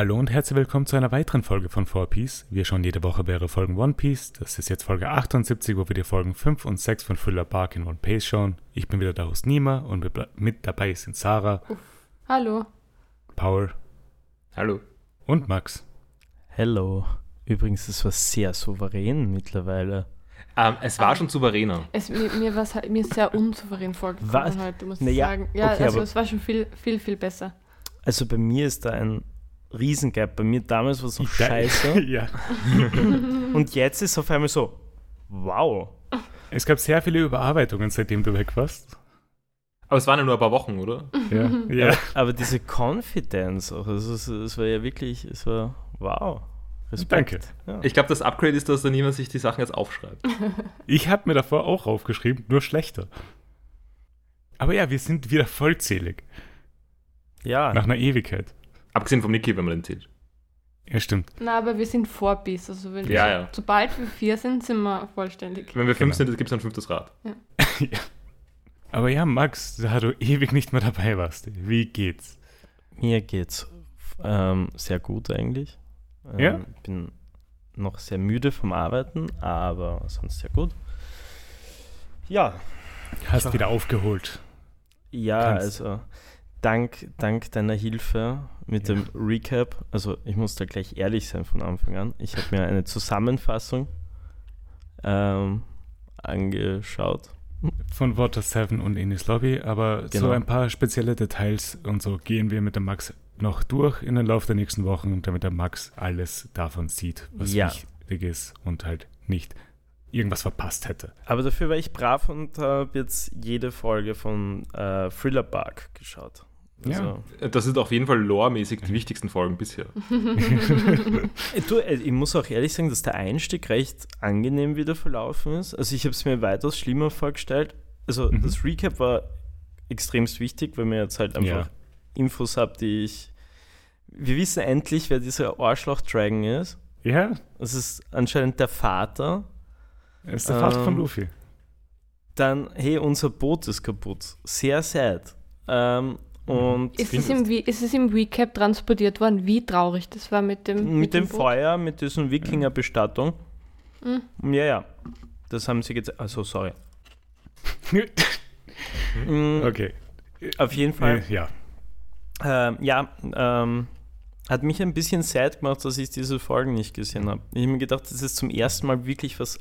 Hallo und herzlich willkommen zu einer weiteren Folge von 4Piece. Wir schauen jede Woche mehrere Folgen One Piece. Das ist jetzt Folge 78, wo wir die Folgen 5 und 6 von Thriller Bark in One Piece schauen. Ich bin wieder der Host Nima und mit dabei sind Sarah. Uff. Hallo. Paul. Hallo. Und Max. Hello. Übrigens, es war sehr souverän mittlerweile. Ähm, es war um, schon souveräner. Es, mir, mir, mir ist sehr unsouverän vorgekommen Was? heute, muss naja, ich sagen. Ja, okay, also es war schon viel, viel, viel besser. Also bei mir ist da ein Riesengap. Bei mir damals war es noch scheiße. ja. Und jetzt ist es auf einmal so, wow. Es gab sehr viele Überarbeitungen, seitdem du weg warst. Aber es waren ja nur ein paar Wochen, oder? Ja. ja. Aber, aber diese Confidence, auch, also es, es war ja wirklich, es war wow. Respekt. Danke. Ja. Ich glaube, das Upgrade ist, dass da niemand sich die Sachen jetzt aufschreibt. Ich habe mir davor auch aufgeschrieben, nur schlechter. Aber ja, wir sind wieder vollzählig. Ja. Nach einer Ewigkeit. Abgesehen vom Niki, wenn man den zählt. Ja, stimmt. Na, aber wir sind vor bis. Also wenn ja, wir, ja. sobald wir vier sind, sind wir vollständig. Wenn wir fünf genau. sind, gibt es ein fünftes Rad. Ja. ja. Aber ja, Max, da du ewig nicht mehr dabei warst, wie geht's? Mir geht's ähm, sehr gut eigentlich. Ähm, ja? bin noch sehr müde vom Arbeiten, aber sonst sehr gut. Ja. Hast wieder aufgeholt. Ja, Kannst. also dank, dank deiner Hilfe mit ja. dem Recap, also ich muss da gleich ehrlich sein von Anfang an. Ich habe mir eine Zusammenfassung ähm, angeschaut. Von Water 7 und Enis Lobby, aber genau. so ein paar spezielle Details und so gehen wir mit dem Max noch durch in den Lauf der nächsten Wochen, damit der Max alles davon sieht, was ja. wichtig ist und halt nicht irgendwas verpasst hätte. Aber dafür war ich brav und habe jetzt jede Folge von äh, Thriller Bark geschaut. Also, ja. Das sind auf jeden Fall loremäßig die wichtigsten Folgen bisher. du, äh, ich muss auch ehrlich sagen, dass der Einstieg recht angenehm wieder verlaufen ist. Also ich habe es mir weitaus schlimmer vorgestellt. Also mhm. das Recap war extremst wichtig, weil mir jetzt halt einfach ja. Infos habe, die ich. Wir wissen endlich, wer dieser Arschloch-Dragon ist. Ja. Das ist anscheinend der Vater. Er ist der Vater ähm, von Luffy. Dann, hey, unser Boot ist kaputt. Sehr sad. Ähm, und ist, es im, ist es im Recap transportiert worden, wie traurig das war mit dem Mit, mit dem, dem Feuer, mit diesem Wikingerbestattung. Mhm. Ja, ja. Das haben sie jetzt. Also, sorry. Mhm. okay. Auf jeden Fall. Ja. Ähm, ja, ähm, hat mich ein bisschen sad gemacht, dass ich diese Folgen nicht gesehen habe. Ich habe mir gedacht, das ist zum ersten Mal wirklich was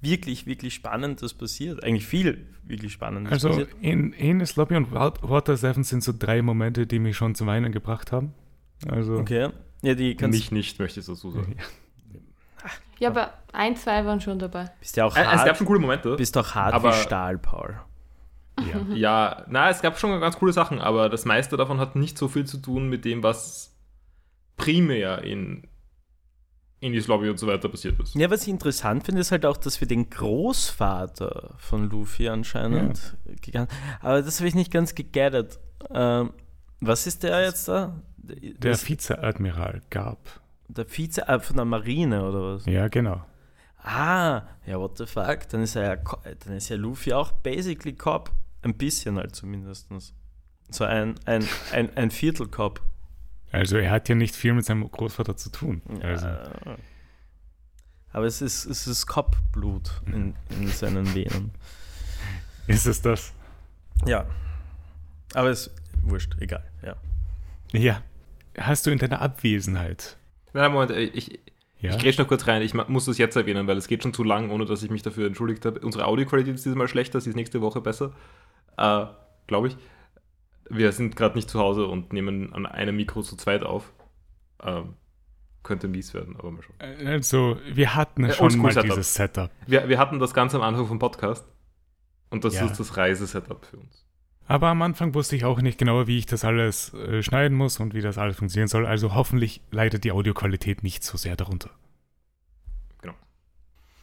wirklich, wirklich Spannendes passiert. Eigentlich viel wirklich Spannendes also passiert. Also in Enes Lobby und Water Seven sind so drei Momente, die mich schon zum Weinen gebracht haben. Also okay. Ja, die kannst Mich nicht, möchte ich dazu sagen. Ja, aber ein, zwei waren schon dabei. Bist ja auch hart. Es gab schon coole Momente. Bist auch hart aber, wie Stahl, Paul. Ja. ja, na, es gab schon ganz coole Sachen, aber das meiste davon hat nicht so viel zu tun mit dem, was primär in Indies Lobby und so weiter passiert ist. Ja, was ich interessant finde, ist halt auch, dass wir den Großvater von Luffy anscheinend ja. gegangen Aber das habe ich nicht ganz gegettet. Ähm, was ist der jetzt da? Der Vizeadmiral Gab. Der Vize äh, von der Marine oder was? Ja, genau. Ah, ja, what the fuck? Dann ist ja, dann ist ja Luffy auch basically Cop. Ein bisschen halt zumindest. So ein, ein, ein, ein Viertel Cop. Also er hat ja nicht viel mit seinem Großvater zu tun. Also. Ja. Aber es ist, es ist Kopfblut in, in seinen Venen. Ist es das? Ja. Aber es ist wurscht, egal, ja. Ja. Hast du in deiner Abwesenheit. Nein, Moment, äh, ich, ja? ich grätsch noch kurz rein. Ich muss das jetzt erwähnen, weil es geht schon zu lang, ohne dass ich mich dafür entschuldigt habe. Unsere Audioqualität ist dieses Mal schlechter, sie ist nächste Woche besser. Äh, Glaube ich wir sind gerade nicht zu Hause und nehmen an einem Mikro zu zweit auf. Ähm, könnte mies werden, aber mal schon. Äh, also, wir hatten äh, schon mal Setup. dieses Setup. Wir, wir hatten das ganz am Anfang vom Podcast. Und das ja. ist das Reisesetup für uns. Aber am Anfang wusste ich auch nicht genau, wie ich das alles äh, schneiden muss und wie das alles funktionieren soll. Also hoffentlich leidet die Audioqualität nicht so sehr darunter. Genau.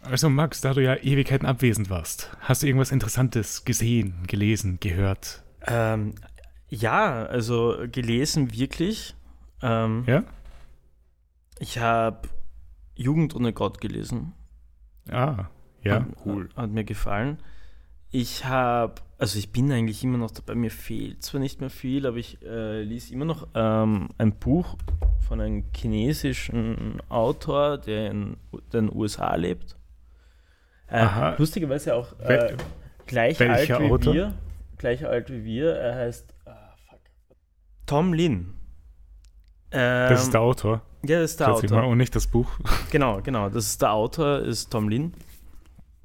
Also Max, da du ja Ewigkeiten abwesend warst, hast du irgendwas Interessantes gesehen, gelesen, gehört? Ähm, ja, also gelesen wirklich. Ähm, ja? Ich habe Jugend ohne Gott gelesen. Ah, ja. Hat, cool. Hat, mir gefallen. Ich habe, also ich bin eigentlich immer noch dabei, mir fehlt zwar nicht mehr viel, aber ich äh, lese immer noch ähm, ein Buch von einem chinesischen Autor, der in den USA lebt. Äh, lustigerweise auch äh, gleich alt wie Autor? wir. Gleich alt wie wir. Er heißt Tom Lin. Ähm, das ist der Autor. Ja, das ist der Autor. Mal, und nicht das Buch. Genau, genau. Das ist der Autor, ist Tom Lin.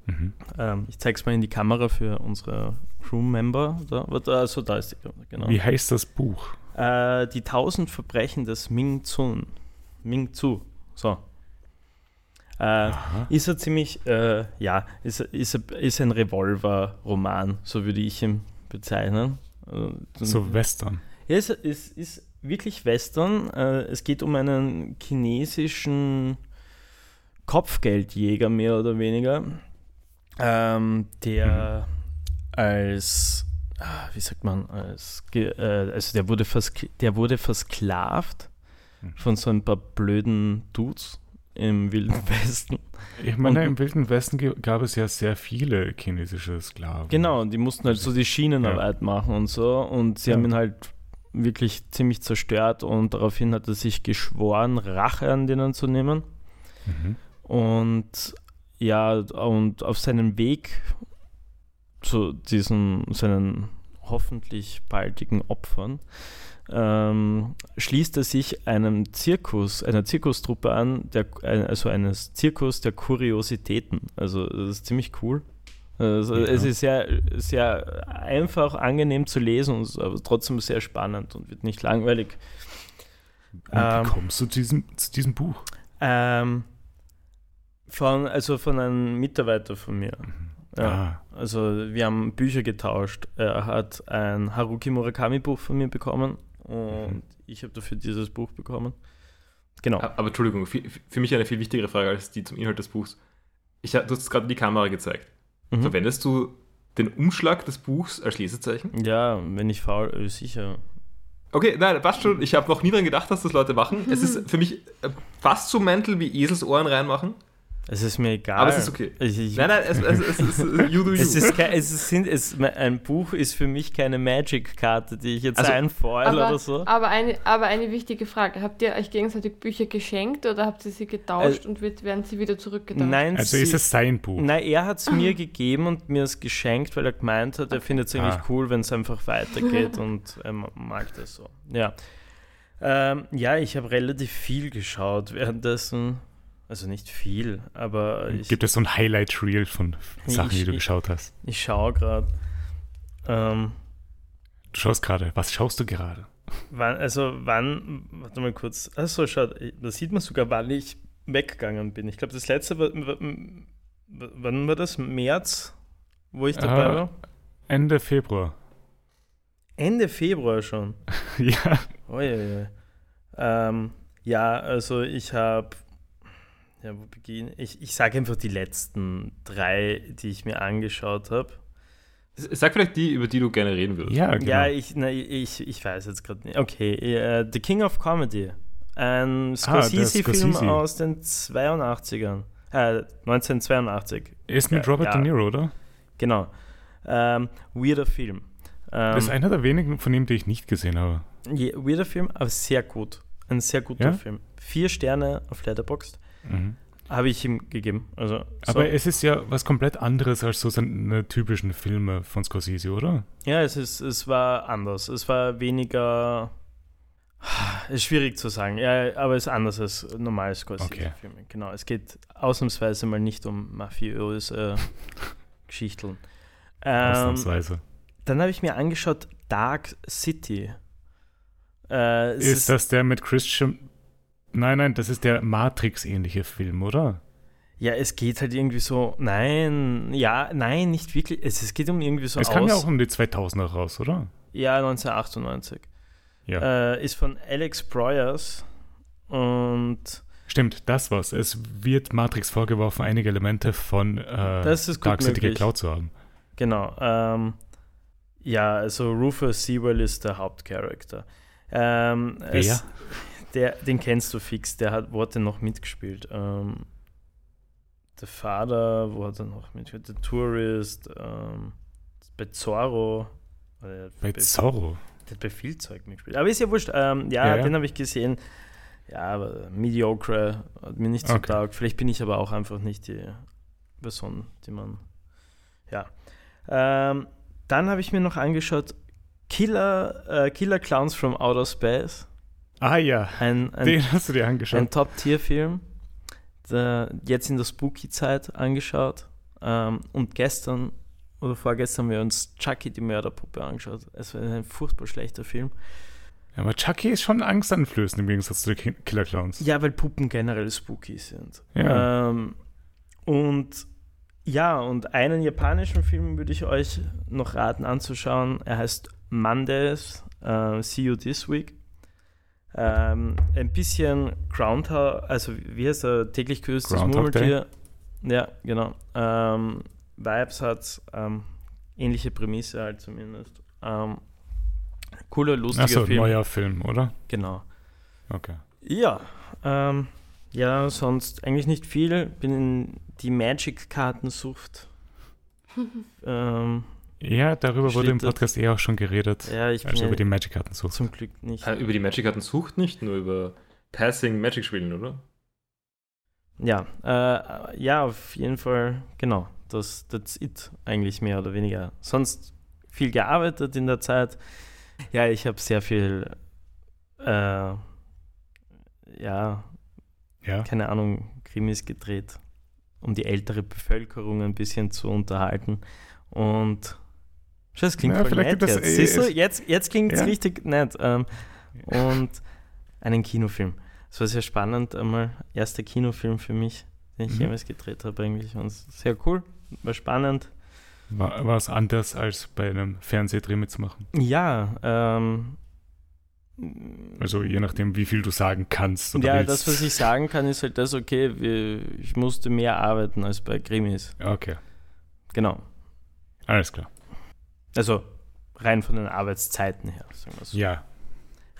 Mhm. Ähm, ich zeige es mal in die Kamera für unsere Crewmember. Da, also da ist die Kamera, genau. Wie heißt das Buch? Äh, die tausend Verbrechen des Ming Zun. Ming Zu. So. Äh, ist er ziemlich, äh, ja, ist, ist, ist ein Revolver-Roman, so würde ich ihn bezeichnen. Also, so Western. Ja, ist, ist, ist wirklich Western. Äh, es geht um einen chinesischen Kopfgeldjäger, mehr oder weniger, ähm, der mhm. als, ah, wie sagt man, als, äh, also der wurde, der wurde versklavt mhm. von so ein paar blöden Dudes im Wilden Westen. Ich meine, und, im Wilden Westen gab es ja sehr viele chinesische Sklaven. Genau, die mussten halt so die Schienenarbeit ja. machen und so. Und sie ja. haben ihn halt wirklich ziemlich zerstört und daraufhin hat er sich geschworen, Rache an denen zu nehmen. Mhm. Und ja, und auf seinem Weg zu diesen, seinen hoffentlich baldigen Opfern, ähm, schließt er sich einem Zirkus, einer Zirkustruppe an, der, also eines Zirkus der Kuriositäten. Also das ist ziemlich cool. Also ja. Es ist sehr, sehr einfach, angenehm zu lesen, und, aber trotzdem sehr spannend und wird nicht langweilig. Und ähm, wie kommst du zu diesem, zu diesem Buch? Ähm, von, also von einem Mitarbeiter von mir. Mhm. Ja, ah. Also wir haben Bücher getauscht. Er hat ein Haruki Murakami Buch von mir bekommen und mhm. ich habe dafür dieses Buch bekommen. Genau. Aber Entschuldigung, für, für, mich eine viel wichtigere Frage als die zum Inhalt des Buchs. Ich, du hast es gerade in die Kamera gezeigt. Mhm. Verwendest du den Umschlag des Buchs als Lesezeichen? Ja, wenn ich faul, äh, sicher. Okay, nein, passt schon. Ich habe noch nie daran gedacht, dass das Leute machen. Es ist für mich äh, fast so mental wie Eselsohren reinmachen. Es ist mir egal. Aber es ist okay. Ich, ich, nein, nein, es, es, es, es, you do you. Es ist, kein, es sind, es, ein Buch ist für mich keine Magic-Karte, die ich jetzt also, einfoil oder so. Aber eine, aber eine wichtige Frage. Habt ihr euch gegenseitig Bücher geschenkt oder habt ihr sie getauscht also, und wird, werden sie wieder zurückgetauscht? Nein, also sie, ist es sein Buch? Nein, er hat es mir gegeben und mir es geschenkt, weil er gemeint hat, er findet es eigentlich ah. cool, wenn es einfach weitergeht und er mag das so. Ja. Ähm, ja, ich habe relativ viel geschaut währenddessen. Also nicht viel, aber ich, Gibt es so ein Highlight-Reel von Sachen, ich, die du geschaut hast? Ich, ich schaue gerade. Ähm, du schaust gerade. Was schaust du gerade? Wann, also wann, warte mal kurz. Achso, schaut, da sieht man sogar, wann ich weggegangen bin. Ich glaube, das letzte war, wann war das? März, wo ich dabei ah, war? Ende Februar. Ende Februar schon? ja. Oh, ja, ja. Ähm, ja, also ich habe ja, wo beginne ich? Ich sage einfach die letzten drei, die ich mir angeschaut habe. Sag vielleicht die, über die du gerne reden würdest. Ja, genau. ja ich, na, ich, ich weiß jetzt gerade nicht. Okay, uh, The King of Comedy. Ein Scorsese-Film ah, aus den 82ern. Äh, 1982. Ist mit Robert ja, De Niro, oder? Genau. Ähm, weirder Film. Ähm, das ist einer der wenigen von ihm, die ich nicht gesehen habe. Weirder Film, aber sehr gut. Ein sehr guter ja? Film. Vier Sterne auf Letterboxd. Mhm. Habe ich ihm gegeben. Also, so. Aber es ist ja was komplett anderes als so seine typischen Filme von Scorsese, oder? Ja, es, ist, es war anders. Es war weniger. Ist schwierig zu sagen, ja, aber es ist anders als normale Scorsese-Filme. Okay. Genau, es geht ausnahmsweise mal nicht um mafiöse Geschichten. Ähm, ausnahmsweise. Dann habe ich mir angeschaut Dark City. Äh, ist, ist das der mit Christian Nein, nein, das ist der Matrix-ähnliche Film, oder? Ja, es geht halt irgendwie so, nein, ja, nein, nicht wirklich. Es, es geht um irgendwie so Es kam ja auch um die 2000er raus, oder? Ja, 1998. Ja. Äh, ist von Alex Proyas und... Stimmt, das war's. Es wird Matrix vorgeworfen, einige Elemente von äh, das ist Dark City geklaut zu haben. Genau. Ähm, ja, also Rufus Sewell ist der Hauptcharakter. Ähm, Wer? Es, der, den kennst du fix, der hat Worte noch mitgespielt. Ähm, der Vater, wo hat er noch mitgespielt? Der Tourist, ähm, bei Zorro. Bei Zorro? Der hat bei viel Zeug mitgespielt. Aber ist ja wurscht. Ähm, ja, ja, den habe ich gesehen. ja, aber mediocre, hat mir nicht so okay. taugt. Vielleicht bin ich aber auch einfach nicht die Person, die man, ja. Ähm, dann habe ich mir noch angeschaut, Killer, äh, Killer Clowns from Outer Space. Ah ja, ein, ein, den hast du dir angeschaut. Ein Top-Tier-Film, jetzt in der Spooky-Zeit angeschaut. Ähm, und gestern oder vorgestern haben wir uns Chucky, die Mörderpuppe, angeschaut. Es war ein furchtbar schlechter Film. Ja, aber Chucky ist schon angstanflößend im Gegensatz zu den Killer Clowns. Ja, weil Puppen generell spooky sind. Ja. Ähm, und ja, und einen japanischen Film würde ich euch noch raten anzuschauen. Er heißt Mondays, uh, See You This Week. Ähm, ein bisschen Groundhog, also wie heißt er, täglich grüßt das Murmeltier. Ja, genau. Ähm, Vibes hat ähm, ähnliche Prämisse halt zumindest. Ähm, cooler, lustiger Achso, Film. neuer Film, oder? Genau. Okay. Ja, ähm, ja, sonst eigentlich nicht viel. Bin in die Magic-Kartensucht. ähm, ja, darüber wurde im Podcast eh auch schon geredet. Ja, ich also über die Magic-Kartensucht. Zum Glück nicht. Äh, über die Magic-Kartensucht nicht, nur über Passing Magic spielen, oder? Ja, äh, ja, auf jeden Fall, genau. Das, that's it, eigentlich mehr oder weniger. Sonst viel gearbeitet in der Zeit. Ja, ich habe sehr viel, äh, ja, ja, keine Ahnung, Krimis gedreht, um die ältere Bevölkerung ein bisschen zu unterhalten. Und das klingt ja, voll nett jetzt. Siehst du, jetzt, jetzt klingt es ja. richtig nett. Ähm, und einen Kinofilm. Es war sehr spannend, einmal erster Kinofilm für mich, den ich mhm. jemals gedreht habe eigentlich. Und sehr cool, war spannend. War, war es anders als bei einem Fernsehdreh mitzumachen? Ja, ähm, also je nachdem, wie viel du sagen kannst. ja, willst. das, was ich sagen kann, ist halt das, okay, wir, ich musste mehr arbeiten als bei Krimis. Okay. Genau. Alles klar. Also rein von den Arbeitszeiten her, sagen wir so. Ja.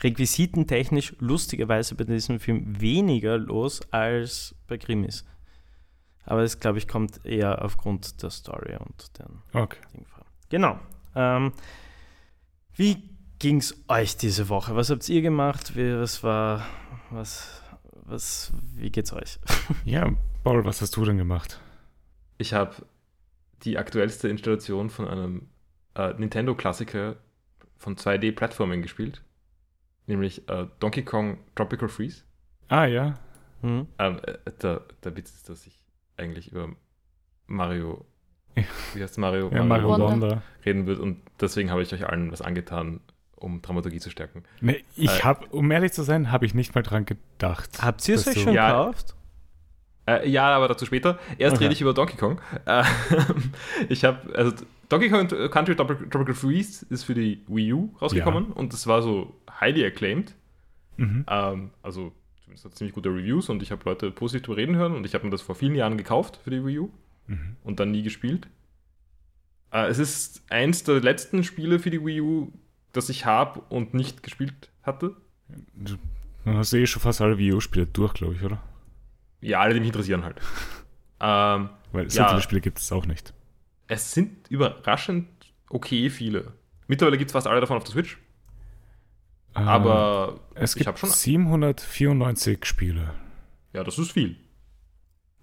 Requisitentechnisch lustigerweise bei diesem Film weniger los als bei Krimis. Aber es, glaube ich, kommt eher aufgrund der Story und den okay. Dingen vor. Genau. Ähm, wie ging es euch diese Woche? Was habt ihr gemacht? Wie, was war, was, was, wie geht's euch? ja, Paul, was hast du denn gemacht? Ich habe die aktuellste Installation von einem äh, Nintendo-Klassiker von 2D-Plattforming gespielt, nämlich äh, Donkey Kong Tropical Freeze. Ah, ja. Hm. Ähm, äh, der, der Witz ist, dass ich eigentlich über Mario, wie heißt Mario? Ja, Mario, Mario Wonder reden wird und deswegen habe ich euch allen was angetan, um Dramaturgie zu stärken. Nee, ich äh, habe, um ehrlich zu sein, habe ich nicht mal dran gedacht. Habt ihr es euch schon ja, gekauft? Äh, ja, aber dazu später. Erst okay. rede ich über Donkey Kong. Äh, ich habe, also Donkey Kong Country Tropical Freeze ist für die Wii U rausgekommen ja. und das war so highly acclaimed. Mhm. Ähm, also zumindest hat ziemlich gute Reviews und ich habe Leute positiv darüber reden hören und ich habe mir das vor vielen Jahren gekauft für die Wii U mhm. und dann nie gespielt. Äh, es ist eins der letzten Spiele für die Wii U, das ich habe und nicht gespielt hatte. Du hast eh schon fast alle Wii U-Spiele durch, glaube ich, oder? Ja, alle, die mich interessieren halt. ähm, Weil so ja, viele Spiele gibt es auch nicht. Es sind überraschend okay viele. Mittlerweile gibt es fast alle davon auf der Switch. Äh, aber es gibt schon 794 Spiele. Ja, das ist viel.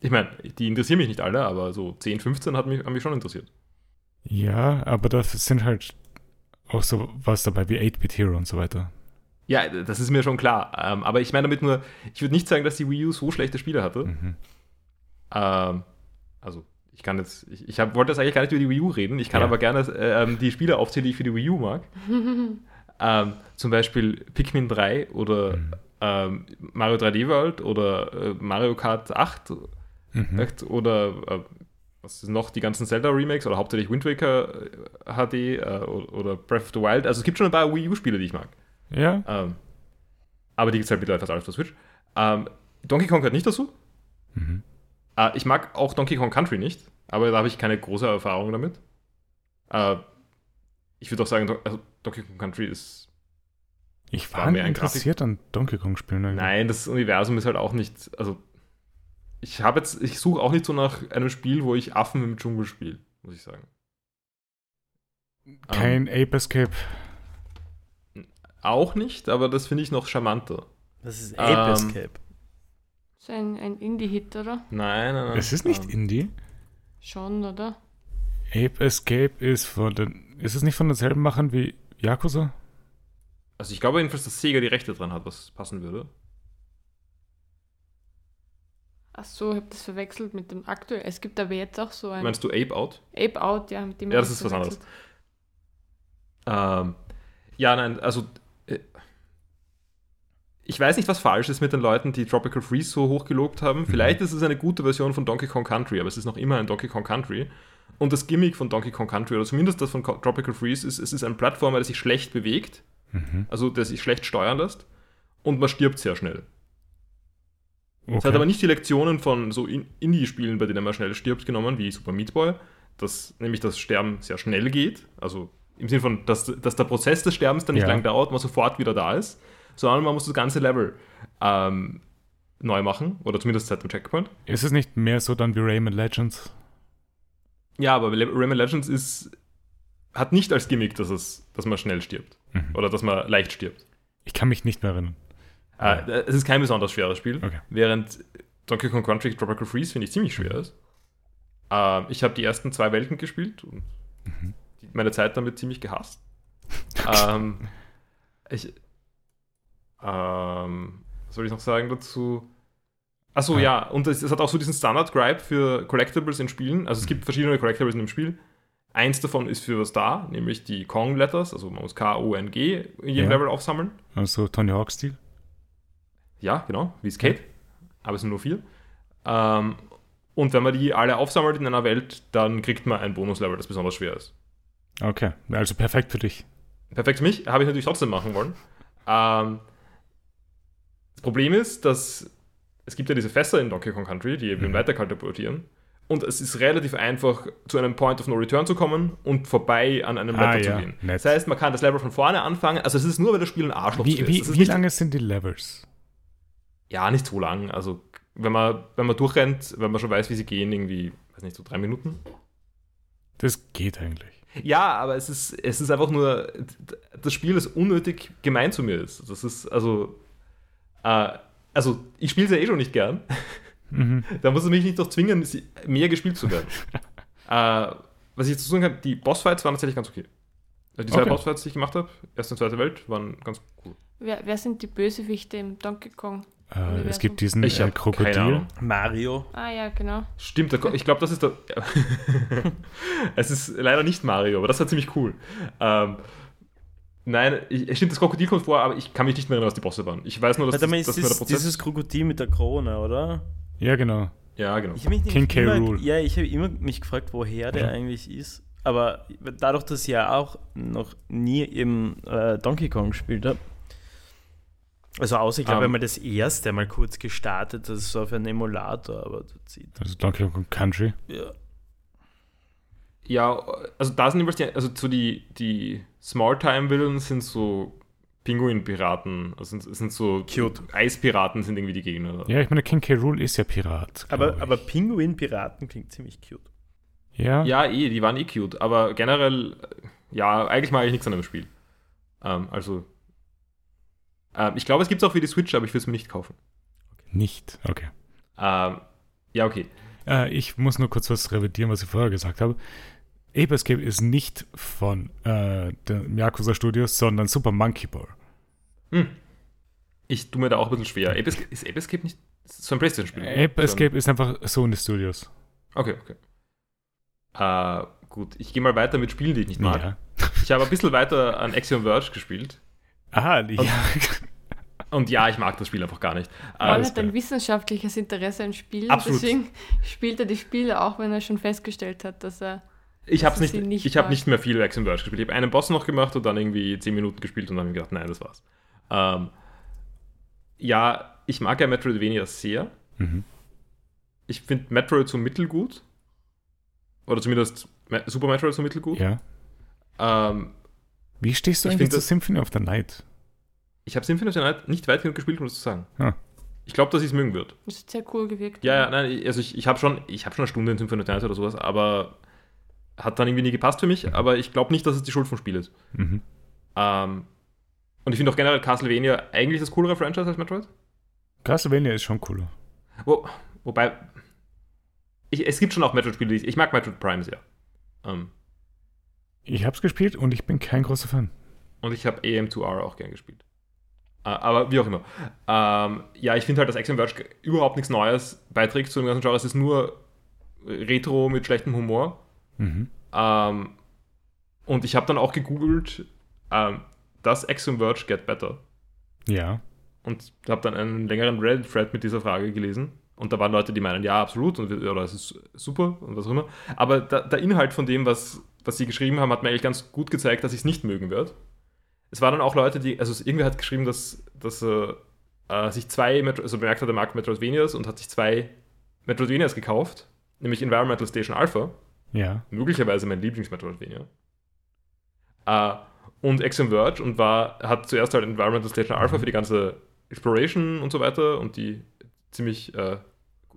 Ich meine, die interessieren mich nicht alle, aber so 10, 15 hat mich, haben mich schon interessiert. Ja, aber das sind halt auch so was dabei wie 8-Bit Hero und so weiter. Ja, das ist mir schon klar. Ähm, aber ich meine damit nur, ich würde nicht sagen, dass die Wii U so schlechte Spiele hatte. Mhm. Ähm, also, ich kann jetzt, ich, ich hab, wollte jetzt eigentlich gar nicht über die Wii U reden. Ich kann ja. aber gerne äh, die Spiele aufzählen, die ich für die Wii U mag. ähm, zum Beispiel Pikmin 3 oder mhm. ähm, Mario 3D World oder äh, Mario Kart 8 mhm. oder äh, was ist noch, die ganzen Zelda-Remakes oder hauptsächlich Wind Waker HD äh, äh, oder Breath of the Wild. Also es gibt schon ein paar Wii U-Spiele, die ich mag. Ja. Ähm, aber die gibt es halt mittlerweile fast alles der Switch. Ähm, Donkey Kong gehört nicht dazu. Mhm. Äh, ich mag auch Donkey Kong Country nicht, aber da habe ich keine große Erfahrung damit. Äh, ich würde auch sagen, also Donkey Kong Country ist. Ich war, war mehr interessiert an Donkey Kong Spielen. Nein, das Universum ist halt auch nicht. Also, ich habe jetzt, ich suche auch nicht so nach einem Spiel, wo ich Affen im Dschungel spiele, muss ich sagen. Kein um, ähm, Ape Escape. Auch nicht, aber das finde ich noch charmanter. Das ist Ape ähm, Escape. So ein, ein Indie-Hit, oder? Nein, nein, nein. Es ist nicht um, Indie. Schon, oder? Ape Escape ist von den. Ist es nicht von denselben Machern wie Yakuza? Also ich glaube jedenfalls, dass Sega die Rechte dran hat, was passen würde. Ach so, ich habe das verwechselt mit dem aktuellen. Es gibt aber jetzt auch so ein. Meinst du Ape Out? Ape Out, ja, mit dem. Ja, das ist was anderes. Ähm, ja, nein, also ich weiß nicht, was falsch ist mit den Leuten, die Tropical Freeze so hoch gelobt haben. Mhm. Vielleicht ist es eine gute Version von Donkey Kong Country, aber es ist noch immer ein Donkey Kong Country. Und das Gimmick von Donkey Kong Country, oder zumindest das von Tropical Freeze, ist, es ist ein Plattformer, der sich schlecht bewegt, mhm. also der sich schlecht steuern lässt, und man stirbt sehr schnell. Okay. Es hat aber nicht die Lektionen von so Indie-Spielen, bei denen man schnell stirbt, genommen, wie Super Meat Boy, dass nämlich das Sterben sehr schnell geht, also im Sinne von, dass, dass der Prozess des Sterbens dann nicht ja. lang dauert, man sofort wieder da ist, sondern man muss das ganze Level ähm, neu machen, oder zumindest seit dem Checkpoint. Ist es nicht mehr so dann wie Rayman Legends? Ja, aber Rayman Legends ist, hat nicht als Gimmick, dass, es, dass man schnell stirbt. Mhm. Oder dass man leicht stirbt. Ich kann mich nicht mehr erinnern. Äh, es ist kein besonders schweres Spiel, okay. während Donkey Kong Country Tropical Freeze finde ich ziemlich schwer ist. Äh, ich habe die ersten zwei Welten gespielt und mhm meine Zeit damit ziemlich gehasst. ähm, ich, ähm, was soll ich noch sagen dazu? Achso, ah. ja, und es, es, hat auch so diesen Standard-Gripe für Collectibles in Spielen. Also es gibt verschiedene Collectibles in dem Spiel. Eins davon ist für was da, nämlich die Kong-Letters, also man muss K-O-N-G in jedem ja. Level aufsammeln. Also Tony Hawk-Stil? Ja, genau, wie Skate. Ja. Aber es sind nur vier. Ähm, und wenn man die alle aufsammelt in einer Welt, dann kriegt man ein Bonus-Level, das besonders schwer ist. Okay, also perfekt für dich. Perfekt für mich, habe ich natürlich trotzdem machen wollen. Ähm, das Problem ist, dass es gibt ja diese Fässer in Donkey Kong Country, die eben mhm. weiter katapultieren. Und es ist relativ einfach, zu einem Point of No Return zu kommen und vorbei an einem ah, Level ja. zu gehen. Nett. Das heißt, man kann das Level von vorne anfangen. Also es ist nur, wenn das Spiel ein Arschloch wie, ist. Wie, wie lange sind die Levels? Ja, nicht so lang. Also wenn man, wenn man durchrennt, wenn man schon weiß, wie sie gehen, irgendwie, weiß nicht, so drei Minuten. Das geht eigentlich. Ja, aber es ist, es ist einfach nur das Spiel, das unnötig gemein zu mir ist. Das ist, also, äh, also ich spiele es ja eh schon nicht gern. Mhm. Da muss es mich nicht doch zwingen, mehr gespielt zu werden. äh, was ich dazu sagen kann, die Bossfights waren tatsächlich ganz okay. Also die zwei okay. Bossfights, die ich gemacht habe, erste und zweite Welt, waren ganz cool. Wer, wer sind die Bösewichte im Donkey Kong? Äh, es gibt diesen ich äh, Krokodil. Mario. Ah ja, genau. Stimmt, ich glaube, das ist der. es ist leider nicht Mario, aber das war ziemlich cool. Ähm, nein, ich, stimmt, das Krokodil kommt vor, aber ich kann mich nicht mehr erinnern, was die Bosse waren. Ich weiß nur, dass, das, das, das der Prozess dieses Krokodil mit der Krone, oder? Ja, genau. Ja, genau. King K. Rule. Ja, ich habe immer mich gefragt, woher der ja. eigentlich ist. Aber dadurch, dass ich ja auch noch nie im äh, Donkey Kong gespielt habe, also außer, ich glaube, um, wenn man das erste mal kurz gestartet, das ist so auf einem Emulator, aber du ziehst. Also Donkey Kong Country? Ja. Ja, also da sind die, also so die, die Small-Time-Villains sind so Pinguin-Piraten, also sind, sind so Cute. Eispiraten sind irgendwie die Gegner. Ja, ich meine, King K. Rool ist ja Pirat. Aber, aber Pinguin-Piraten klingt ziemlich cute. Ja. Ja, eh, die waren eh cute, aber generell, ja, eigentlich mag ich nichts an dem Spiel. Ähm, also ähm, ich glaube, es gibt es auch für die Switch, aber ich will es mir nicht kaufen. Okay. Nicht? Okay. Ähm, ja, okay. Äh, ich muss nur kurz was revidieren, was ich vorher gesagt habe. Ape Escape ist nicht von äh, den Yakuza Studios, sondern Super Monkey Ball. Hm. Ich tue mir da auch ein bisschen schwer. Ape Escape, ist Ape Escape nicht so ein PlayStation-Spiel? Ape Escape ist einfach Sony Studios. Okay, okay. Uh, gut, ich gehe mal weiter mit Spielen, die ich nicht mag. Ja. Ich habe ein bisschen weiter an Axiom Verge gespielt. Aha, ja. Und ja, ich mag das Spiel einfach gar nicht. Man hat ein wissenschaftliches Interesse an Spielen, Absolut. deswegen spielt er die Spiele auch, wenn er schon festgestellt hat, dass er. Ich habe nicht, nicht, ich hab nicht mehr viel Action Verge gespielt. Ich habe einen Boss noch gemacht und dann irgendwie 10 Minuten gespielt und dann habe ich gedacht, nein, das war's. Ähm, ja, ich mag ja Metroidvania sehr. Mhm. Ich finde Metroid so mittelgut. Oder zumindest Super Metroid so mittelgut. Ja. Ähm, Wie stehst du eigentlich zu Symphony of the Night? Ich habe Symphony of the Night nicht weit genug gespielt, um das zu sagen. Ja. Ich glaube, dass ich es mögen wird. Das ist sehr cool gewirkt. Ja, ja, nein, also ich, ich habe schon, hab schon eine Stunde in Symphony of the Night oder sowas, aber hat dann irgendwie nie gepasst für mich, aber ich glaube nicht, dass es die Schuld vom Spiel ist. Mhm. Ähm, Und ich finde auch generell Castlevania eigentlich das coolere Franchise als Metroid. Castlevania ist schon cooler. Wo, wobei, ich, es gibt schon auch Metroid-Spiele, ich, ich mag Metroid Prime sehr. Ähm, ich habe es gespielt und ich bin kein großer Fan. Und ich habe AM2R auch gern gespielt. Äh, aber wie auch immer. Ähm, ja, ich finde halt, dass Action Verge überhaupt nichts Neues beiträgt zu dem ganzen Genre. Es ist nur Retro mit schlechtem Humor. Mhm. Ähm, und ich habe dann auch gegoogelt, ähm, does Verge get better? Ja. Und habe dann einen längeren Reddit-Thread mit dieser Frage gelesen. Und da waren Leute, die meinen, ja, absolut, und, oder es ist super und was auch immer. Aber da, der Inhalt von dem, was, was sie geschrieben haben, hat mir eigentlich ganz gut gezeigt, dass ich es nicht mögen werde. Es waren dann auch Leute, die, also irgendwer hat geschrieben, dass, dass er äh, sich zwei, also bemerkt hat, er mag Metroidvanias und hat sich zwei Metroidvanias gekauft, nämlich Environmental Station Alpha. Ja. Möglicherweise mein Lieblings-Metroidvania. Äh, und Axiom Verge und war, hat zuerst halt Environmental Station Alpha mhm. für die ganze Exploration und so weiter und die ziemlich äh,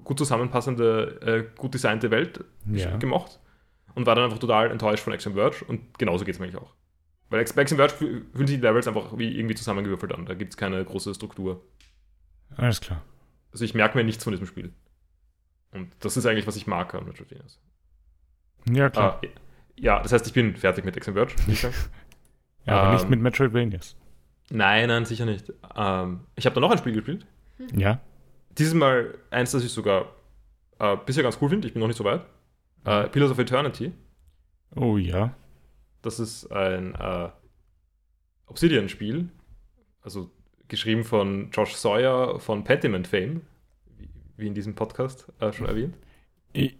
gut zusammenpassende, äh, gut designte Welt ja. gemacht und war dann einfach total enttäuscht von Axiom Verge und genauso geht es mir eigentlich auch. Weil bei Axiom Verge fühlen sich die Levels einfach wie irgendwie zusammengewürfelt an. Da gibt es keine große Struktur. Alles klar. Also ich merke mir nichts von diesem Spiel. Und das ist eigentlich, was ich mag an Metroidvanias. Ja, klar. Ah, ja, das heißt, ich bin fertig mit Axiom Verge, ja, aber ähm, nicht mit Metroidvanias. Nein, nein, sicher nicht. Ähm, ich habe da noch ein Spiel gespielt. Ja. Dieses Mal eins, das ich sogar äh, bisher ganz cool finde. Ich bin noch nicht so weit. Äh, Pillars of Eternity. Oh ja. Das ist ein äh, Obsidian-Spiel. Also geschrieben von Josh Sawyer von Pentiment Fame. Wie, wie in diesem Podcast äh, schon erwähnt. Ich,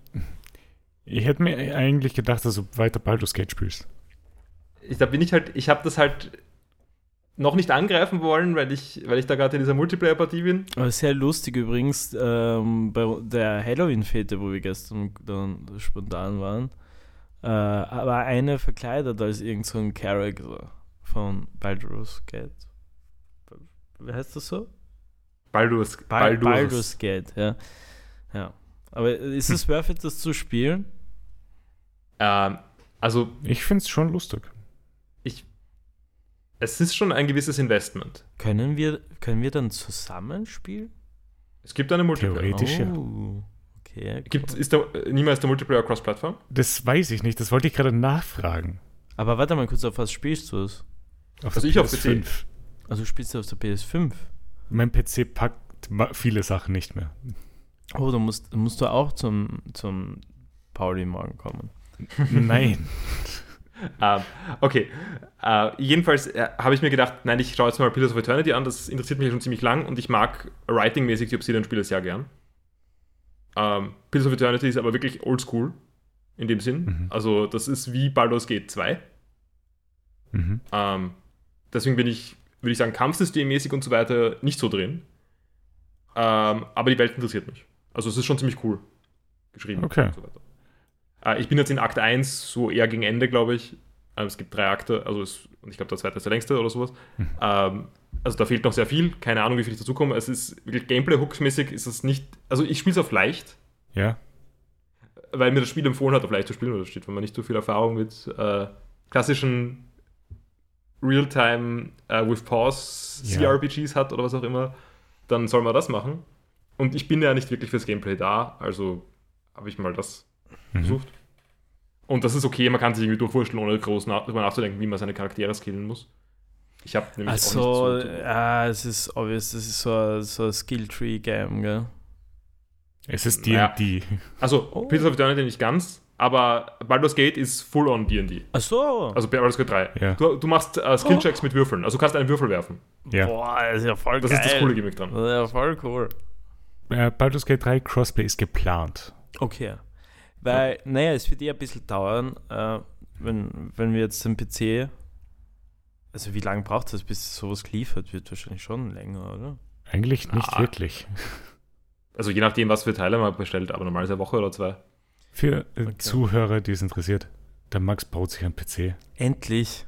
ich hätte mir eigentlich gedacht, dass du weiter Baldur's Gate spielst. Ich, da bin ich halt, ich habe das halt noch nicht angreifen wollen, weil ich, weil ich da gerade in dieser Multiplayer-Partie bin. Aber sehr lustig übrigens, ähm, bei der Halloween-Fete, wo wir gestern dann spontan waren, äh, war eine verkleidet als irgendein so Charakter von Baldur's Gate. Wie heißt das so? Baldur's, Baldur's. Baldur's Gate, ja. ja. Aber ist es worth it, das zu spielen? Ähm, also. Ich finde es schon lustig es ist schon ein gewisses Investment. Können wir, können wir dann zusammenspielen? Es gibt eine Multiplayer. Theoretisch, oh, okay. Cool. Gibt, ist der, niemals der Multiplayer Cross-Plattform? Das weiß ich nicht, das wollte ich gerade nachfragen. Aber warte mal kurz, auf was spielst du es? Auf also ich auf PC. Also spielst du auf der PS5? Mein PC packt viele Sachen nicht mehr. Oh, dann musst, musst du auch zum, zum Pauli morgen kommen. Nein. ähm, okay. Äh, jedenfalls äh, habe ich mir gedacht, nein, ich schaue jetzt mal Pillars of Eternity an, das interessiert mich schon ziemlich lang und ich mag writing-mäßig die Obsidian-Spiele sehr gern. Ähm, Pillars of Eternity ist aber wirklich oldschool in dem Sinn. Mhm. Also, das ist wie Baldur's Gate 2. Mhm. Ähm, deswegen bin ich, würde ich sagen, kampfsystemmäßig und so weiter nicht so drin. Aber die Welt interessiert mich. Also, es ist schon ziemlich cool geschrieben okay. und so weiter. Äh, ich bin jetzt in Akt 1, so eher gegen Ende, glaube ich. Ähm, es gibt drei Akte, also es, ich glaube, der zweite ist der längste oder sowas. Mhm. Ähm, also da fehlt noch sehr viel. Keine Ahnung, wie viel ich dazu komme. Es ist wirklich Gameplay-Hooks-mäßig ist es nicht. Also ich spiele es auf leicht. Ja. Weil mir das Spiel empfohlen hat, auf leicht zu spielen, oder steht, wenn man nicht so viel Erfahrung mit äh, klassischen Real-Time uh, with Pause ja. CRPGs hat oder was auch immer, dann soll man das machen. Und ich bin ja nicht wirklich fürs Gameplay da, also habe ich mal das mhm. versucht. Und das ist okay, man kann sich irgendwie durchwurschteln, ohne groß nach, darüber nachzudenken, wie man seine Charaktere skillen muss. Ich habe nämlich also, auch nicht so, ja, es ist obvious, es ist so ein, so ein Skill-Tree-Game, gell? Es ist D&D. Ja. Also, oh. Pillars of Eternity nicht ganz, aber Baldur's Gate ist full-on D&D. Ach so. Also Baldur's Gate 3. Ja. Du, du machst uh, Skill-Checks oh. mit Würfeln, also du kannst einen Würfel werfen. Ja. Boah, das ist ja voll Das geil. ist das coole Gimmick dran. Das ist ja voll cool. Äh, Baldur's Gate 3 Crossplay ist geplant. Okay. Weil, ja. naja, es wird eh ein bisschen dauern, äh, wenn, wenn wir jetzt den PC. Also, wie lange braucht es, bis sowas geliefert wird? Wahrscheinlich schon länger, oder? Eigentlich nicht ah. wirklich. Also, je nachdem, was für Teile man bestellt, aber normalerweise eine Woche oder zwei. Für äh, okay. Zuhörer, die es interessiert, der Max baut sich einen PC. Endlich!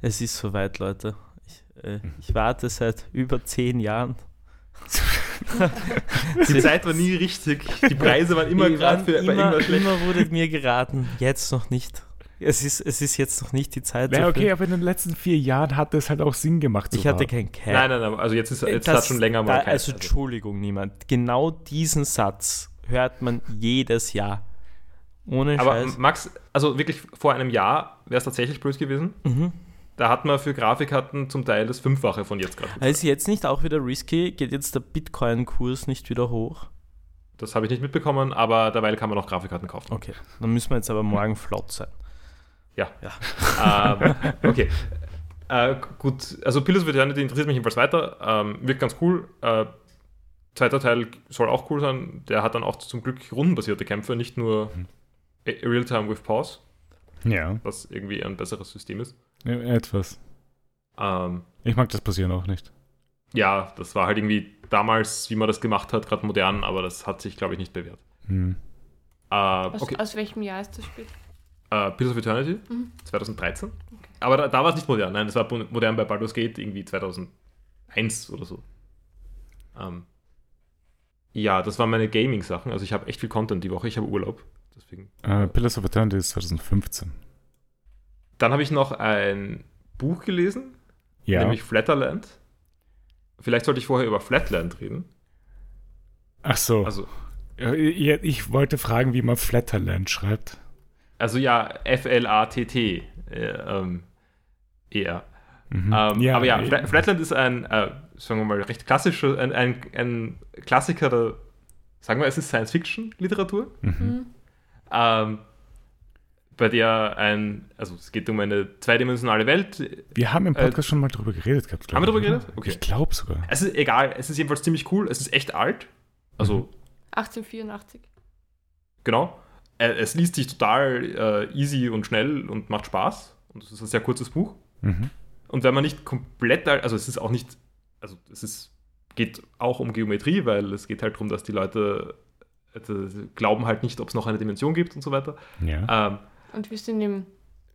Es ist soweit, Leute. Ich, äh, mhm. ich warte seit über zehn Jahren. die Zeit war nie richtig. Die Preise waren immer gerade für immer, immer wurde mir geraten, jetzt noch nicht. es ist, es ist jetzt noch nicht die Zeit. Ja, okay, aber in den letzten vier Jahren hat es halt auch Sinn gemacht. Ich hatte kein Cap. Nein, nein, nein, also jetzt ist jetzt das, hat schon länger mal da, Also Entschuldigung, niemand. Genau diesen Satz hört man jedes Jahr. Ohne aber Scheiß. Max, also wirklich vor einem Jahr wäre es tatsächlich blöd gewesen. Mhm. Da hat man für Grafikkarten zum Teil das Fünffache von jetzt gerade. Also ist jetzt nicht auch wieder risky? Geht jetzt der Bitcoin-Kurs nicht wieder hoch? Das habe ich nicht mitbekommen, aber derweil kann man noch Grafikkarten kaufen. Okay, dann müssen wir jetzt aber morgen flott sein. Ja. ja. ähm, okay. Äh, gut, also Pillars of Eternity interessiert mich jedenfalls weiter. Ähm, wirkt ganz cool. Äh, zweiter Teil soll auch cool sein. Der hat dann auch zum Glück rundenbasierte Kämpfe, nicht nur mhm. Real-Time with Pause. Ja. Was irgendwie ein besseres System ist. Etwas. Ähm, ich mag das Passieren auch nicht. Ja, das war halt irgendwie damals, wie man das gemacht hat, gerade modern, aber das hat sich, glaube ich, nicht bewährt. Hm. Äh, aus, okay. aus, welchem Jahr ist das Spiel? Äh, Pillars of Eternity, mhm. 2013. Okay. Aber da, da war es nicht modern. Nein, das war modern bei Baldur's Gate irgendwie 2001 oder so. Ähm, ja, das waren meine Gaming-Sachen. Also ich habe echt viel Content die Woche. Ich habe Urlaub. Deswegen. Äh, Pillars of Eternity ist 2015. Dann habe ich noch ein Buch gelesen, ja. nämlich Flatterland. Vielleicht sollte ich vorher über Flatland reden. Ach so. Also, ich wollte fragen, wie man Flatterland schreibt. Also ja, F-L-A-T-T. Äh, ähm, eher. Mhm. Ähm, ja, aber ja, äh, Flatland ist ein, äh, sagen wir mal, recht klassischer, ein, ein, ein, Klassiker der, sagen wir, es ist Science-Fiction-Literatur. Mhm. mhm. Ähm, bei der ein, also es geht um eine zweidimensionale Welt. Wir haben im äh, Podcast äh, schon mal drüber geredet gehabt. Haben wir drüber geredet? Okay. Ich glaube sogar. Es ist egal, es ist jedenfalls ziemlich cool, es ist echt alt. Also. Mhm. 1884. Genau. Äh, es liest sich total äh, easy und schnell und macht Spaß. Und es ist ein sehr kurzes Buch. Mhm. Und wenn man nicht komplett, also es ist auch nicht, also es ist, geht auch um Geometrie, weil es geht halt darum, dass die Leute äh, glauben halt nicht, ob es noch eine Dimension gibt und so weiter. Ja. Ähm, und wir sind im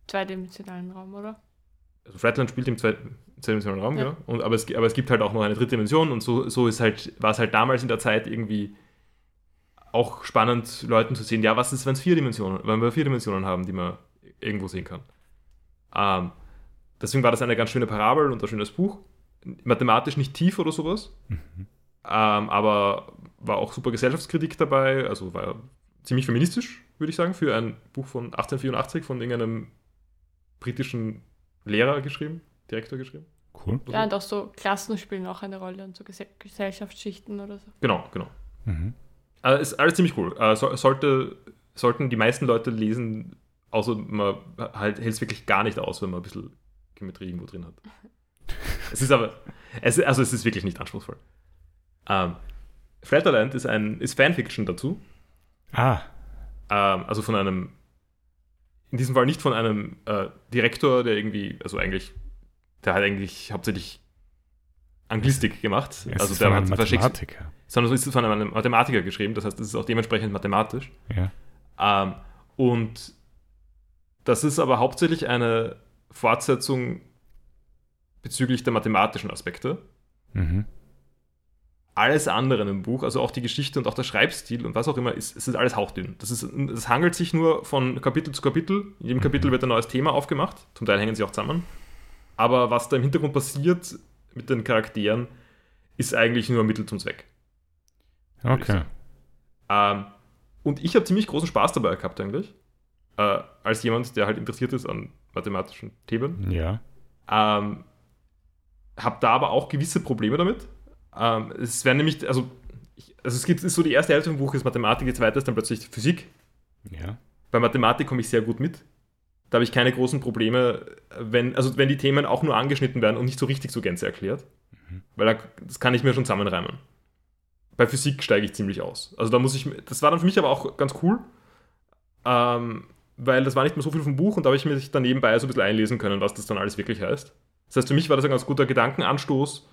zweidimensionalen Raum, oder? Also Flatland spielt im zweidimensionalen Raum, ja. ja. Und, aber, es, aber es gibt halt auch noch eine dritte Dimension und so, so ist halt, war es halt damals in der Zeit irgendwie auch spannend, Leuten zu sehen, ja, was ist, wenn es vier Dimensionen, wenn wir vier Dimensionen haben, die man irgendwo sehen kann. Ähm, deswegen war das eine ganz schöne Parabel und ein schönes Buch. Mathematisch nicht tief oder sowas, mhm. ähm, aber war auch super Gesellschaftskritik dabei, also war ziemlich feministisch, würde ich sagen, für ein Buch von 1884 von irgendeinem britischen Lehrer geschrieben, Direktor geschrieben. Cool. Ja, und auch so Klassen spielen auch eine Rolle und so Gesellschaftsschichten oder so. Genau, genau. Mhm. Also ist alles ziemlich cool. Äh, so, sollte, sollten die meisten Leute lesen, außer man halt, hält es wirklich gar nicht aus, wenn man ein bisschen Geometrie irgendwo drin hat. es ist aber, es, also es ist wirklich nicht anspruchsvoll. Ähm, Flatterland ist, ein, ist Fanfiction dazu. Ah. Ähm, also von einem, in diesem Fall nicht von einem äh, Direktor, der irgendwie, also eigentlich, der hat eigentlich hauptsächlich Anglistik gemacht. Es also ist der von einem Mathematiker. Sondern es ist von einem Mathematiker geschrieben, das heißt, es ist auch dementsprechend mathematisch. Ja. Ähm, und das ist aber hauptsächlich eine Fortsetzung bezüglich der mathematischen Aspekte. Mhm alles andere in dem Buch, also auch die Geschichte und auch der Schreibstil und was auch immer, ist, es ist alles hauchdünn. Das, ist, das hangelt sich nur von Kapitel zu Kapitel. In jedem Kapitel wird ein neues Thema aufgemacht. Zum Teil hängen sie auch zusammen. Aber was da im Hintergrund passiert mit den Charakteren, ist eigentlich nur Mittel zum Zweck. Okay. Ähm, und ich habe ziemlich großen Spaß dabei gehabt, eigentlich. Äh, als jemand, der halt interessiert ist an mathematischen Themen. Ja. Ähm, habe da aber auch gewisse Probleme damit ähm, es werden nämlich, also, ich, also es gibt ist so die erste Hälfte vom Buch ist Mathematik, die zweite ist dann plötzlich Physik. Ja. Bei Mathematik komme ich sehr gut mit. Da habe ich keine großen Probleme, wenn, also wenn die Themen auch nur angeschnitten werden und nicht so richtig so Gänze erklärt. Mhm. Weil da, das kann ich mir schon zusammenreimen. Bei Physik steige ich ziemlich aus. Also da muss ich, das war dann für mich aber auch ganz cool, ähm, weil das war nicht mehr so viel vom Buch und da habe ich mich dann nebenbei so ein bisschen einlesen können, was das dann alles wirklich heißt. Das heißt, für mich war das ein ganz guter Gedankenanstoß,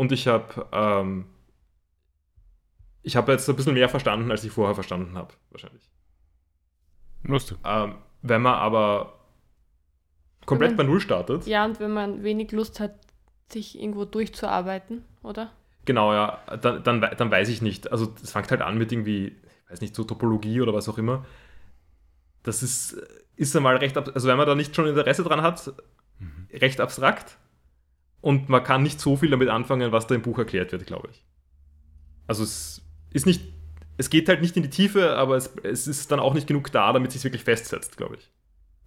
und ich habe ähm, ich habe jetzt ein bisschen mehr verstanden, als ich vorher verstanden habe, wahrscheinlich. Lustig. Ähm, wenn man aber komplett man, bei Null startet. Ja, und wenn man wenig Lust hat, sich irgendwo durchzuarbeiten, oder? Genau, ja, dann, dann, dann weiß ich nicht. Also es fängt halt an mit irgendwie, ich weiß nicht, so Topologie oder was auch immer. das ist, ist einmal recht, also wenn man da nicht schon Interesse dran hat, mhm. recht abstrakt. Und man kann nicht so viel damit anfangen, was da im Buch erklärt wird, glaube ich. Also es ist nicht, es geht halt nicht in die Tiefe, aber es, es ist dann auch nicht genug da, damit es sich wirklich festsetzt, glaube ich.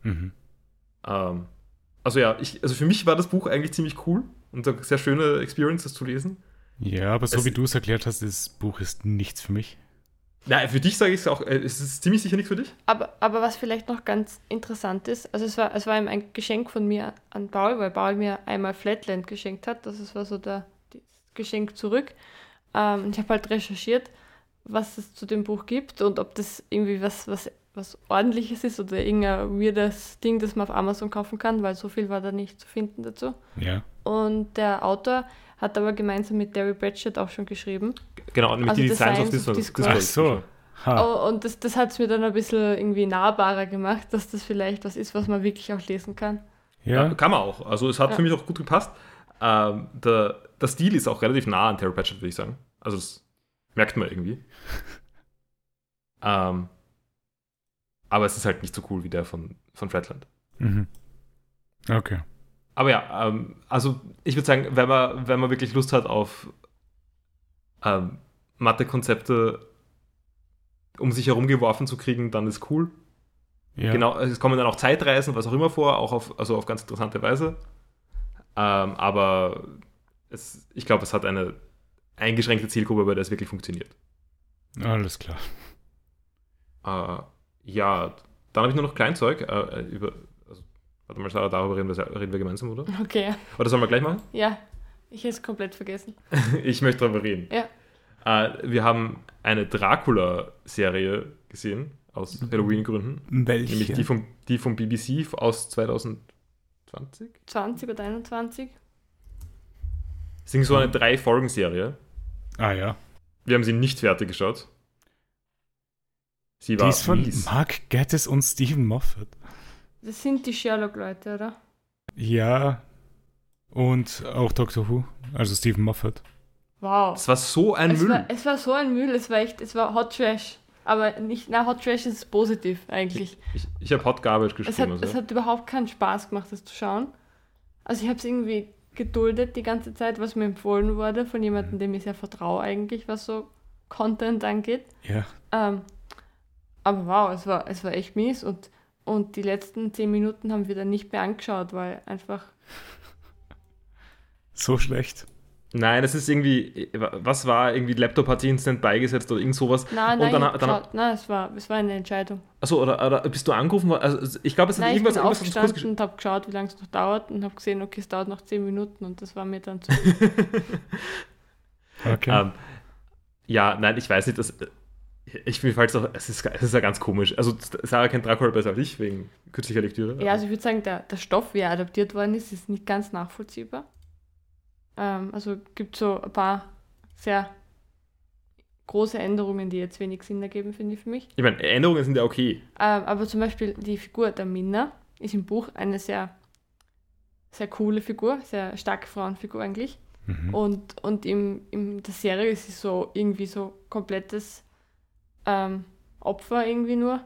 Mhm. Ähm, also ja, ich, also für mich war das Buch eigentlich ziemlich cool und eine sehr schöne Experience, das zu lesen. Ja, aber so es, wie du es erklärt hast, das Buch ist nichts für mich. Na, für dich sage ich es auch, äh, es ist ziemlich sicher nichts für dich. Aber, aber was vielleicht noch ganz interessant ist, also es war, es war ein Geschenk von mir an Paul, weil Paul mir einmal Flatland geschenkt hat. Das war so der, das Geschenk zurück. Ähm, ich habe halt recherchiert, was es zu dem Buch gibt und ob das irgendwie was, was, was ordentliches ist oder irgendein weirdes Ding, das man auf Amazon kaufen kann, weil so viel war da nicht zu finden dazu. Ja. Und der Autor hat aber gemeinsam mit Derry Pratchett auch schon geschrieben. Genau, mit also die Designs, Designs of Discord. Ach so. Oh, und das, das hat es mir dann ein bisschen irgendwie nahbarer gemacht, dass das vielleicht was ist, was man wirklich auch lesen kann. Ja, ja kann man auch. Also es hat ja. für mich auch gut gepasst. Ähm, der, der Stil ist auch relativ nah an Terry Pratchett, würde ich sagen. Also das merkt man irgendwie. ähm, aber es ist halt nicht so cool wie der von, von Flatland. Mhm. Okay. Aber ja, ähm, also ich würde sagen, wenn man, wenn man wirklich Lust hat auf ähm, Mathe-Konzepte, um sich herumgeworfen zu kriegen, dann ist cool. Ja. Genau, es kommen dann auch Zeitreisen, was auch immer vor, auch auf, also auf ganz interessante Weise. Ähm, aber es, ich glaube, es hat eine eingeschränkte Zielgruppe, bei der es wirklich funktioniert. Alles klar. Äh, ja, dann habe ich nur noch Kleinzeug. Äh, über, Warte mal, Sarah, darüber reden wir, reden wir gemeinsam, oder? Okay. Oder sollen wir gleich machen? Ja, ich hätte es komplett vergessen. ich möchte darüber reden. Ja. Uh, wir haben eine Dracula-Serie gesehen, aus mhm. Halloween-Gründen. Welche? Nämlich die vom, die vom BBC aus 2020? 20 oder 21. Es ist so eine Drei-Folgen-Serie. Ah ja. Wir haben sie nicht fertig geschaut. Sie war die ist von mies. Mark Gettis und Stephen Moffat. Das sind die Sherlock-Leute, oder? Ja. Und auch Doctor Who, also Stephen Moffat. Wow. Es war so ein es Müll. War, es war so ein Müll, es war echt, es war Hot Trash. Aber nicht, na, Hot Trash ist positiv eigentlich. Ich, ich, ich habe Hot Garbage geschrieben. Es hat, also. es hat überhaupt keinen Spaß gemacht, das zu schauen. Also ich habe es irgendwie geduldet die ganze Zeit, was mir empfohlen wurde von jemandem, dem ich sehr vertraue eigentlich, was so Content angeht. Ja. Ähm, aber wow, es war, es war echt mies und und die letzten zehn Minuten haben wir dann nicht mehr angeschaut, weil einfach. So schlecht. Nein, es ist irgendwie, was war, irgendwie Laptop hat sich in Standby gesetzt oder irgend sowas. Nein, nein, dann, dann, nein es, war, es war eine Entscheidung. Achso, oder, oder bist du angerufen? Also ich glaube, es hat nein, irgendwas... Ich bin irgendwas aufgestanden und habe geschaut, wie lange es noch dauert und habe gesehen, okay, es dauert noch zehn Minuten und das war mir dann zu... okay. Um, ähm, ja, nein, ich weiß nicht, das, ich finde falls auch, es ist, es ist ja ganz komisch. Also Sarah kennt Dracula besser als ich, wegen kürzlicher Lektüre. Ja, also ich würde sagen, der, der Stoff, wie er adaptiert worden ist, ist nicht ganz nachvollziehbar. Ähm, also gibt so ein paar sehr große Änderungen, die jetzt wenig Sinn ergeben, finde ich für mich. Ich meine, Änderungen sind ja okay. Ähm, aber zum Beispiel die Figur der Minna ist im Buch eine sehr, sehr coole Figur, sehr starke Frauenfigur eigentlich. Mhm. Und, und im, in der Serie ist sie so irgendwie so komplettes ähm, Opfer irgendwie nur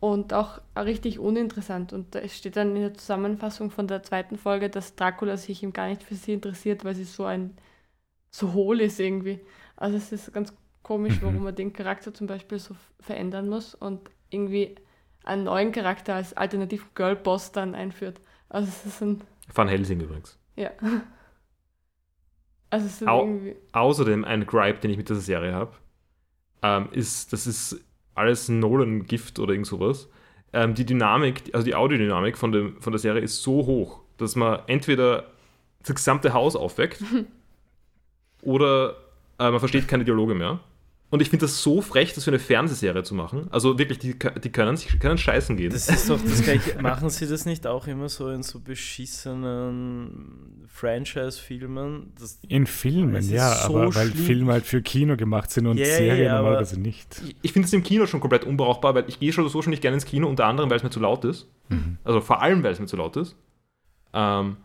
und auch richtig uninteressant. Und es steht dann in der Zusammenfassung von der zweiten Folge, dass Dracula sich ihm gar nicht für sie interessiert, weil sie so ein so hohl ist irgendwie. Also es ist ganz komisch, mhm. warum man den Charakter zum Beispiel so verändern muss und irgendwie einen neuen Charakter als alternativen Girlboss dann einführt. Also es ist ein... Van Helsing übrigens. Ja. Also es ist Au irgendwie... Außerdem ein Gripe, den ich mit dieser Serie habe ähm, ist, das ist alles Nolan-Gift oder irgend sowas. Ähm, die Dynamik, also die Audiodynamik von, dem, von der Serie ist so hoch, dass man entweder das gesamte Haus aufweckt oder äh, man versteht keine Dialoge mehr. Und ich finde das so frech, das für eine Fernsehserie zu machen. Also wirklich, die, die können, sich, können scheißen gehen. Das ist doch das gleiche. Machen sie das nicht auch immer so in so beschissenen Franchise-Filmen? In Filmen, ja, so aber weil schlimm. Filme halt für Kino gemacht sind und yeah, Serien yeah, normalerweise nicht. Ich, finde es im Kino schon komplett unbrauchbar, weil ich gehe schon so schon nicht gerne ins Kino, unter anderem, weil es mir zu laut ist. Mhm. Also vor allem, weil es mir zu laut ist. Ähm,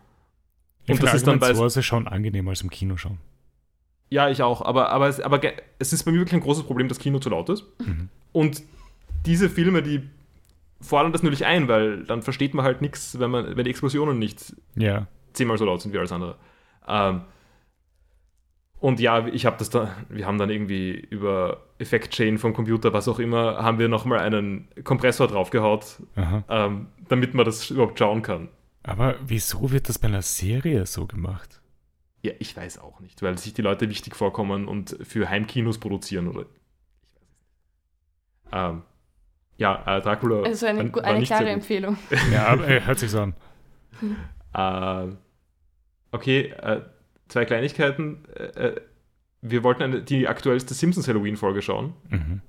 und das ist dann bei. Zu Hause schon angenehmer als im Kino schauen. Ja, ich auch. Aber, aber, es, aber es ist bei mir wirklich ein großes Problem, dass Kino zu laut ist. Mhm. Und diese Filme, die fordern das natürlich ein, weil dann versteht man halt nichts, wenn man, wenn die Explosionen nicht ja. zehnmal so laut sind wie alles andere. Ähm, und ja, ich habe das da, wir haben dann irgendwie über Effekt-Chain vom Computer, was auch immer, haben wir nochmal einen Kompressor draufgehaut, ähm, damit man das überhaupt schauen kann. Aber wieso wird das bei einer Serie so gemacht? Ja, ich weiß auch nicht, weil sich die Leute wichtig vorkommen und für Heimkinos produzieren oder. Ich weiß es nicht. Ähm, ja, äh, Dracula. Also eine, war, war eine klare Empfehlung. ja, aber äh, hört sich so an. äh, okay, äh, zwei Kleinigkeiten. Äh, äh, wir wollten eine, die aktuellste Simpsons Halloween-Folge schauen. Mhm.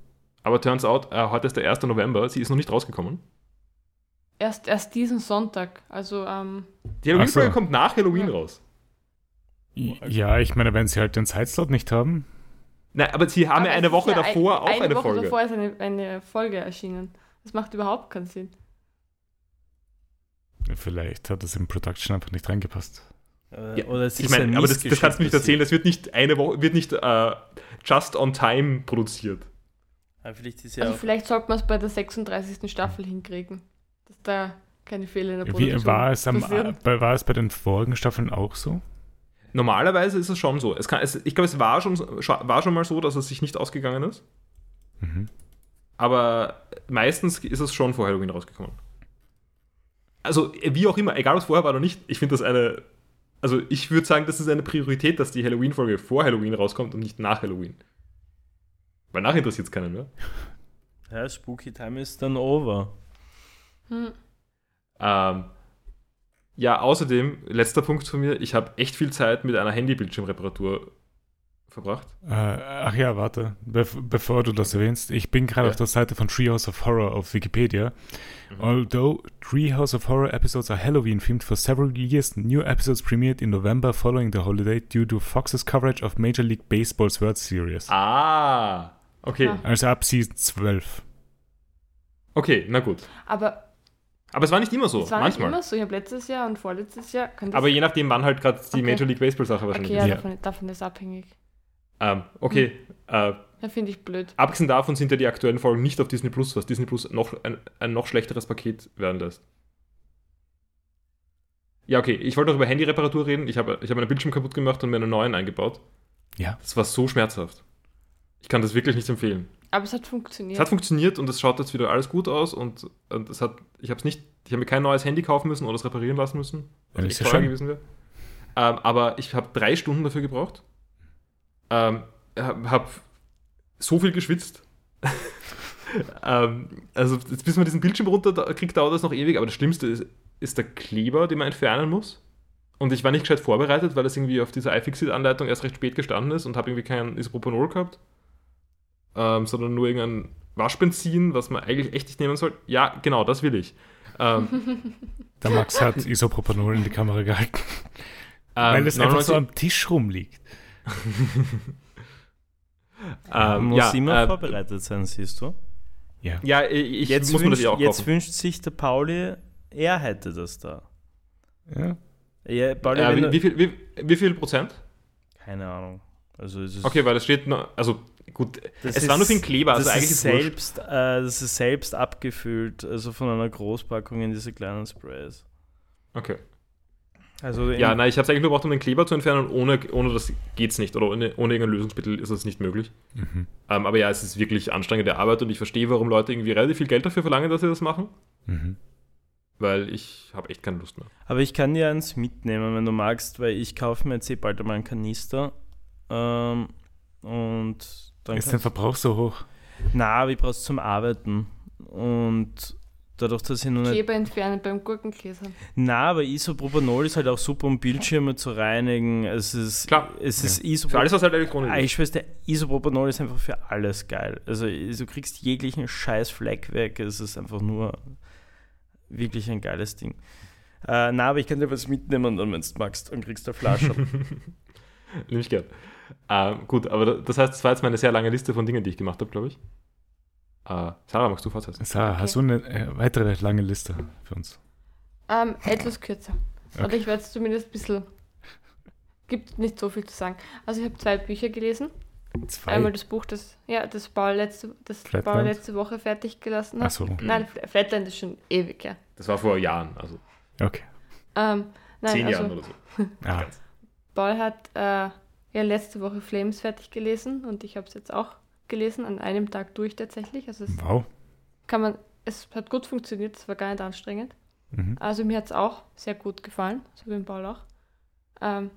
Aber turns out, äh, heute ist der 1. November, sie ist noch nicht rausgekommen. Erst, erst diesen Sonntag, also ähm Die Halloween-Folge so. kommt nach Halloween ja. raus. Ja, ich meine, wenn sie halt den Zeitslot nicht haben. Nein, aber sie haben aber ja eine Woche ja davor ein, auch eine, eine Woche Folge. Eine Woche davor ist eine, eine Folge erschienen. Das macht überhaupt keinen Sinn. Vielleicht hat das im Production einfach nicht reingepasst. Äh, ja, oder ich meine, aber das, das kannst du nicht erzählen, das wird nicht eine Woche, wird nicht uh, just on time produziert. Ja, vielleicht ja also vielleicht sollte man es bei der 36. Staffel hinkriegen, dass da keine Fehler in der Produktion Wie, war, es am, bei, war es bei den vorigen Staffeln auch so? Normalerweise ist es schon so. Es kann, es, ich glaube, es war schon, war schon mal so, dass es sich nicht ausgegangen ist. Mhm. Aber meistens ist es schon vor Halloween rausgekommen. Also, wie auch immer, egal was vorher war oder nicht, ich finde das eine also ich würde sagen, das ist eine Priorität, dass die Halloween-Folge vor Halloween rauskommt und nicht nach Halloween. Weil nachher interessiert es keinen mehr. Ja, Spooky Time ist dann over. Hm. Ähm, ja, außerdem, letzter Punkt von mir, ich habe echt viel Zeit mit einer Handybildschirmreparatur verbracht. Äh, ach ja, warte, Be bevor du das erwähnst, ich bin gerade ja. auf der Seite von Treehouse of Horror auf Wikipedia. Mhm. Although Treehouse of Horror episodes are Halloween themed for several years, new episodes premiered in November following the holiday due to Fox's coverage of Major League Baseball's World Series. Ah, okay. Also ab Season 12. Okay, na gut. Aber aber es war nicht immer so. Es war manchmal. nicht immer so. Ich habe letztes Jahr und vorletztes Jahr. Aber je nachdem, wann halt gerade die okay. Major League Baseball Sache wahrscheinlich okay, ist. Ja, davon, davon ist abhängig. Ähm, okay. Hm. Äh, ja, finde ich blöd. Abgesehen davon sind ja die aktuellen Folgen nicht auf Disney Plus, was Disney Plus noch ein, ein noch schlechteres Paket werden lässt. Ja, okay. Ich wollte noch über Handyreparatur reden. Ich habe ich hab meinen Bildschirm kaputt gemacht und mir einen neuen eingebaut. Ja. Das war so schmerzhaft. Ich kann das wirklich nicht empfehlen. Aber es hat funktioniert. Es hat funktioniert und es schaut jetzt wieder alles gut aus und, und es hat, ich habe es nicht, ich habe mir kein neues Handy kaufen müssen oder es reparieren lassen müssen, ja, echt teuer gewesen wäre. Ähm, aber ich habe drei Stunden dafür gebraucht ähm, habe so viel geschwitzt. ähm, also, jetzt, bis man diesen Bildschirm runterkriegt, dauert das noch ewig. Aber das Schlimmste ist, ist der Kleber, den man entfernen muss. Und ich war nicht gescheit vorbereitet, weil das irgendwie auf dieser iFixit-Anleitung erst recht spät gestanden ist und habe irgendwie kein Isopropanol gehabt, ähm, sondern nur irgendein Waschbenzin, was man eigentlich echt nicht nehmen soll. Ja, genau, das will ich. Ähm, der Max hat Isopropanol in die Kamera gehalten. weil es einfach so am Tisch rumliegt. ähm, muss ja, immer äh, vorbereitet sein, siehst du? Ja. Ja, ich jetzt muss wünscht, auch Jetzt wünscht sich der Pauli, er hätte das da. Ja. ja Pauli, äh, wie, wie, viel, wie, wie, viel Prozent? Keine Ahnung. Also okay, weil es steht also gut, das es ist, war nur für den Kleber, also eigentlich ist selbst, äh, das ist selbst abgefüllt, also von einer Großpackung in diese kleinen Sprays. Okay. Also ja, nein, ich habe es eigentlich nur gebraucht, um den Kleber zu entfernen und ohne, ohne das es nicht. Oder ohne, ohne irgendein Lösungsmittel ist das nicht möglich. Mhm. Ähm, aber ja, es ist wirklich anstrengende Arbeit und ich verstehe, warum Leute irgendwie relativ viel Geld dafür verlangen, dass sie das machen. Mhm. Weil ich habe echt keine Lust mehr. Aber ich kann dir eins mitnehmen, wenn du magst, weil ich kaufe mir jetzt eh bald einmal einen Kanister. Ähm, und dann ist dein Verbrauch so hoch? Na, aber ich brauche es zum Arbeiten. Und Dadurch, dass ich nur Kleber entfernen beim Gurkenkäse. Na, aber Isopropanol ist halt auch super, um Bildschirme zu reinigen. Es ist, Klar. Es ist ja. Isopro für alles, was halt Elektronik ist. Ich schwör's Isopropanol ist einfach für alles geil. Also, du kriegst jeglichen scheiß Fleck weg. Es ist einfach nur wirklich ein geiles Ding. Äh, na, aber ich kann dir was mitnehmen, dann, wenn du magst, und kriegst du eine Flasche. Nimm ich gern. Äh, gut, aber das heißt, das war jetzt meine sehr lange Liste von Dingen, die ich gemacht habe, glaube ich. Uh, Sarah, magst du fortsetzen? Sarah, okay. hast du eine äh, weitere lange Liste für uns? Ähm, etwas kürzer. Okay. Oder ich werde es zumindest ein bisschen. Gibt nicht so viel zu sagen. Also, ich habe zwei Bücher gelesen. Zwei? Einmal das Buch, das, ja, das Paul letzte, das Paul letzte Woche fertig gelassen hat. Ach so. Nein, Flatland ist schon ewig, ja. Das war vor Jahren, also. Okay. Ähm, nein, Zehn also, Jahren oder so. ah. Paul hat äh, ja letzte Woche Flames fertig gelesen und ich habe es jetzt auch gelesen, an einem Tag durch tatsächlich. Also wow. Kann man, es hat gut funktioniert, es war gar nicht anstrengend. Mhm. Also mir hat es auch sehr gut gefallen, so wie im Paul auch. Ähm,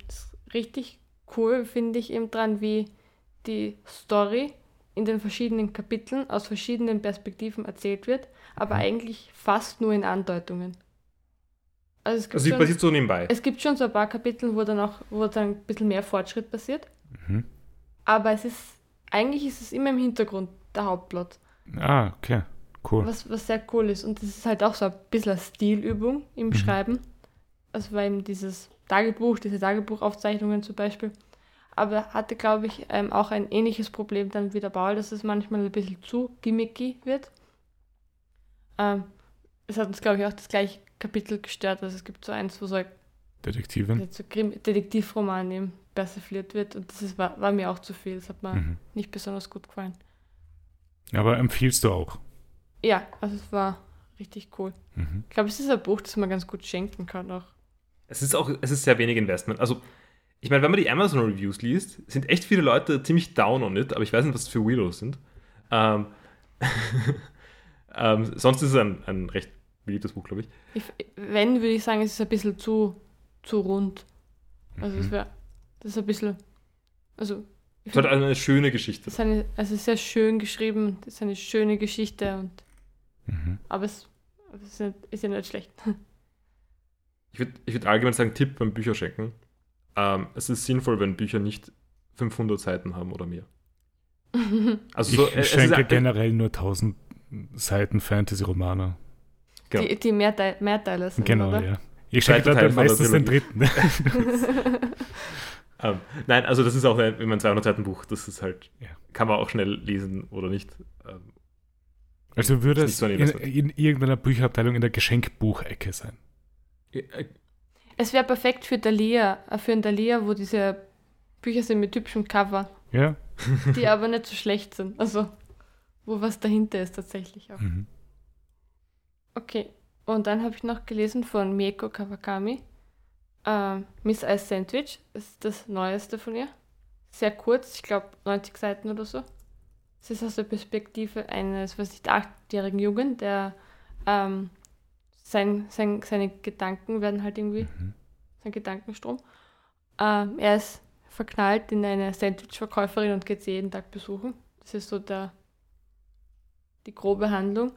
richtig cool finde ich eben dran, wie die Story in den verschiedenen Kapiteln aus verschiedenen Perspektiven erzählt wird, aber mhm. eigentlich fast nur in Andeutungen. Also, es gibt also passiert so nebenbei. Es gibt schon so ein paar Kapitel, wo dann auch wo dann ein bisschen mehr Fortschritt passiert. Mhm. Aber es ist, eigentlich ist es immer im Hintergrund, der Hauptplot. Ah, okay. Cool. Was, was sehr cool ist. Und das ist halt auch so ein bisschen eine Stilübung im mhm. Schreiben. Also war eben dieses Tagebuch, diese Tagebuchaufzeichnungen zum Beispiel. Aber hatte, glaube ich, ähm, auch ein ähnliches Problem dann wie der Paul, dass es manchmal ein bisschen zu gimmicky wird. Ähm, es hat uns, glaube ich, auch das gleiche Kapitel gestört. Also es gibt so eins, wo so Detektivin? So Detektivroman eben persifliert wird und das ist, war, war, mir auch zu viel. Das hat mir mhm. nicht besonders gut gefallen. Aber empfiehlst du auch? Ja, also es war richtig cool. Mhm. Ich glaube, es ist ein Buch, das man ganz gut schenken kann auch. Es ist auch, es ist sehr wenig Investment. Also, ich meine, wenn man die Amazon-Reviews liest, sind echt viele Leute ziemlich down on it, aber ich weiß nicht, was das für Weirdos sind. Ähm, ähm, sonst ist es ein, ein recht beliebtes Buch, glaube ich. ich. Wenn, würde ich sagen, es ist ein bisschen zu, zu rund. Also, mhm. es wäre, das ist ein bisschen, also. Es hat eine schöne Geschichte. Es ist eine, also sehr schön geschrieben, es ist eine schöne Geschichte und. Mhm. Aber es, es ist, nicht, ist ja nicht schlecht. Ich würde ich würd allgemein sagen, Tipp beim Bücherschenken. Ähm, es ist sinnvoll, wenn Bücher nicht 500 Seiten haben oder mehr. Also so, ich schenke ist, generell nur 1000 Seiten Fantasy-Romane. Genau. Die, die Mehrteil, Mehrteiler sind, Genau, oder? ja. Ich schenke dann meistens den dritten. um, ähm, nein, also das ist auch ein, wenn man 200 Seiten Buch, das ist halt, ja. kann man auch schnell lesen oder nicht. Um, ähm, also würde es so in, in, irgendeiner Bücherabteilung in der Geschenkbuchecke sein. Äh, es wäre perfekt für Dalia, äh, für ein Dalia, wo diese Bücher sind mit hübschem Cover. Ja. die aber nicht so schlecht sind. Also, wo was dahinter ist tatsächlich auch. Mhm. Okay, und dann habe ich noch gelesen von Mieko Kawakami. Uh, Miss Ice Sandwich ist das neueste von ihr. Sehr kurz, ich glaube 90 Seiten oder so. Es ist aus der Perspektive eines, was nicht, achtjährigen Jungen, der ähm, sein, sein, seine Gedanken werden halt irgendwie, mhm. sein Gedankenstrom. Ähm, er ist verknallt in eine Sandwich-Verkäuferin und geht sie jeden Tag besuchen. Das ist so der, die grobe Handlung.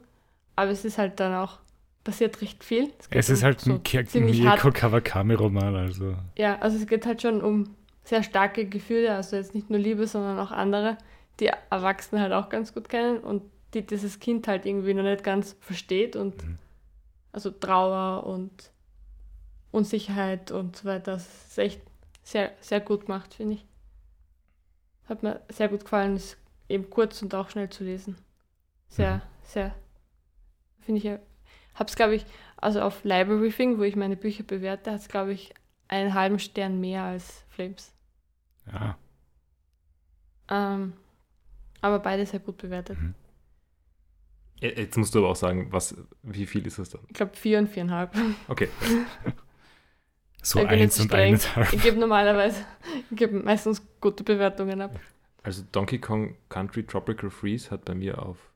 Aber es ist halt dann auch, passiert recht viel. Es, es ist halt so ein Mieko Kawakami-Roman, also. Ja, also es geht halt schon um sehr starke Gefühle, also jetzt nicht nur Liebe, sondern auch andere, die Erwachsene halt auch ganz gut kennen und die dieses Kind halt irgendwie noch nicht ganz versteht und mhm also Trauer und Unsicherheit und so weiter. Das ist echt sehr, sehr gut gemacht, finde ich. Hat mir sehr gut gefallen, ist eben kurz und auch schnell zu lesen. Sehr, mhm. sehr, finde ich, habe es, glaube ich, also auf Librarything, wo ich meine Bücher bewerte, hat es, glaube ich, einen halben Stern mehr als Flames. Ja. Ähm, aber beide sehr gut bewertet. Mhm. Jetzt musst du aber auch sagen, was, wie viel ist das dann? Ich glaube vier und viereinhalb. Okay. so eins und eineinhalb. Ich gebe normalerweise, ich gebe meistens gute Bewertungen ab. Also Donkey Kong Country Tropical Freeze hat bei mir auf,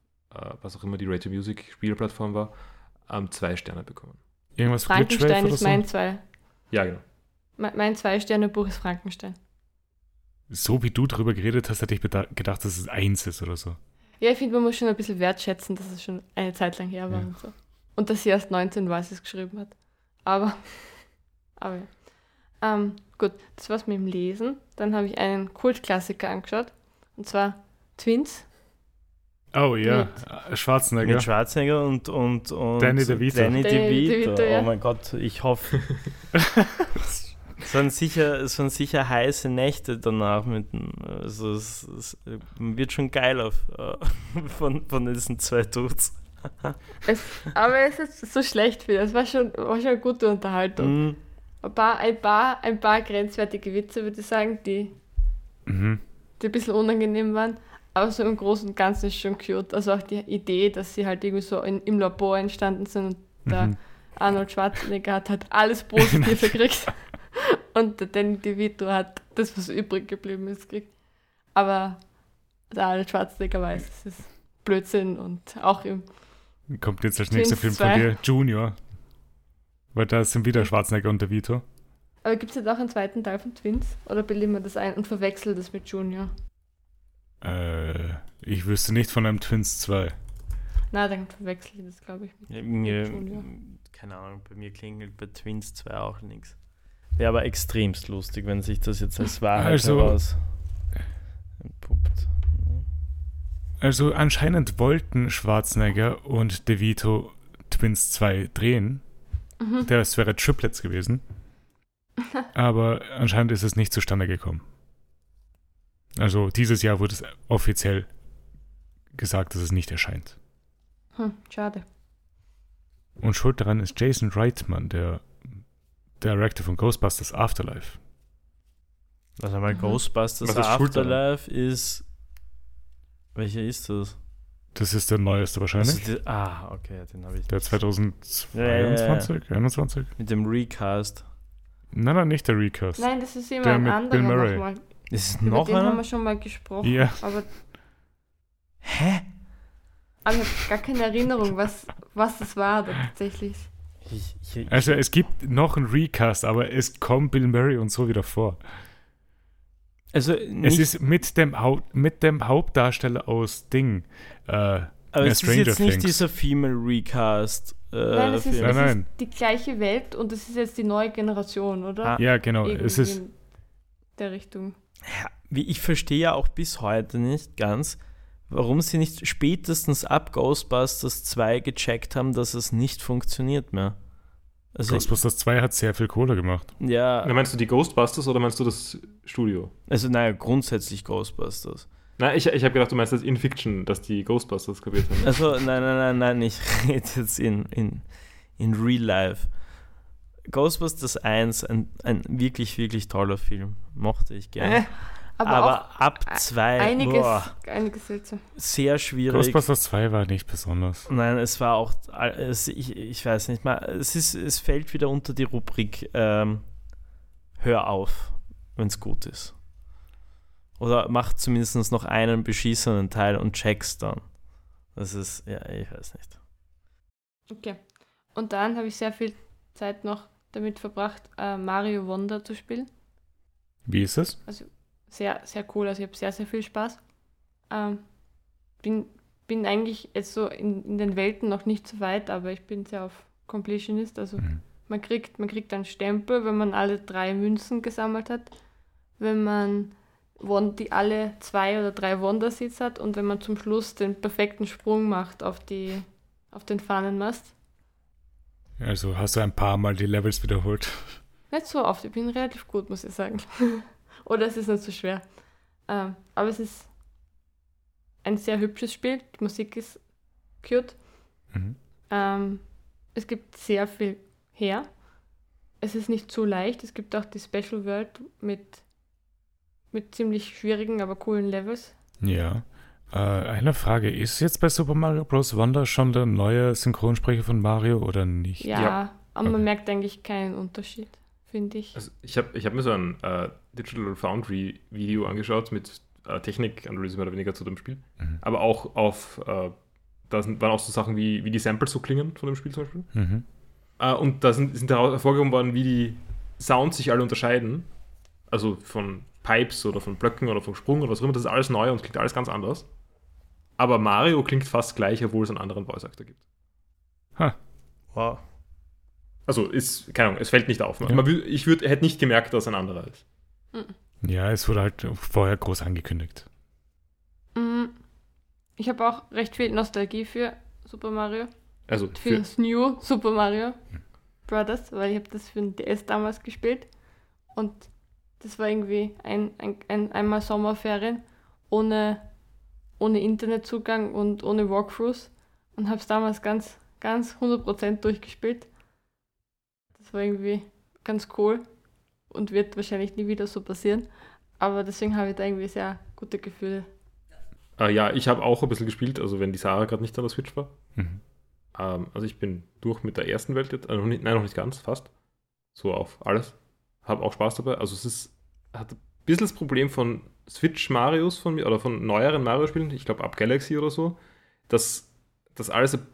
was auch immer die Rated Music Spielplattform war, ähm, zwei Sterne bekommen. Irgendwas Frankenstein ist so? mein zwei. Ja, genau. Mein Zwei-Sterne-Buch ist Frankenstein. So wie du darüber geredet hast, hätte ich gedacht, dass es eins ist oder so. Ja, ich finde, man muss schon ein bisschen wertschätzen, dass es schon eine Zeit lang her war ja. und so. Und dass sie erst 19 war, als sie es geschrieben hat. Aber, aber ja. Ähm, gut, das war's mit dem Lesen. Dann habe ich einen Kultklassiker angeschaut. Und zwar Twins. Oh ja, mit, Schwarzenegger. Mit Schwarzenegger und, und, und Danny DeVito. Danny DeVito. DeVito ja. Oh mein Gott, ich hoffe. Es waren sicher, es waren sicher heiße Nächte danach mit also es, es wird schon geil auf, äh, von, von diesen zwei Dudes. es, aber es ist so schlecht wieder. Es war schon, war schon eine gute Unterhaltung. Mm. Ein, paar, ein, paar, ein paar grenzwertige Witze, würde ich sagen, die, mhm. die ein bisschen unangenehm waren. Aber so im Großen und Ganzen ist schon cute. Also auch die Idee, dass sie halt irgendwie so in, im Labor entstanden sind und mhm. der Arnold Schwarzenegger hat halt alles Positive gekriegt. und der Danny DeVito hat das, was übrig geblieben ist, gekriegt. Aber der Arnold Schwarzenegger weiß, es ist Blödsinn und auch im. Kommt jetzt als nächster Film von dir, Junior. Weil da sind wieder Schwarzenegger und DeVito. Aber gibt es jetzt auch einen zweiten Teil von Twins? Oder bilde ich mir das ein und verwechsel das mit Junior? Äh, ich wüsste nicht von einem Twins 2. Na, dann verwechsel ich das, glaube ich. Ja, mir, keine Ahnung, bei mir klingelt bei Twins 2 auch nichts. Wäre aber extremst lustig, wenn sich das jetzt als Wahrheit also, heraus entpuppt. Also anscheinend wollten Schwarzenegger und DeVito Twins 2 drehen. Mhm. Das wäre Triplets gewesen. Aber anscheinend ist es nicht zustande gekommen. Also dieses Jahr wurde es offiziell gesagt, dass es nicht erscheint. Hm, schade. Und schuld daran ist Jason Reitman, der Director von Ghostbusters Afterlife. Also mal mhm. Ghostbusters ist Afterlife ist. Welcher ist das? Das ist der neueste wahrscheinlich. Die, ah, okay, den habe ich. Der 2022, ja, ja, 21? Mit dem Recast. Nein, nein, nicht der Recast. Nein, das ist immer ein anderer nochmal. Ist es noch den einer? haben wir schon mal gesprochen. Ja. Aber Hä? Aber ich habe gar keine Erinnerung, was, was das war tatsächlich. Ich, ich, also es gibt noch einen Recast, aber es kommt Bill Murray und so wieder vor. Also es ist mit dem, Haupt, mit dem Hauptdarsteller aus Ding. Äh, aber es ist jetzt Things. nicht dieser Female Recast. Äh, nein, es ist, nein, es nein. ist die gleiche Welt und es ist jetzt die neue Generation, oder? Ah, ja, genau. Irgendwie es ist in der Richtung. Wie ich verstehe ja auch bis heute nicht ganz, warum sie nicht spätestens ab Ghostbusters 2 gecheckt haben, dass es nicht funktioniert mehr. Also Ghostbusters 2 hat sehr viel Kohle gemacht. Ja. Na, meinst du die Ghostbusters oder meinst du das Studio? Also, naja, grundsätzlich Ghostbusters. Nein, ich, ich habe gedacht, du meinst das in Fiction, dass die Ghostbusters kapiert haben. Also, nein, nein, nein, nein, ich rede jetzt in, in, in Real Life. Ghostbusters 1, ein, ein wirklich, wirklich toller Film. Mochte ich gerne. Äh. Aber, aber ab zwei, einiges, boah, einiges seltsam. Sehr schwierig. Ghostbusters 2 war nicht besonders. Nein, es war auch, es, ich, ich weiß nicht mal, es, ist, es fällt wieder unter die Rubrik ähm, Hör auf, wenn es gut ist. Oder mach zumindest noch einen beschissenen Teil und check's dann. Das ist, ja, ich weiß nicht. Okay. Und dann habe ich sehr viel Zeit noch damit verbracht, äh, Mario Wonder zu spielen. Wie ist es? Also sehr, sehr cool. Also ich habe sehr, sehr viel Spaß. Ähm, bin, bin eigentlich jetzt so in, in den Welten noch nicht so weit, aber ich bin sehr auf Completionist. Also mhm. man kriegt, man kriegt einen Stempel, wenn man alle drei Münzen gesammelt hat. Wenn man die alle zwei oder drei Wonderseeds hat und wenn man zum Schluss den perfekten Sprung macht auf, die, auf den Fahnenmast. Also hast du ein paar Mal die Levels wiederholt? Nicht so oft, ich bin relativ gut, muss ich sagen. Oder es ist nicht so schwer. Ähm, aber es ist ein sehr hübsches Spiel. Die Musik ist cute. Mhm. Ähm, es gibt sehr viel her. Es ist nicht zu leicht. Es gibt auch die Special World mit, mit ziemlich schwierigen, aber coolen Levels. Ja. Äh, eine Frage: Ist jetzt bei Super Mario Bros. Wonder schon der neue Synchronsprecher von Mario oder nicht? Ja, ja. aber okay. man merkt eigentlich keinen Unterschied finde ich. Also ich habe ich hab mir so ein äh, Digital Foundry Video angeschaut mit äh, Technikanalyse mehr oder weniger zu dem Spiel. Mhm. Aber auch auf, äh, da sind, waren auch so Sachen wie, wie die Samples so klingen von dem Spiel zum Beispiel. Mhm. Äh, und da sind, sind hervorgehoben worden, wie die Sounds sich alle unterscheiden. Also von Pipes oder von Blöcken oder vom Sprung oder was auch immer. Das ist alles neu und klingt alles ganz anders. Aber Mario klingt fast gleich, obwohl es einen anderen Voice Actor gibt. Ha. Wow. Also ist, keine Ahnung, es fällt nicht auf. Ja. Man, ich würd, hätte nicht gemerkt, dass ein anderer ist. Ja, es wurde halt vorher groß angekündigt. Mhm. Ich habe auch recht viel Nostalgie für Super Mario. Also für, für das New Super Mario Brothers, weil ich habe das für den DS damals gespielt. Und das war irgendwie ein, ein, ein einmal Sommerferien ohne, ohne Internetzugang und ohne Walkthroughs und habe es damals ganz, ganz 100% durchgespielt. Das war irgendwie ganz cool und wird wahrscheinlich nie wieder so passieren. Aber deswegen habe ich da irgendwie sehr gute Gefühle. Äh, ja, ich habe auch ein bisschen gespielt, also wenn die Sarah gerade nicht an der Switch war. Mhm. Ähm, also ich bin durch mit der ersten Welt jetzt, also nicht, nein, noch nicht ganz, fast. So auf alles. Habe auch Spaß dabei. Also es ist, hat ein bisschen das Problem von Switch Marios von mir oder von neueren Mario-Spielen, ich glaube ab Galaxy oder so, dass das alles eine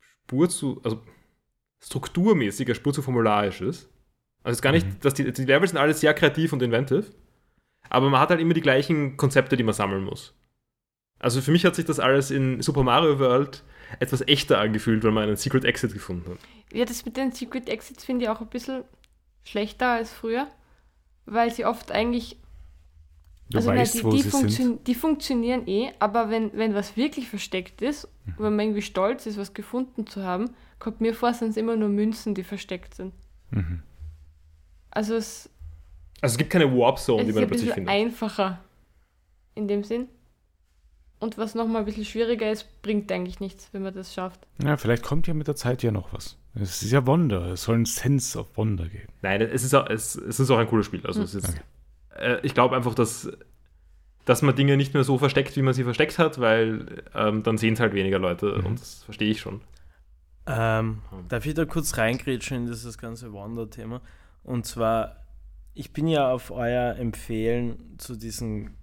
Spur zu, also strukturmäßig eine Spur zu formularisch ist. Also es ist gar nicht, mhm. dass die, die Levels sind alles sehr kreativ und inventive, aber man hat halt immer die gleichen Konzepte, die man sammeln muss. Also für mich hat sich das alles in Super Mario World etwas echter angefühlt, weil man einen Secret Exit gefunden hat. Ja, das mit den Secret Exits finde ich auch ein bisschen schlechter als früher, weil sie oft eigentlich. Du also weißt, nein, die, die, funktio die, funktionieren eh, aber wenn, wenn was wirklich versteckt ist, mhm. wenn man irgendwie stolz ist, was gefunden zu haben, kommt mir vor, sind es immer nur Münzen, die versteckt sind. Mhm. Also es. Also es gibt keine Warp Zone, die man plötzlich findet. Es ist einfacher in dem Sinn. Und was nochmal ein bisschen schwieriger ist, bringt eigentlich nichts, wenn man das schafft. Ja, vielleicht kommt ja mit der Zeit ja noch was. Es ist ja Wonder. Es soll ein Sense of Wonder geben. Nein, es ist auch, es, es ist auch ein cooles Spiel. Also hm. es ist, okay. Äh, ich glaube einfach, dass, dass man Dinge nicht mehr so versteckt, wie man sie versteckt hat, weil ähm, dann sehen es halt weniger Leute mhm. und das verstehe ich schon. Ähm, darf ich da kurz reingrätschen in dieses ganze Wonder-Thema? Und zwar, ich bin ja auf euer Empfehlen zu diesem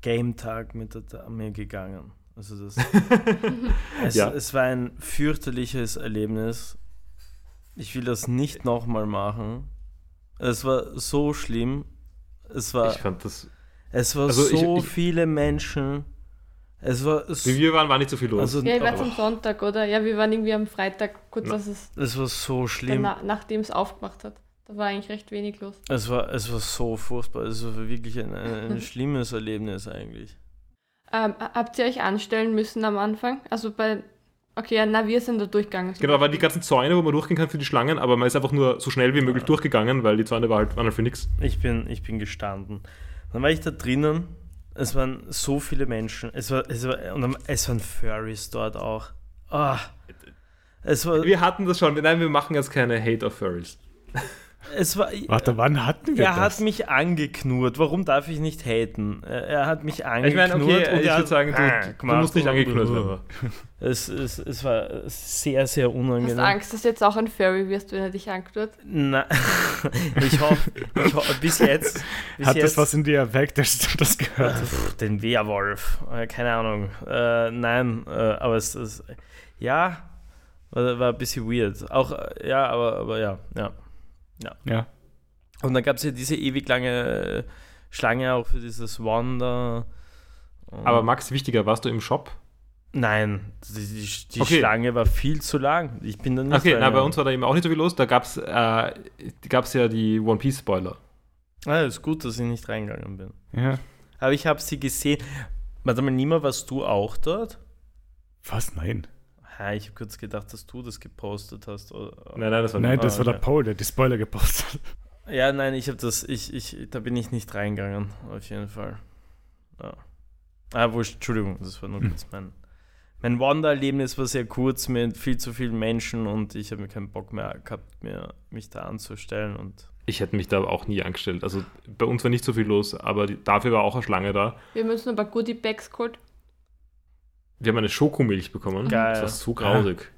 Game-Tag mit der Dame gegangen. Also das, es, ja. es war ein fürchterliches Erlebnis. Ich will das nicht nochmal machen. Es war so schlimm. Es war, ich fand das. Es war also so ich, ich, viele Menschen. Es war Wie wir waren, war nicht so viel los. Also, ja, ich war am Sonntag, oder? Ja, wir waren irgendwie am Freitag, kurz was es. Es war so schlimm. Danach, nachdem es aufgemacht hat. Da war eigentlich recht wenig los. Es war, es war so furchtbar. Es war wirklich ein, ein, ein schlimmes Erlebnis eigentlich. Ähm, habt ihr euch anstellen müssen am Anfang? Also bei. Okay, na, wir sind da durchgegangen. Genau, da waren die ganzen Zäune, wo man durchgehen kann für die Schlangen, aber man ist einfach nur so schnell wie möglich ja. durchgegangen, weil die Zäune waren halt, waren halt für nichts. Ich bin, ich bin gestanden. Dann war ich da drinnen. Es waren so viele Menschen. Es war, es war, und es waren Furries dort auch. Oh, es war, wir hatten das schon. Nein, wir machen jetzt keine Hate of Furries. Es war, Warte, wann hatten wir er das? Er hat mich angeknurrt. Warum darf ich nicht haten? Er hat mich angeknurrt. Ich meine, okay, und ich würde sagen, du, ah, du musst nicht angeknurrt werden. Es, es, es war sehr, sehr unangenehm. Hast du Angst, dass du jetzt auch ein Furry wirst, wenn er dich anknurrt? Nein, ich hoffe, ich hoff, bis jetzt. Bis hat jetzt, das was in dir erweckt, dass du das gehört hast? Den Werwolf. Äh, keine Ahnung. Äh, nein, äh, aber es ist. Ja, war, war ein bisschen weird. Auch, ja, aber, aber ja, ja. Ja. ja. Und dann gab es ja diese ewig lange Schlange auch für dieses Wander. Aber Max, wichtiger, warst du im Shop? Nein, die, die, die okay. Schlange war viel zu lang. Ich bin dann nicht Okay, na, bei uns war da eben auch nicht so viel los. Da gab es äh, ja die One Piece Spoiler. Ah, ist gut, dass ich nicht reingegangen bin. Ja. Aber ich habe sie gesehen. Warte mal, Nima, warst du auch dort? Was? Nein. Ja, ich habe kurz gedacht, dass du das gepostet hast. Oder, nein, nein, das war, nein, das war der Paul, der die Spoiler gepostet hat. Ja, nein, ich habe das, ich, ich, da bin ich nicht reingegangen, auf jeden Fall. Ja. Ah, wurscht, Entschuldigung, das war nur hm. kurz mein, mein Wandererlebnis war sehr kurz mit viel zu vielen Menschen und ich habe mir keinen Bock mehr gehabt, mir, mich da anzustellen und ich hätte mich da auch nie angestellt. Also bei uns war nicht so viel los, aber die, dafür war auch eine Schlange da. Wir müssen aber Goodie Bags geholt. Wir haben eine Schokomilch bekommen. Geil. Das war so grausig.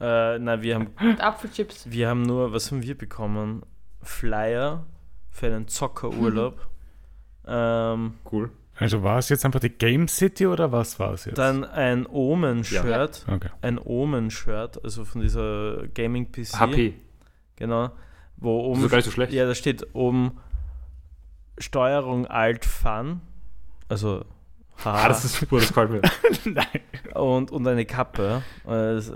Ja. Äh, na, wir haben. Und Apfelchips. Wir haben nur, was haben wir bekommen? Flyer für einen Zockerurlaub. Mhm. Ähm, cool. Also war es jetzt einfach die Game City oder was war es jetzt? Dann ein Omen-Shirt. Ja. Okay. Ein Omen-Shirt, also von dieser Gaming-PC. HP. Genau. Wo oben. Das ist gar nicht so schlecht. Ja, da steht oben Steuerung Alt Fun. Also Ah, das ist super, das gefällt mir. Nein. Und, und eine Kappe. Also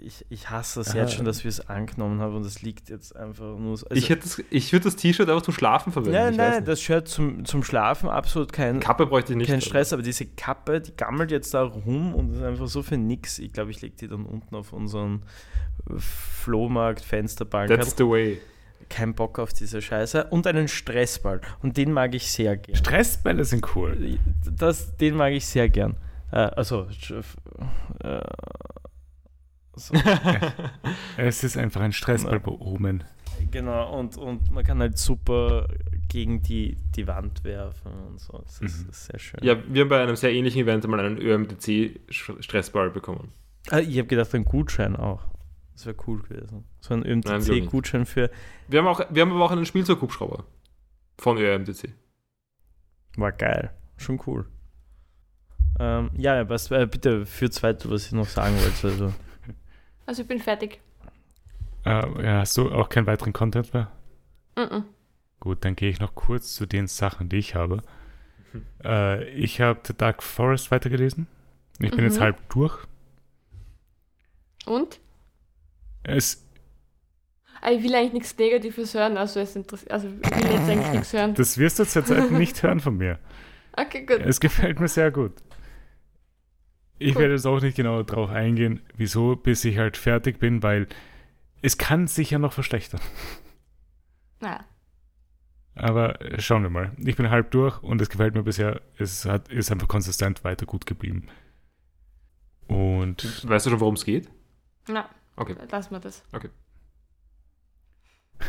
ich, ich hasse es jetzt schon, dass wir es angenommen haben und es liegt jetzt einfach nur so. Also ich ich würde das T-Shirt einfach zum Schlafen verwenden. Nein, nein, das Shirt zum, zum Schlafen absolut kein. Kappe bräuchte ich nicht. Kein Stress, aber diese Kappe, die gammelt jetzt da rum und ist einfach so für nix. Ich glaube, ich lege die dann unten auf unseren Flohmarkt-Fensterbank. That's the way keinen Bock auf diese Scheiße und einen Stressball. Und den mag ich sehr gern. Stressbälle sind cool. Das, den mag ich sehr gern. Äh, also, äh, so. es ist einfach ein Stressball bei Omen. Genau, und, und man kann halt super gegen die, die Wand werfen und so. Das ist, mhm. sehr schön. Ja, wir haben bei einem sehr ähnlichen Event mal einen ÖMTC-Stressball bekommen. Ah, ich habe gedacht, ein Gutschein auch. Das wäre cool gewesen. So ein ÖMTC-Gutschein für. Wir haben, auch, wir haben aber auch einen Spielzeughubschrauber von ÖMTC. War geil. Schon cool. Ähm, ja, was, äh, bitte führt's weiter, was ich noch sagen wollte. Also, also ich bin fertig. Äh, ja, hast du auch keinen weiteren Content mehr? Mm, -mm. Gut, dann gehe ich noch kurz zu den Sachen, die ich habe. Äh, ich habe The Dark Forest weitergelesen. Ich bin mhm. jetzt halb durch. Und? Es. Ah, ich will eigentlich nichts Negatives hören, also es interessiert. Also ich will jetzt eigentlich nichts hören. Das wirst du zurzeit nicht hören von mir. Okay, gut. Es gefällt mir sehr gut. Ich cool. werde jetzt auch nicht genau darauf eingehen, wieso, bis ich halt fertig bin, weil es kann sich ja noch verschlechtern. Na. Aber schauen wir mal. Ich bin halb durch und es gefällt mir bisher. Es hat, ist einfach konsistent weiter gut geblieben. Und. Weißt du schon, worum es geht? Na. Okay. Lass mal das. Okay.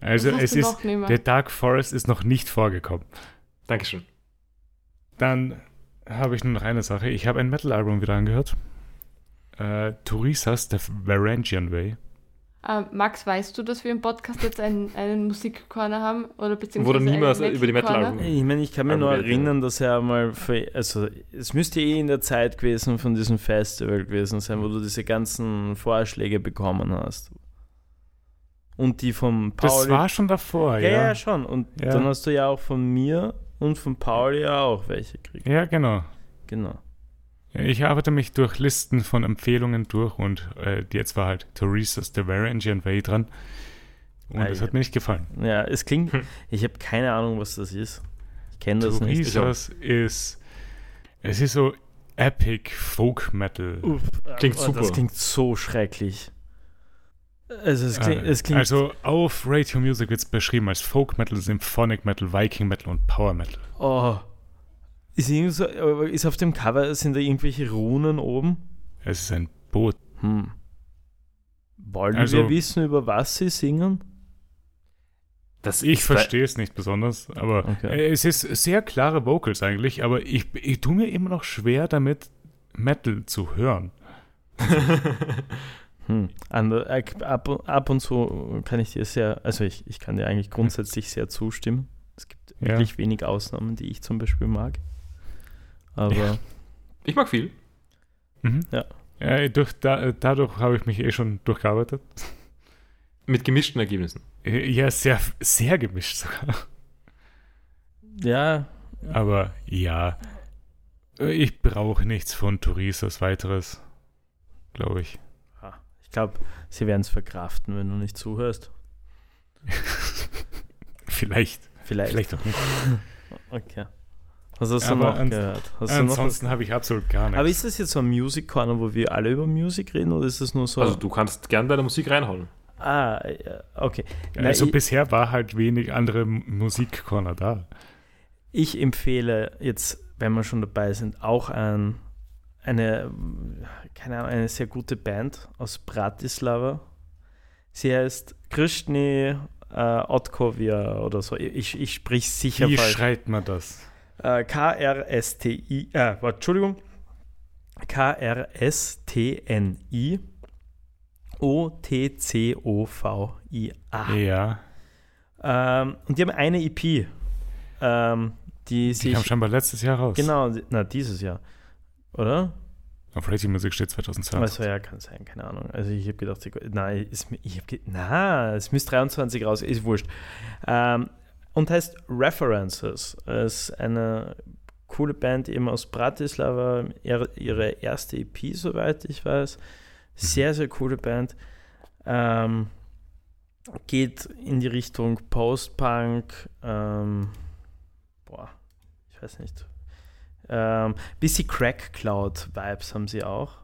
also es ist. Der Dark Forest ist noch nicht vorgekommen. Dankeschön. Dann habe ich nur noch eine Sache. Ich habe ein Metal-Album wieder angehört. Äh, Turisas, The Varangian Way. Uh, Max, weißt du, dass wir im Podcast jetzt einen, einen Musikcorner haben? Oder beziehungsweise Wurde niemals über die Metal-Alben. Ich meine, ich kann mich nur erinnern, dass er mal, für, also es müsste eh in der Zeit gewesen von diesem Festival gewesen sein, wo du diese ganzen Vorschläge bekommen hast. Und die vom Pauli. Das war schon davor, ja. Ja, ja schon. Und ja. dann hast du ja auch von mir und von Pauli ja auch welche gekriegt. Ja, genau. Genau. Ich arbeite mich durch Listen von Empfehlungen durch und äh, jetzt war halt Theresa's The Varangian Way dran. Und es hat mir nicht gefallen. Ja, es klingt, hm. ich habe keine Ahnung, was das ist. Ich kenne das Theresa's nicht. Theresa's ist, es ist so Epic Folk Metal. Uff, klingt oh, super. Das klingt so schrecklich. Also es klingt, äh, es klingt also auf Radio Music wird es beschrieben als Folk Metal, Symphonic Metal, Viking Metal und Power Metal. Oh, ist, ist auf dem Cover, sind da irgendwelche Runen oben? Es ist ein Boot. Hm. Wollen also, wir wissen, über was sie singen? Das ich verstehe es nicht besonders, aber okay. es ist sehr klare Vocals eigentlich, aber ich, ich tue mir immer noch schwer damit, Metal zu hören. hm. Äh, ab, ab, und zu kann ich dir sehr, also ich, ich kann dir eigentlich grundsätzlich sehr zustimmen. Es gibt ja. wirklich wenig Ausnahmen, die ich zum Beispiel mag. Aber. Ja. Ich mag viel. Mhm. Ja. ja durch, da, dadurch habe ich mich eh schon durchgearbeitet. Mit gemischten Ergebnissen. Ja, sehr, sehr gemischt sogar. Ja. Aber ja. Ich brauche nichts von Turisas weiteres. Glaube ich. Ich glaube, sie werden es verkraften, wenn du nicht zuhörst. Vielleicht. Vielleicht. Vielleicht auch nicht. okay. Was hast du noch gehört? Hast ansonsten habe ich absolut gar nichts. Aber ist das jetzt so ein Music Corner, wo wir alle über Musik reden oder ist das nur so? Also du kannst gern bei der Musik reinhauen. Ah, okay. Na, also ich, bisher war halt wenig andere Musik Corner da. Ich empfehle jetzt, wenn wir schon dabei sind, auch ein, eine, keine Ahnung, eine sehr gute Band aus Bratislava. Sie heißt Krishni äh, Otkovia oder so. Ich, ich sprich sicher Wie falsch. Wie schreibt man das? Äh, K-R-S-T-I, äh, Entschuldigung, K-R-S-T-N-I O-T-C-O-V-I-A. Ja. Ähm, und die haben eine EP. Ähm, die, die sich, kam scheinbar letztes Jahr raus. Genau, na, dieses Jahr. Oder? Auf Radio Music steht 2020. Also ja, kann sein, keine Ahnung. Also ich habe gedacht, nein, ich habe na, es müsste 23 raus, ist wurscht. Ähm, und heißt References. Es ist eine coole Band eben aus Bratislava, ihre erste EP, soweit ich weiß. Sehr, sehr coole Band. Ähm, geht in die Richtung Post-Punk, ähm, boah, ich weiß nicht. Ähm, bisschen Crack Cloud Vibes haben sie auch.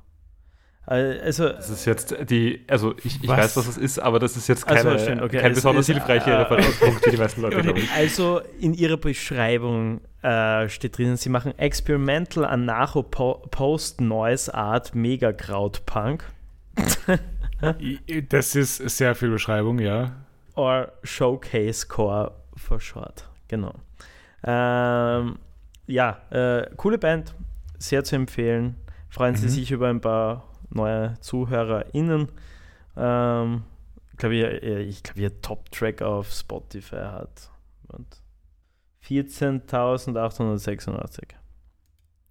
Äh, also, das ist jetzt die, also ich, ich weiß, was es ist, aber das ist jetzt keine, also schön, okay. kein besonders ist, hilfreicher äh, Referenzpunkt für die meisten Leute, okay. Also in ihrer Beschreibung äh, steht drinnen, sie machen Experimental Anarcho Post Noise Art Megakraut Punk. das ist sehr viel Beschreibung, ja. Or Showcase Core for short. Genau. Ähm, ja, äh, coole Band, sehr zu empfehlen. Freuen mhm. Sie sich über ein paar neue ZuhörerInnen. Ähm, ich glaube, ihr, ich glaub, ihr Top-Track auf Spotify hat 14.886.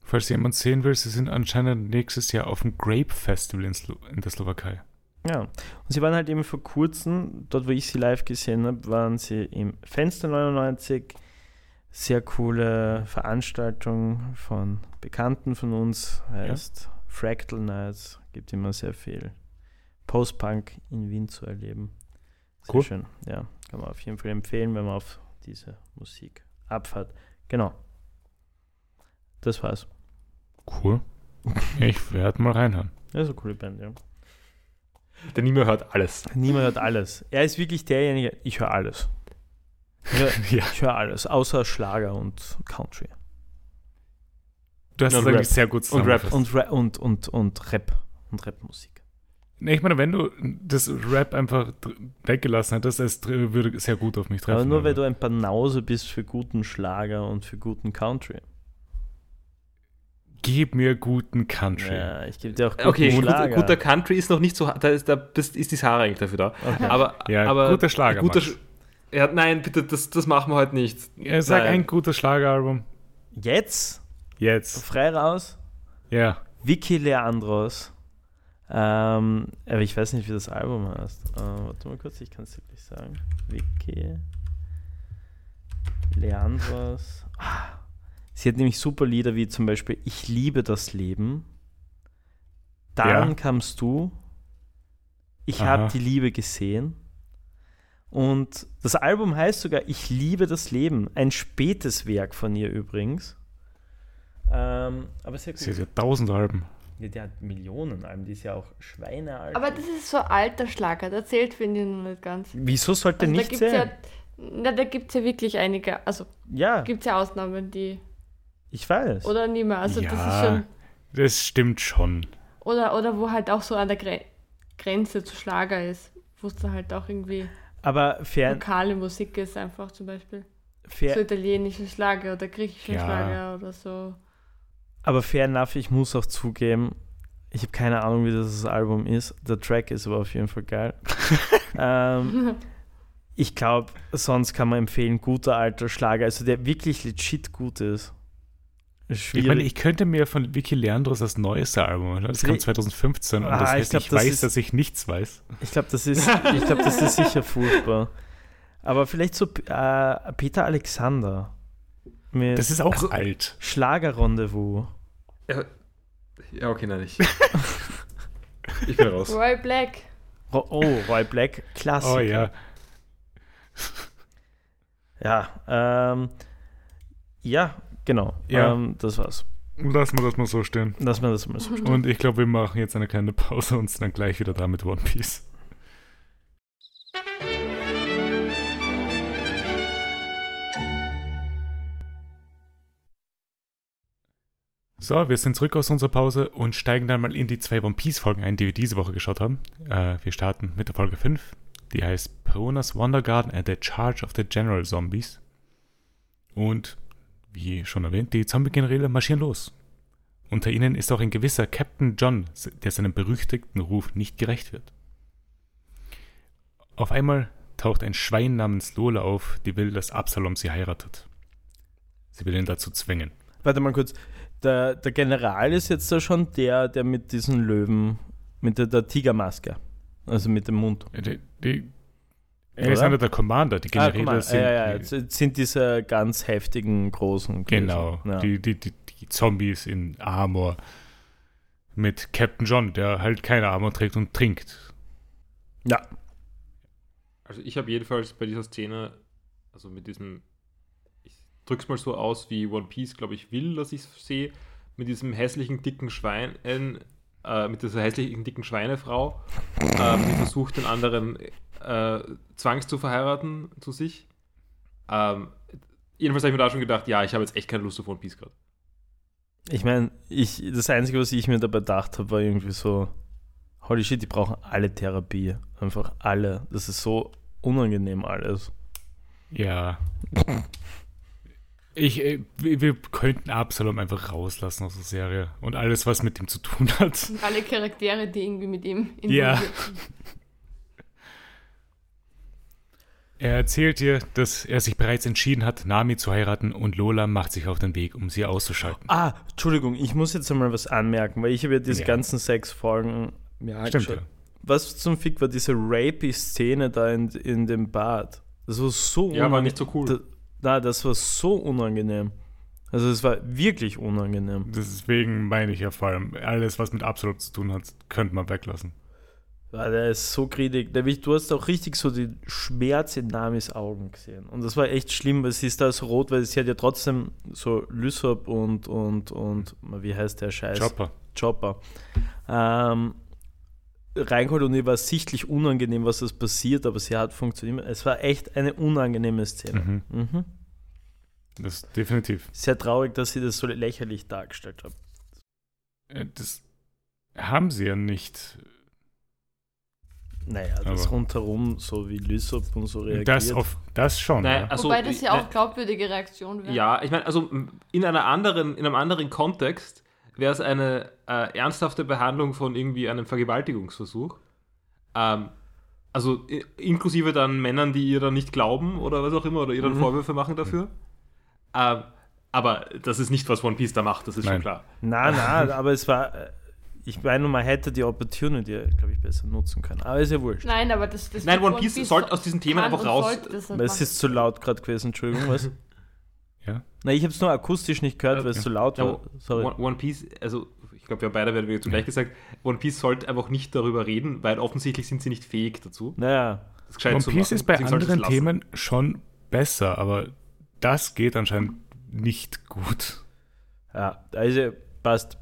Falls jemand sehen will, sie sind anscheinend nächstes Jahr auf dem Grape Festival in, Slo in der Slowakei. Ja, und sie waren halt eben vor kurzem, dort wo ich sie live gesehen habe, waren sie im Fenster 99. Sehr coole Veranstaltung von Bekannten von uns, heißt ja. Fractal Nights, gibt immer sehr viel Post-Punk in Wien zu erleben. Sehr cool. schön, ja, kann man auf jeden Fall empfehlen, wenn man auf diese Musik abfahrt. Genau. Das war's. Cool. Ich werde mal reinhören. Ja, so coole Band, ja. Der Nima hört alles. Nima hört alles. Er ist wirklich derjenige, ich höre alles. Ich höre ja. hör alles, außer Schlager und Country. Du hast das eigentlich sehr gut und Rap und, Ra und, und, und Rap und Rapmusik. Nee, ich meine, wenn du das Rap einfach weggelassen hättest, es würde sehr gut auf mich treffen. Aber nur, weil du ein Banause bist für guten Schlager und für guten Country. Gib mir guten Country. Ja, ich gebe dir auch guten Okay, Schlager. guter Country ist noch nicht so, da ist, da ist die Sarah eigentlich dafür da. Okay. Aber, ja, aber guter Schlager. Guter Sch ja, nein, bitte, das, das machen wir heute nicht. Ja, sag nein. ein gutes Schlageralbum. Jetzt? Jetzt. Frei raus? Ja. Vicky Leandros. Ähm, aber ich weiß nicht, wie das Album heißt. Äh, warte mal kurz, ich kann es wirklich sagen. Vicky Leandros. Ah. Sie hat nämlich super Lieder wie zum Beispiel Ich liebe das Leben. Dann ja. kamst du. Ich habe die Liebe gesehen. Und das Album heißt sogar Ich liebe das Leben. Ein spätes Werk von ihr übrigens. Ähm, aber sehr gut. Sie hat ja tausend Alben. Ja, die hat Millionen Alben, die ist ja auch Schweinealben. Aber das ist so alter Schlager, der zählt, finde ich, noch nicht ganz. Wieso sollte also nicht zählen? Ja, na, da gibt es ja wirklich einige, also ja. gibt es ja Ausnahmen, die ich weiß. Oder nicht mehr. Also ja, das ist schon. Das stimmt schon. Oder, oder wo halt auch so an der Gre Grenze zu Schlager ist, wo es da halt auch irgendwie aber fair, lokale Musik ist einfach zum Beispiel. Fair, so italienische Schlager oder griechische ja. Schlager oder so. Aber fair enough, ich muss auch zugeben, ich habe keine Ahnung, wie das Album ist. Der Track ist aber auf jeden Fall geil. ähm, ich glaube, sonst kann man empfehlen, guter alter Schlager, also der wirklich legit gut ist. Schwierig. Ich meine, ich könnte mir von Vicky Leandros das neueste Album, das kam 2015 und ah, das heißt, ich, glaub, ich das weiß, ist, dass ich nichts weiß. Ich glaube, das ist, ich glaube, das ist sicher furchtbar. Aber vielleicht so äh, Peter Alexander. das ist auch also, alt. Schlagerrendezvous. Ja, ja, okay, nein, ich. ich bin raus. Roy Black. Oh, oh Roy Black, klasse. Oh ja. ja, ähm, ja, Genau, ja. Ähm, das war's. Lassen wir das mal so stehen. Lassen wir das mal so stehen. Und ich glaube, wir machen jetzt eine kleine Pause und sind dann gleich wieder da mit One Piece. So, wir sind zurück aus unserer Pause und steigen dann mal in die zwei One Piece Folgen ein, die wir diese Woche geschaut haben. Äh, wir starten mit der Folge 5, die heißt Peronas Wonder Garden and the Charge of the General Zombies. Und wie schon erwähnt, die Zombie-Generäle marschieren los. Unter ihnen ist auch ein gewisser Captain John, der seinem berüchtigten Ruf nicht gerecht wird. Auf einmal taucht ein Schwein namens Lola auf, die will, dass Absalom sie heiratet. Sie will ihn dazu zwingen. Warte mal kurz. Der, der General ist jetzt da schon der, der mit diesen Löwen, mit der, der Tigermaske, also mit dem Mund. Die, die, er ist einer der Commander, die ah, Generäle ah, sind. Ja, ja, ja. sind diese ganz heftigen, großen. Genau, ja. die, die, die, die, Zombies in Armor. Mit Captain John, der halt keine Armor trägt und trinkt. Ja. Also ich habe jedenfalls bei dieser Szene, also mit diesem, drück's mal so aus, wie One Piece, glaube ich, will, dass ich es sehe, mit diesem hässlichen, dicken Schwein, äh, mit dieser hässlichen, dicken Schweinefrau, äh, die versucht, den anderen äh, zwangs zu verheiraten zu sich. Ähm, jedenfalls habe ich mir da schon gedacht, ja, ich habe jetzt echt keine Lust auf One Piece gerade. Ich meine, ich, das Einzige, was ich mir dabei gedacht habe, war irgendwie so, holy shit, die brauchen alle Therapie. Einfach alle. Das ist so unangenehm alles. Ja. Ich, äh, wir könnten Absalom einfach rauslassen aus der Serie und alles, was mit ihm zu tun hat. Und alle Charaktere, die irgendwie mit ihm ja. sind. Er erzählt ihr, dass er sich bereits entschieden hat, Nami zu heiraten und Lola macht sich auf den Weg, um sie auszuschalten. Ah, Entschuldigung, ich muss jetzt einmal was anmerken, weil ich habe ja diese ja. ganzen sechs Folgen mir Stimmt, ja. Was zum Fick war diese rapey-Szene da in, in dem Bad? Das war so Ja, war nicht so cool. Da, das war so unangenehm. Also es war wirklich unangenehm. Deswegen meine ich ja vor allem, alles, was mit Absolut zu tun hat, könnte man weglassen. Ja, der ist so kriedig. Du hast auch richtig so den Schmerz in Namis Augen gesehen. Und das war echt schlimm, weil sie ist da so rot, weil sie hat ja trotzdem so Lysop und, und, und, wie heißt der Scheiß? Chopper. Chopper. Ähm, reingeholt und ihr war sichtlich unangenehm, was das passiert, aber sie hat funktioniert. Es war echt eine unangenehme Szene. Mhm. Mhm. Das ist definitiv. Sehr traurig, dass sie das so lächerlich dargestellt hat. Äh, das haben sie ja nicht. Naja, das aber rundherum, so wie Lysop und so reagiert. Das, auf, das schon. Naja, also, Wobei das ja auch glaubwürdige Reaktion wäre. Ja, ich meine, also in, einer anderen, in einem anderen Kontext wäre es eine äh, ernsthafte Behandlung von irgendwie einem Vergewaltigungsversuch. Ähm, also inklusive dann Männern, die ihr dann nicht glauben oder was auch immer, oder ihr dann mhm. Vorwürfe machen dafür. Ähm, aber das ist nicht, was One Piece da macht, das ist Nein. schon klar. Nein, nein, aber es war. Äh, ich meine, man hätte die Opportunity, glaube ich, besser nutzen können. Aber ist ja wurscht. Nein, aber das. das Nein, One Piece, Piece sollte aus diesen Themen einfach raus. Es ist zu laut gerade gewesen, Entschuldigung, was? ja. Nein, ich habe es nur akustisch nicht gehört, weil es zu laut war. Sorry. One, One Piece, also ich glaube, wir haben beide werden zugleich gesagt, One Piece sollte einfach nicht darüber reden, weil offensichtlich sind sie nicht fähig dazu. Naja. One Piece ist bei Deswegen anderen Themen schon besser, aber das geht anscheinend nicht gut. Ja, also passt.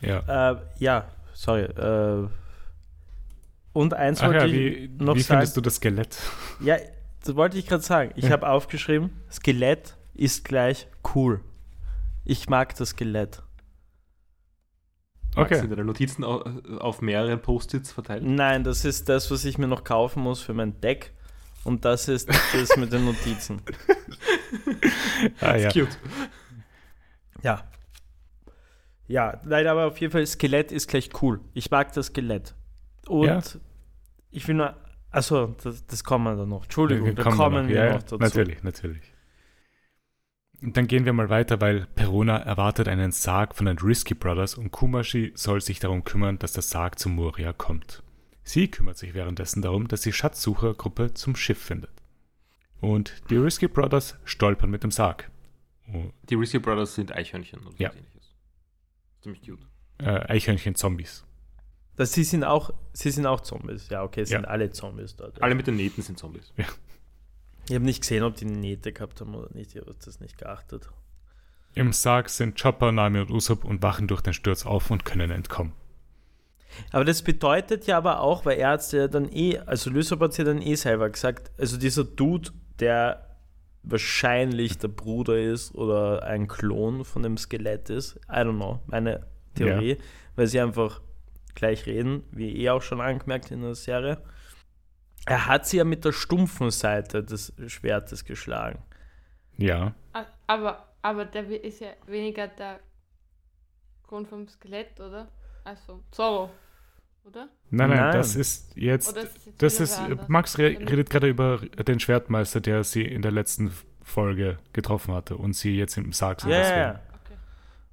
Ja. Äh, ja, sorry. Äh, und eins Ach wollte ja, ich wie, noch wie sagen. Wie findest du das Skelett? Ja, das wollte ich gerade sagen. Ich ja. habe aufgeschrieben, Skelett ist gleich cool. Ich mag das Skelett. Okay. Sind deine Notizen auf mehreren Post-its verteilt? Nein, das ist das, was ich mir noch kaufen muss für mein Deck. Und das ist das mit den Notizen. ah, ja. cute. Ja. Ja, nein, aber auf jeden Fall, Skelett ist gleich cool. Ich mag das Skelett. Und ja. ich will nur, also das, das kommen wir dann noch. Entschuldigung, wir da kommen, kommen wir noch, ja, noch dazu. Natürlich, natürlich. Und dann gehen wir mal weiter, weil Perona erwartet einen Sarg von den Risky Brothers und Kumashi soll sich darum kümmern, dass der Sarg zu Moria kommt. Sie kümmert sich währenddessen darum, dass die Schatzsuchergruppe zum Schiff findet. Und die Risky Brothers stolpern mit dem Sarg. Die Risky Brothers sind Eichhörnchen oder ja. ähnliches. Ziemlich cute. Äh, Eichhörnchen-Zombies. sie sind auch, sie sind auch Zombies. Ja, okay, es ja. sind alle Zombies dort. Alle mit den Nähten sind Zombies. Ja. Ich habe nicht gesehen, ob die Nähte gehabt haben oder nicht. Ich habe das nicht geachtet. Im Sarg sind Chopper, Nami und Usopp und wachen durch den Sturz auf und können entkommen. Aber das bedeutet ja aber auch, weil er hat ja dann eh, also Lysop hat ja dann eh selber gesagt, also dieser Dude, der wahrscheinlich der Bruder ist oder ein Klon von dem Skelett ist, I don't know, meine Theorie, ja. weil sie einfach gleich reden, wie eh auch schon angemerkt in der Serie. Er hat sie ja mit der stumpfen Seite des Schwertes geschlagen. Ja. Aber, aber der ist ja weniger der Grund vom Skelett, oder? Also, Zorro, oder? Nein, nein, nein, das ist jetzt. Das ist, jetzt das ist Max re redet gerade über den Schwertmeister, der sie in der letzten Folge getroffen hatte und sie jetzt im Sarg sind. Ja, ja. Okay.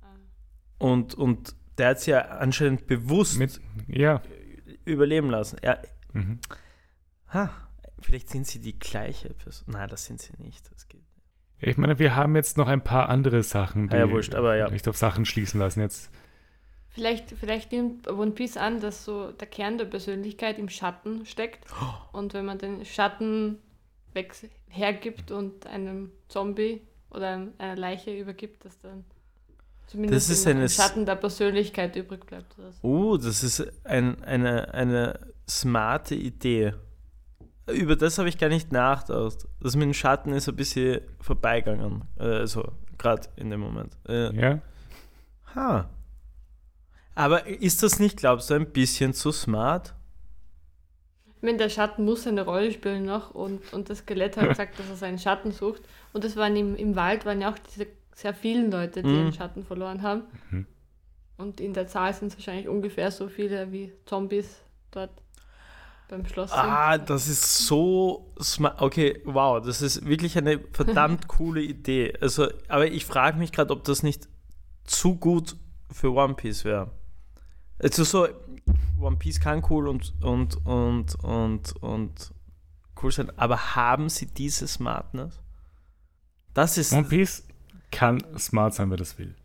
Ah. Und, und der hat sie ja anscheinend bewusst Mit, ja. überleben lassen. Er, mhm. Ha, vielleicht sind sie die gleiche Person. Nein, das sind sie nicht. Das geht nicht. Ich meine, wir haben jetzt noch ein paar andere Sachen, die ja, wurscht, aber ja. nicht auf Sachen schließen lassen. Jetzt. Vielleicht, vielleicht nimmt One Piece an, dass so der Kern der Persönlichkeit im Schatten steckt. Oh. Und wenn man den Schatten weg, hergibt und einem Zombie oder einer Leiche übergibt, dass dann zumindest das ist im Schatten der Persönlichkeit übrig bleibt. Oh, das ist ein, eine, eine smarte Idee. Über das habe ich gar nicht nachgedacht. Das mit dem Schatten ist ein bisschen vorbeigegangen. Also, gerade in dem Moment. Äh, ja. Ha. Aber ist das nicht, glaubst du, ein bisschen zu smart? Ich meine, der Schatten muss eine Rolle spielen noch und, und das Skelett hat gesagt, dass er seinen Schatten sucht. Und es waren im, im Wald waren ja auch diese sehr vielen Leute, die mhm. ihren Schatten verloren haben. Mhm. Und in der Zahl sind es wahrscheinlich ungefähr so viele wie Zombies dort beim Schloss sind. Ah, das ist so smart. Okay, wow, das ist wirklich eine verdammt coole Idee. Also, aber ich frage mich gerade, ob das nicht zu gut für One Piece wäre. Also so, One Piece kann cool und, und, und, und, und cool sein, aber haben sie diese Smartness? Das ist. One Piece kann smart sein, wer das will.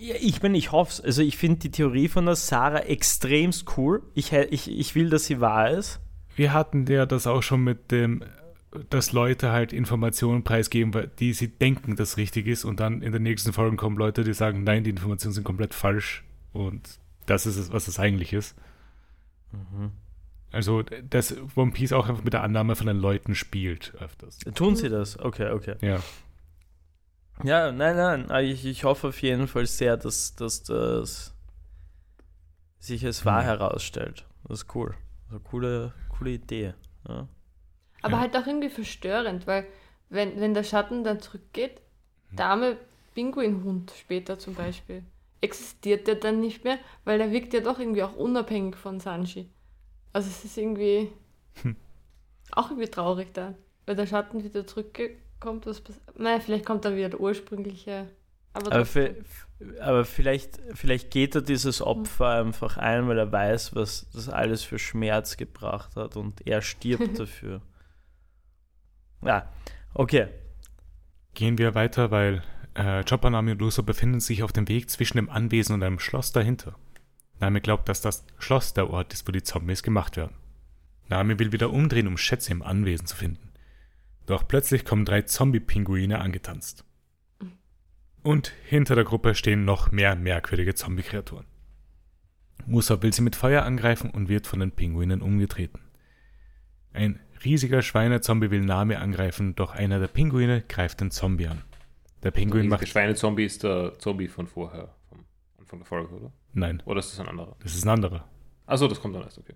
Ich bin, ich hoffe es. Also ich finde die Theorie von der Sarah extremst cool. Ich, ich, ich will, dass sie wahr ist. Wir hatten ja das auch schon mit dem, dass Leute halt Informationen preisgeben, die sie denken, dass richtig ist und dann in den nächsten Folgen kommen Leute, die sagen, nein, die Informationen sind komplett falsch und das ist es, was es eigentlich ist. Mhm. Also, dass One Piece auch einfach mit der Annahme von den Leuten spielt öfters. Tun sie das? Okay, okay. Ja. Ja, nein, nein. Ich, ich hoffe auf jeden Fall sehr, dass, dass das sich als wahr mhm. herausstellt. Das ist cool. Also coole, coole Idee. Ja. Aber ja. halt auch irgendwie verstörend, weil wenn, wenn der Schatten dann zurückgeht, der arme Pinguinhund später zum Beispiel, existiert der dann nicht mehr, weil der wirkt ja doch irgendwie auch unabhängig von Sanji. Also es ist irgendwie hm. auch irgendwie traurig dann, weil der Schatten wieder zurückgeht kommt was Nein, vielleicht kommt dann wieder der ursprüngliche. Aber, aber, für, aber, vielleicht, vielleicht geht er dieses Opfer mhm. einfach ein, weil er weiß, was das alles für Schmerz gebracht hat und er stirbt dafür. Ja, okay. Gehen wir weiter, weil äh, Chopper, Nami und Luso befinden sich auf dem Weg zwischen dem Anwesen und einem Schloss dahinter. Nami glaubt, dass das Schloss der Ort ist, wo die Zombies gemacht werden. Nami will wieder umdrehen, um Schätze im Anwesen zu finden. Doch plötzlich kommen drei Zombie-Pinguine angetanzt. Und hinter der Gruppe stehen noch mehr merkwürdige Zombie-Kreaturen. Musa will sie mit Feuer angreifen und wird von den Pinguinen umgetreten. Ein riesiger Schweinezombie will Nami angreifen, doch einer der Pinguine greift den Zombie an. Der Pinguin der macht. Der Schweinezombie ist der Zombie von vorher, vom Anfang der Folge, oder? Nein. Oder ist das ein anderer? Das ist ein anderer. Achso, das kommt dann erst, okay.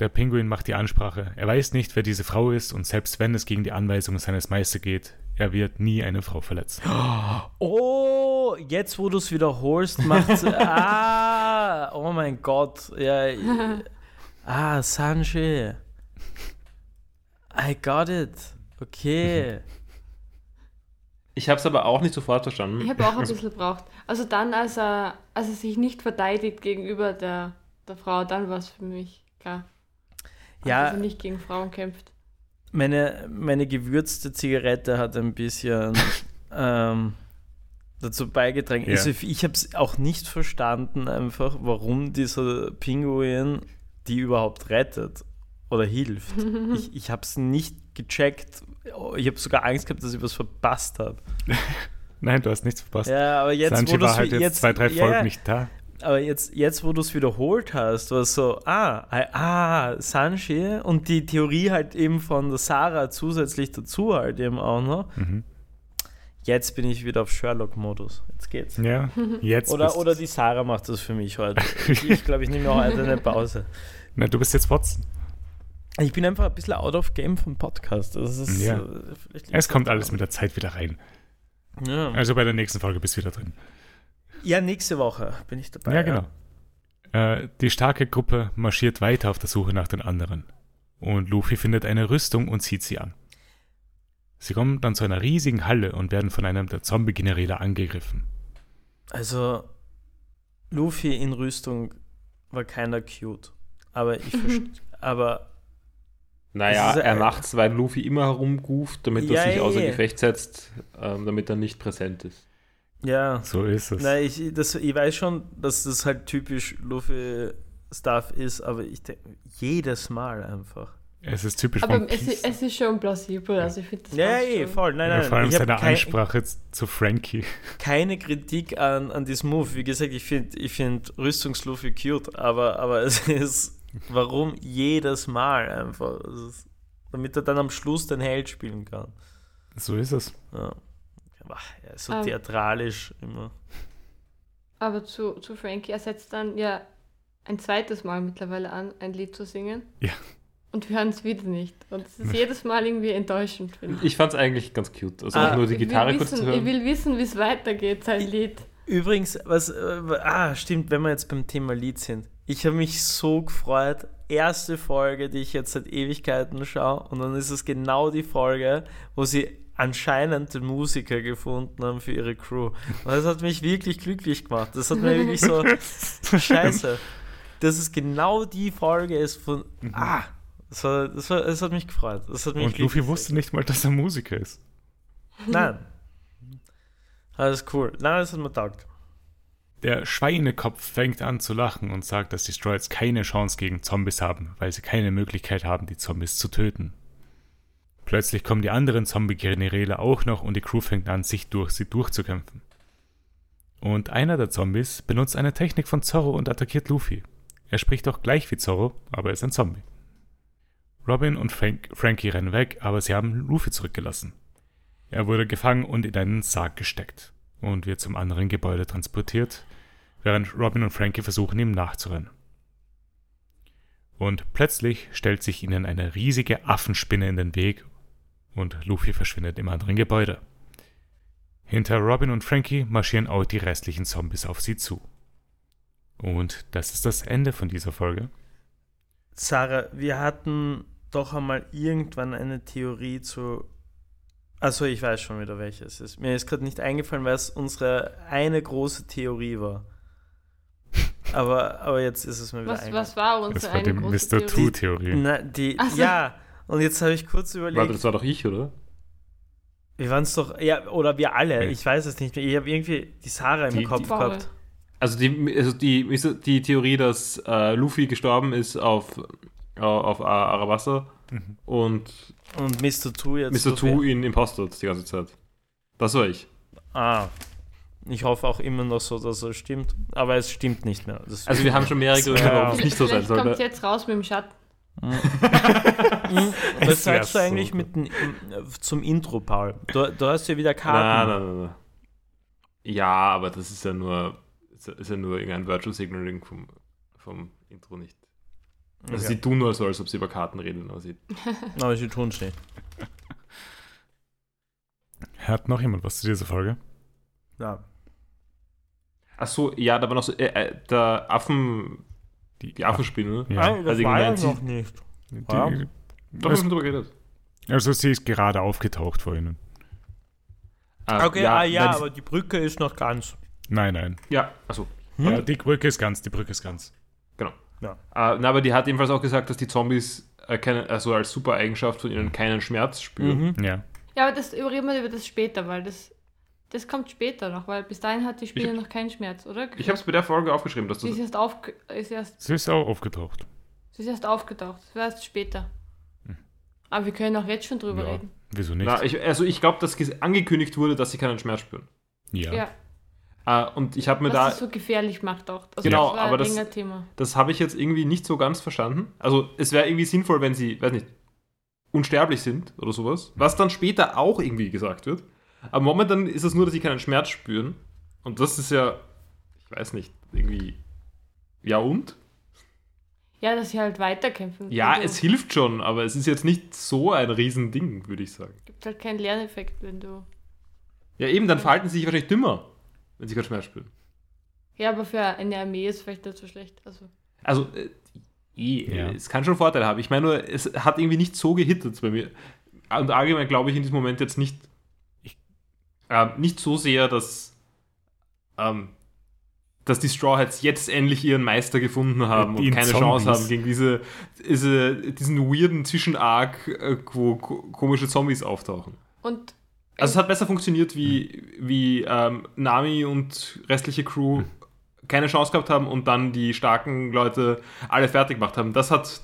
Der Pinguin macht die Ansprache. Er weiß nicht, wer diese Frau ist und selbst wenn es gegen die Anweisungen seines Meisters geht, er wird nie eine Frau verletzen. Oh, jetzt wo du es wiederholst, macht es. ah, oh mein Gott. Ja, ah, Sanji. I got it. Okay. Ich habe es aber auch nicht sofort verstanden. Ich habe auch ein bisschen gebraucht. Also dann, als er, als er sich nicht verteidigt gegenüber der, der Frau, dann war es für mich klar. Ja. Also nicht gegen Frauen kämpft. Meine, meine gewürzte Zigarette hat ein bisschen ähm, dazu beigetragen. Ja. Also ich habe es auch nicht verstanden, einfach, warum dieser Pinguin die überhaupt rettet oder hilft. ich ich habe es nicht gecheckt. Ich habe sogar Angst gehabt, dass ich was verpasst habe. Nein, du hast nichts verpasst. Ja, aber jetzt, Sanji wo war halt jetzt, jetzt zwei, drei Folgen ja, nicht da aber jetzt, jetzt wo du es wiederholt hast, war es so, ah, ah, Sanji und die Theorie halt eben von der Sarah zusätzlich dazu halt eben auch noch. Mhm. Jetzt bin ich wieder auf Sherlock-Modus. Jetzt geht's. Ja, jetzt. oder, oder die Sarah macht das für mich heute. ich glaube, ich nehme heute eine Pause. Na, du bist jetzt Watson. Ich bin einfach ein bisschen out of game vom Podcast. Ist, ja. Äh, es kommt alles mit der Zeit wieder rein. Ja. Also bei der nächsten Folge bist du wieder drin. Ja, nächste Woche bin ich dabei. Ja, genau. Ja. Äh, die starke Gruppe marschiert weiter auf der Suche nach den anderen. Und Luffy findet eine Rüstung und zieht sie an. Sie kommen dann zu einer riesigen Halle und werden von einem der Zombie-Generäle angegriffen. Also, Luffy in Rüstung war keiner cute. Aber ich verstehe. aber. Naja, er macht's, weil Luffy immer herumruft, damit ja, er sich außer Gefecht setzt, ähm, damit er nicht präsent ist. Ja. So ist es. Nein, ich, das, ich weiß schon, dass das halt typisch Luffy-Stuff ist, aber ich denke, jedes Mal einfach. Es ist typisch Aber es ist, es ist, schon plausibel, also ich finde das Ja, eh, voll, nein, nein. Ja, vor allem seine kein, Ansprache zu Frankie. Keine Kritik an, an diesem Move. Wie gesagt, ich finde ich find Rüstungsluffy cute, aber, aber es ist, warum jedes Mal einfach? Ist, damit er dann am Schluss den Held spielen kann. So ist es. Ja so ähm, theatralisch immer. Aber zu, zu Frankie, er setzt dann ja ein zweites Mal mittlerweile an, ein Lied zu singen. Ja. Und wir hören es wieder nicht. Und es ist jedes Mal irgendwie enttäuschend, finde ich. Ich fand es eigentlich ganz cute. Also ah, auch nur die Gitarre kurz zu hören. Ich will wissen, wie es weitergeht, sein Lied. Übrigens, was, äh, ah, stimmt, wenn wir jetzt beim Thema Lied sind. Ich habe mich so gefreut. Erste Folge, die ich jetzt seit Ewigkeiten schaue. Und dann ist es genau die Folge, wo sie anscheinend den Musiker gefunden haben für ihre Crew. Und das hat mich wirklich glücklich gemacht. Das hat mir wirklich so, scheiße. Dass es genau die Folge ist von, mhm. ah, das, war, das, war, das hat mich gefreut. Das hat mich Und Luffy wusste nicht mal, dass er Musiker ist. Nein. Alles cool. Nein, das hat mir taugt. Der Schweinekopf fängt an zu lachen und sagt, dass die Stroids keine Chance gegen Zombies haben, weil sie keine Möglichkeit haben, die Zombies zu töten. Plötzlich kommen die anderen Zombie-Generäle auch noch und die Crew fängt an, sich durch sie durchzukämpfen. Und einer der Zombies benutzt eine Technik von Zorro und attackiert Luffy. Er spricht auch gleich wie Zorro, aber er ist ein Zombie. Robin und Frank Frankie rennen weg, aber sie haben Luffy zurückgelassen. Er wurde gefangen und in einen Sarg gesteckt und wird zum anderen Gebäude transportiert, während Robin und Frankie versuchen, ihm nachzurennen. Und plötzlich stellt sich ihnen eine riesige Affenspinne in den Weg und Luffy verschwindet im anderen Gebäude. Hinter Robin und Frankie marschieren auch die restlichen Zombies auf sie zu. Und das ist das Ende von dieser Folge. Sarah, wir hatten doch einmal irgendwann eine Theorie zu. Also ich weiß schon wieder welches ist. Mir ist gerade nicht eingefallen, weil es unsere eine große Theorie war. Aber, aber jetzt ist es mir wieder was, was war unsere das war eine die große Mr. Two-Theorie. Na, die, so. Ja, und jetzt habe ich kurz überlegt. Warte, das war doch ich, oder? Wir waren es doch, ja, oder wir alle, ja. ich weiß es nicht mehr. Ich habe irgendwie die Sarah im die, Kopf die, gehabt. Also die, also die, die Theorie, dass äh, Luffy gestorben ist auf auf Arabasta mhm. und, und Mr. Two jetzt. Mr. Two ihn impostert die ganze Zeit. Das war ich. Ah. Ich hoffe auch immer noch so, dass er stimmt. Aber es stimmt nicht mehr. Das also wir haben schon mehrere Gründe, warum es nicht so sein sollte. kommt jetzt raus mit dem Schatten. Was sagst du eigentlich so mit dem, zum Intro, Paul? Du, du, hast ja wieder Karten. Nein, nein, nein, Ja, aber das ist ja nur, ist ja nur irgendein Virtual Signaling vom, vom Intro nicht. Also okay. sie tun nur so, als ob sie über Karten reden, aber sie. aber sie tun es nicht. Hat noch jemand was zu dieser Folge? Ja. Achso, ja, da war noch so, äh, äh, der Affen, die, die Affenspinne. Ja. Nein, das also war ja noch nicht. Die, ja. Die, Doch, haben drüber geredet. Also sie ist gerade aufgetaucht vor ihnen. Ah, okay, ja, ah, ja aber die Brücke ist noch ganz. Nein, nein. Ja, achso. Hm? Ja, die Brücke ist ganz, die Brücke ist ganz. Genau. Ja. Äh, na, aber die hat jedenfalls auch gesagt, dass die Zombies äh, keine, also als super Eigenschaft von ihnen keinen Schmerz spüren. Mhm. Ja. Ja, aber das reden wir über das später, weil das, das kommt später noch, weil bis dahin hat die Spinne noch keinen Schmerz, oder? Ich habe es bei der Folge aufgeschrieben, dass das. Sie ist erst, auf, ist erst. Sie ist auch aufgetaucht. Sie ist erst aufgetaucht. Das war erst später. Hm. Aber wir können auch jetzt schon drüber ja. reden. Wieso nicht? Na, ich, also ich glaube, dass angekündigt wurde, dass sie keinen Schmerz spüren. Ja. ja. Uh, und ich habe mir Was da. das so gefährlich macht auch. Also genau, das aber das, das habe ich jetzt irgendwie nicht so ganz verstanden. Also es wäre irgendwie sinnvoll, wenn sie, weiß nicht, unsterblich sind oder sowas. Was dann später auch irgendwie gesagt wird. Aber momentan ist es nur, dass sie keinen Schmerz spüren. Und das ist ja, ich weiß nicht, irgendwie. Ja und? Ja, dass sie halt weiterkämpfen. Ja, es hilft schon, aber es ist jetzt nicht so ein Riesending, würde ich sagen. Gibt halt keinen Lerneffekt, wenn du. Ja, eben, dann verhalten sie sich wahrscheinlich dümmer wenn sie keinen Schmerz spüren. Ja, aber für eine Armee ist es vielleicht nicht so schlecht. Also, also äh, eh, ja. es kann schon Vorteile haben. Ich meine nur, es hat irgendwie nicht so gehittet bei mir. Und allgemein glaube ich in diesem Moment jetzt nicht, äh, nicht so sehr, dass, ähm, dass die Straw Hats jetzt endlich ihren Meister gefunden haben die und keine Zombies. Chance haben gegen diese, diese diesen weirden Zwischenarg, äh, wo komische Zombies auftauchen. Und also es hat besser funktioniert, wie, wie ähm, Nami und restliche Crew keine Chance gehabt haben und dann die starken Leute alle fertig gemacht haben. Das hat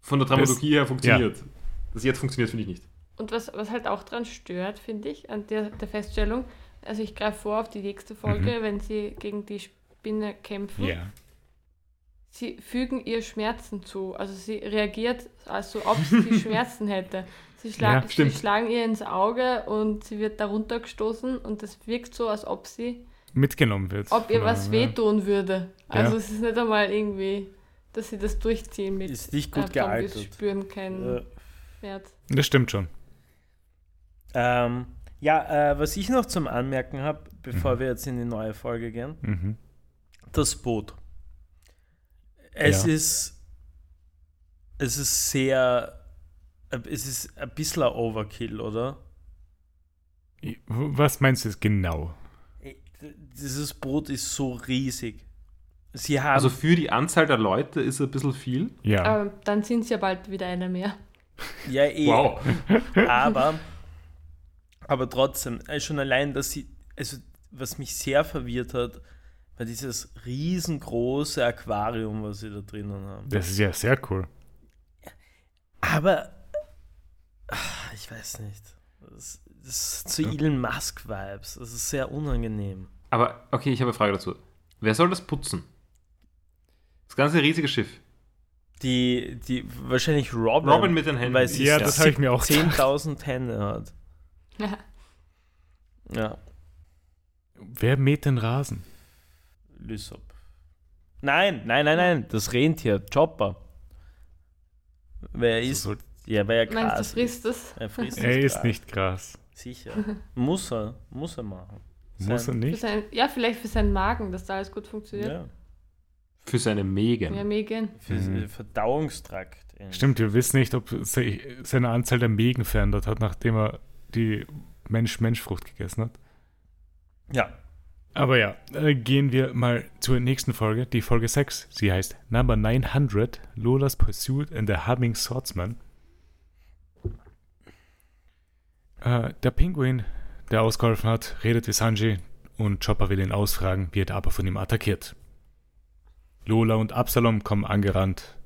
von der Dramaturgie das, her funktioniert. Ja. Das jetzt funktioniert, finde ich nicht. Und was, was halt auch dran stört, finde ich, an der, der Feststellung, also ich greife vor auf die nächste Folge, mhm. wenn sie gegen die Spinne kämpfen. Ja. Sie fügen ihr Schmerzen zu. Also sie reagiert, als ob sie Schmerzen hätte. Sie, schla ja, sie schlagen ihr ins Auge und sie wird darunter gestoßen und es wirkt so, als ob sie mitgenommen wird. Ob ihr was wehtun würde. Also ja. es ist nicht einmal irgendwie, dass sie das durchziehen mit ist nicht gut äh, gealtert. spüren keinen ja. Wert. Das stimmt schon. Ähm, ja, äh, was ich noch zum Anmerken habe, bevor mhm. wir jetzt in die neue Folge gehen, mhm. das Boot. Es ja. ist es ist sehr es ist ein bisschen ein Overkill, oder? Was meinst du jetzt genau? Dieses Boot ist so riesig. Sie haben also für die Anzahl der Leute ist es ein bisschen viel. Ja. Aber dann sind es ja bald wieder einer mehr. Ja, eh. Wow. aber, aber trotzdem, äh, schon allein, dass sie, also was mich sehr verwirrt hat, war dieses riesengroße Aquarium, was sie da drinnen haben. Das ist ja sehr cool. Aber ich weiß nicht. Das, das ist zu Elon Musk-Vibes. Das ist sehr unangenehm. Aber okay, ich habe eine Frage dazu. Wer soll das putzen? Das ganze riesige Schiff. Die, die wahrscheinlich Robin. Robin mit den Händen. Weil sie ja, das habe ich mir auch 10.000 Hände hat. Ja. ja. Wer mäht den Rasen? Lysop. Nein, nein, nein, nein. Das Rentier. Chopper. Wer ist. So, ja, weil er Gras Meinst du, frisst es? Er, frisst er isst nicht Gras. Sicher. muss er. Muss er machen. Muss er nicht? Sein, ja, vielleicht für seinen Magen, dass da alles gut funktioniert. Ja. Für seine Mägen. Ja, Mägen. Für mhm. den Verdauungstrakt. Stimmt, wir wissen nicht, ob sich seine Anzahl der Mägen verändert hat, nachdem er die Mensch-Mensch-Frucht gegessen hat. Ja. Aber ja, äh, gehen wir mal zur nächsten Folge, die Folge 6. Sie heißt Number 900, Lola's Pursuit and the Humming Swordsman. Äh, der Pinguin, der ausgeholfen hat, redet wie Sanji und Chopper will ihn ausfragen, wird aber von ihm attackiert. Lola und Absalom kommen angerannt.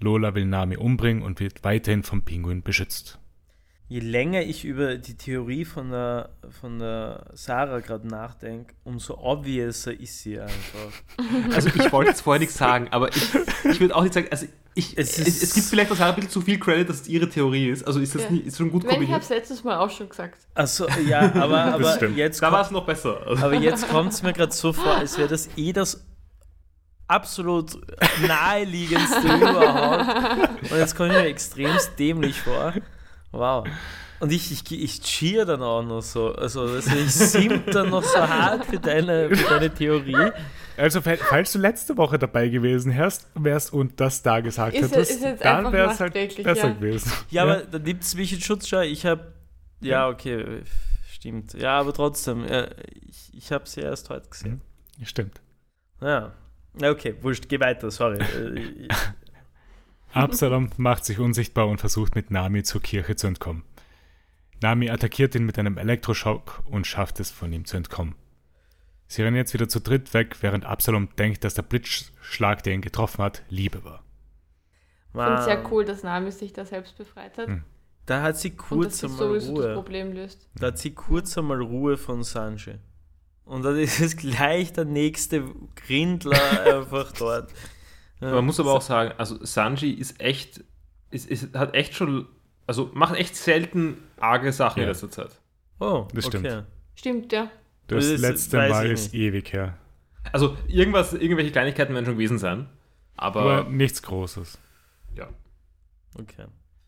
Lola will Nami umbringen und wird weiterhin vom Pinguin beschützt. Je länger ich über die Theorie von der, von der Sarah gerade nachdenke, umso obviouser ist sie einfach. Also ich wollte jetzt vorher nichts sagen, aber ich, ich würde auch nicht sagen, also ich, es, es, es, gibt vielleicht auch ein bisschen zu viel Credit, dass es ihre Theorie ist. Also ist das ja. nie, ist schon gut kombiniert. Ich habe es letztes Mal auch schon gesagt. Achso, ja, aber, aber jetzt. Da war es noch besser. Also. Aber jetzt kommt es mir gerade so vor, als wäre das eh das absolut naheliegendste überhaupt. Und jetzt komme ich mir extremst dämlich vor. Wow. Und ich, ich, ich cheer dann auch noch so. Also, also ich simp dann noch so hart für deine, für deine Theorie. Also, falls du letzte Woche dabei gewesen wärst, wärst und das da gesagt ist, hättest, ist dann wäre es halt besser ja. gewesen. Ja, ja, aber dann nimmt es mich in Schutzschau. Ich habe, ja, okay, stimmt. Ja, aber trotzdem, ich, ich habe sie erst heute gesehen. Stimmt. Ja. Okay, wurscht, geh weiter, sorry. Absalom macht sich unsichtbar und versucht mit Nami zur Kirche zu entkommen. Nami attackiert ihn mit einem Elektroschock und schafft es, von ihm zu entkommen. Sie rennen jetzt wieder zu dritt weg, während Absalom denkt, dass der Blitzschlag, der ihn getroffen hat, Liebe war. Ich finde es sehr cool, dass Nami sich da selbst befreit hat. Hm. Da hat sie kurz einmal Ruhe. Das Problem löst. Da hat sie kurz einmal Ruhe von Sanji. Und dann ist es gleich der nächste Grindler einfach dort. Ja, Man muss aber auch sagen, also Sanji ist echt, ist, ist, hat echt schon, also macht echt selten arge Sachen ja. in letzter Zeit. Oh, das okay. stimmt. Stimmt, ja. Das, das letzte Mal ist ewig her. Also irgendwas, irgendwelche Kleinigkeiten werden schon gewesen sein. Aber, aber nichts Großes. Ja. Okay.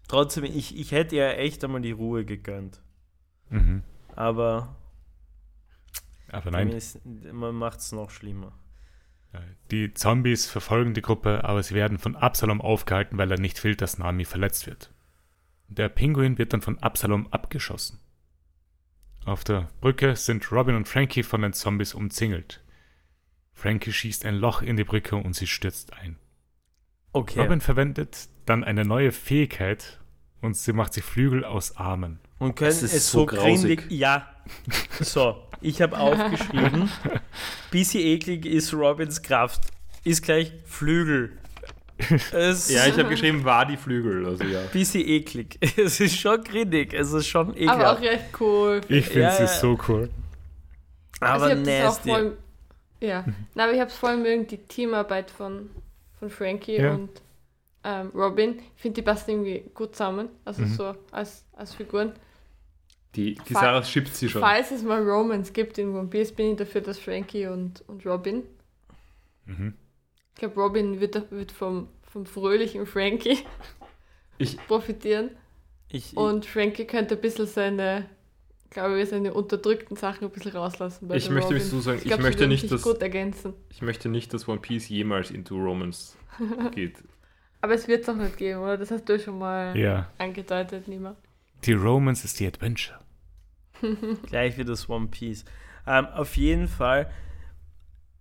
Trotzdem, ich, ich hätte ja echt einmal die Ruhe gegönnt. Mhm. Aber. Aber nein. Ist, man macht es noch schlimmer. Die Zombies verfolgen die Gruppe, aber sie werden von Absalom aufgehalten, weil er nicht will, dass Nami verletzt wird. Der Pinguin wird dann von Absalom abgeschossen. Auf der Brücke sind Robin und Frankie von den Zombies umzingelt. Frankie schießt ein Loch in die Brücke und sie stürzt ein. Okay. Robin verwendet dann eine neue Fähigkeit und sie macht sich Flügel aus Armen. Und können es, es so grausig. Ja. So, ich habe aufgeschrieben, bisschen eklig ist Robins Kraft. Ist gleich Flügel. Es ja, ich habe geschrieben, war die Flügel. Also, ja. Bisschen eklig. Es ist schon grindig. Es ist schon eklig. Aber auch recht cool. Ich finde ja, es ja. so cool. Aber also nasty. Voll, ja, Na, aber ich habe es vor allem mögen, die Teamarbeit von, von Frankie ja. und ähm, Robin. Ich finde, die passen irgendwie gut zusammen. Also mhm. so als, als Figuren. Die, die Sarah schippt sie schon. Falls es mal Romance gibt in One Piece, bin ich dafür, dass Frankie und, und Robin. Mhm. Ich glaube, Robin wird, wird vom, vom fröhlichen Frankie ich, profitieren. Ich, und Frankie könnte ein bisschen seine, glaube ich, seine unterdrückten Sachen ein bisschen rauslassen. ich möchte mich so sagen, ich, glaub, möchte nicht, dass, gut ergänzen. ich möchte nicht, dass One Piece jemals into Romance geht. Aber es wird es auch nicht geben, oder? Das hast du schon mal ja. angedeutet, Nima. Die Romance ist die Adventure. Gleich wie das One Piece. Ähm, auf jeden Fall,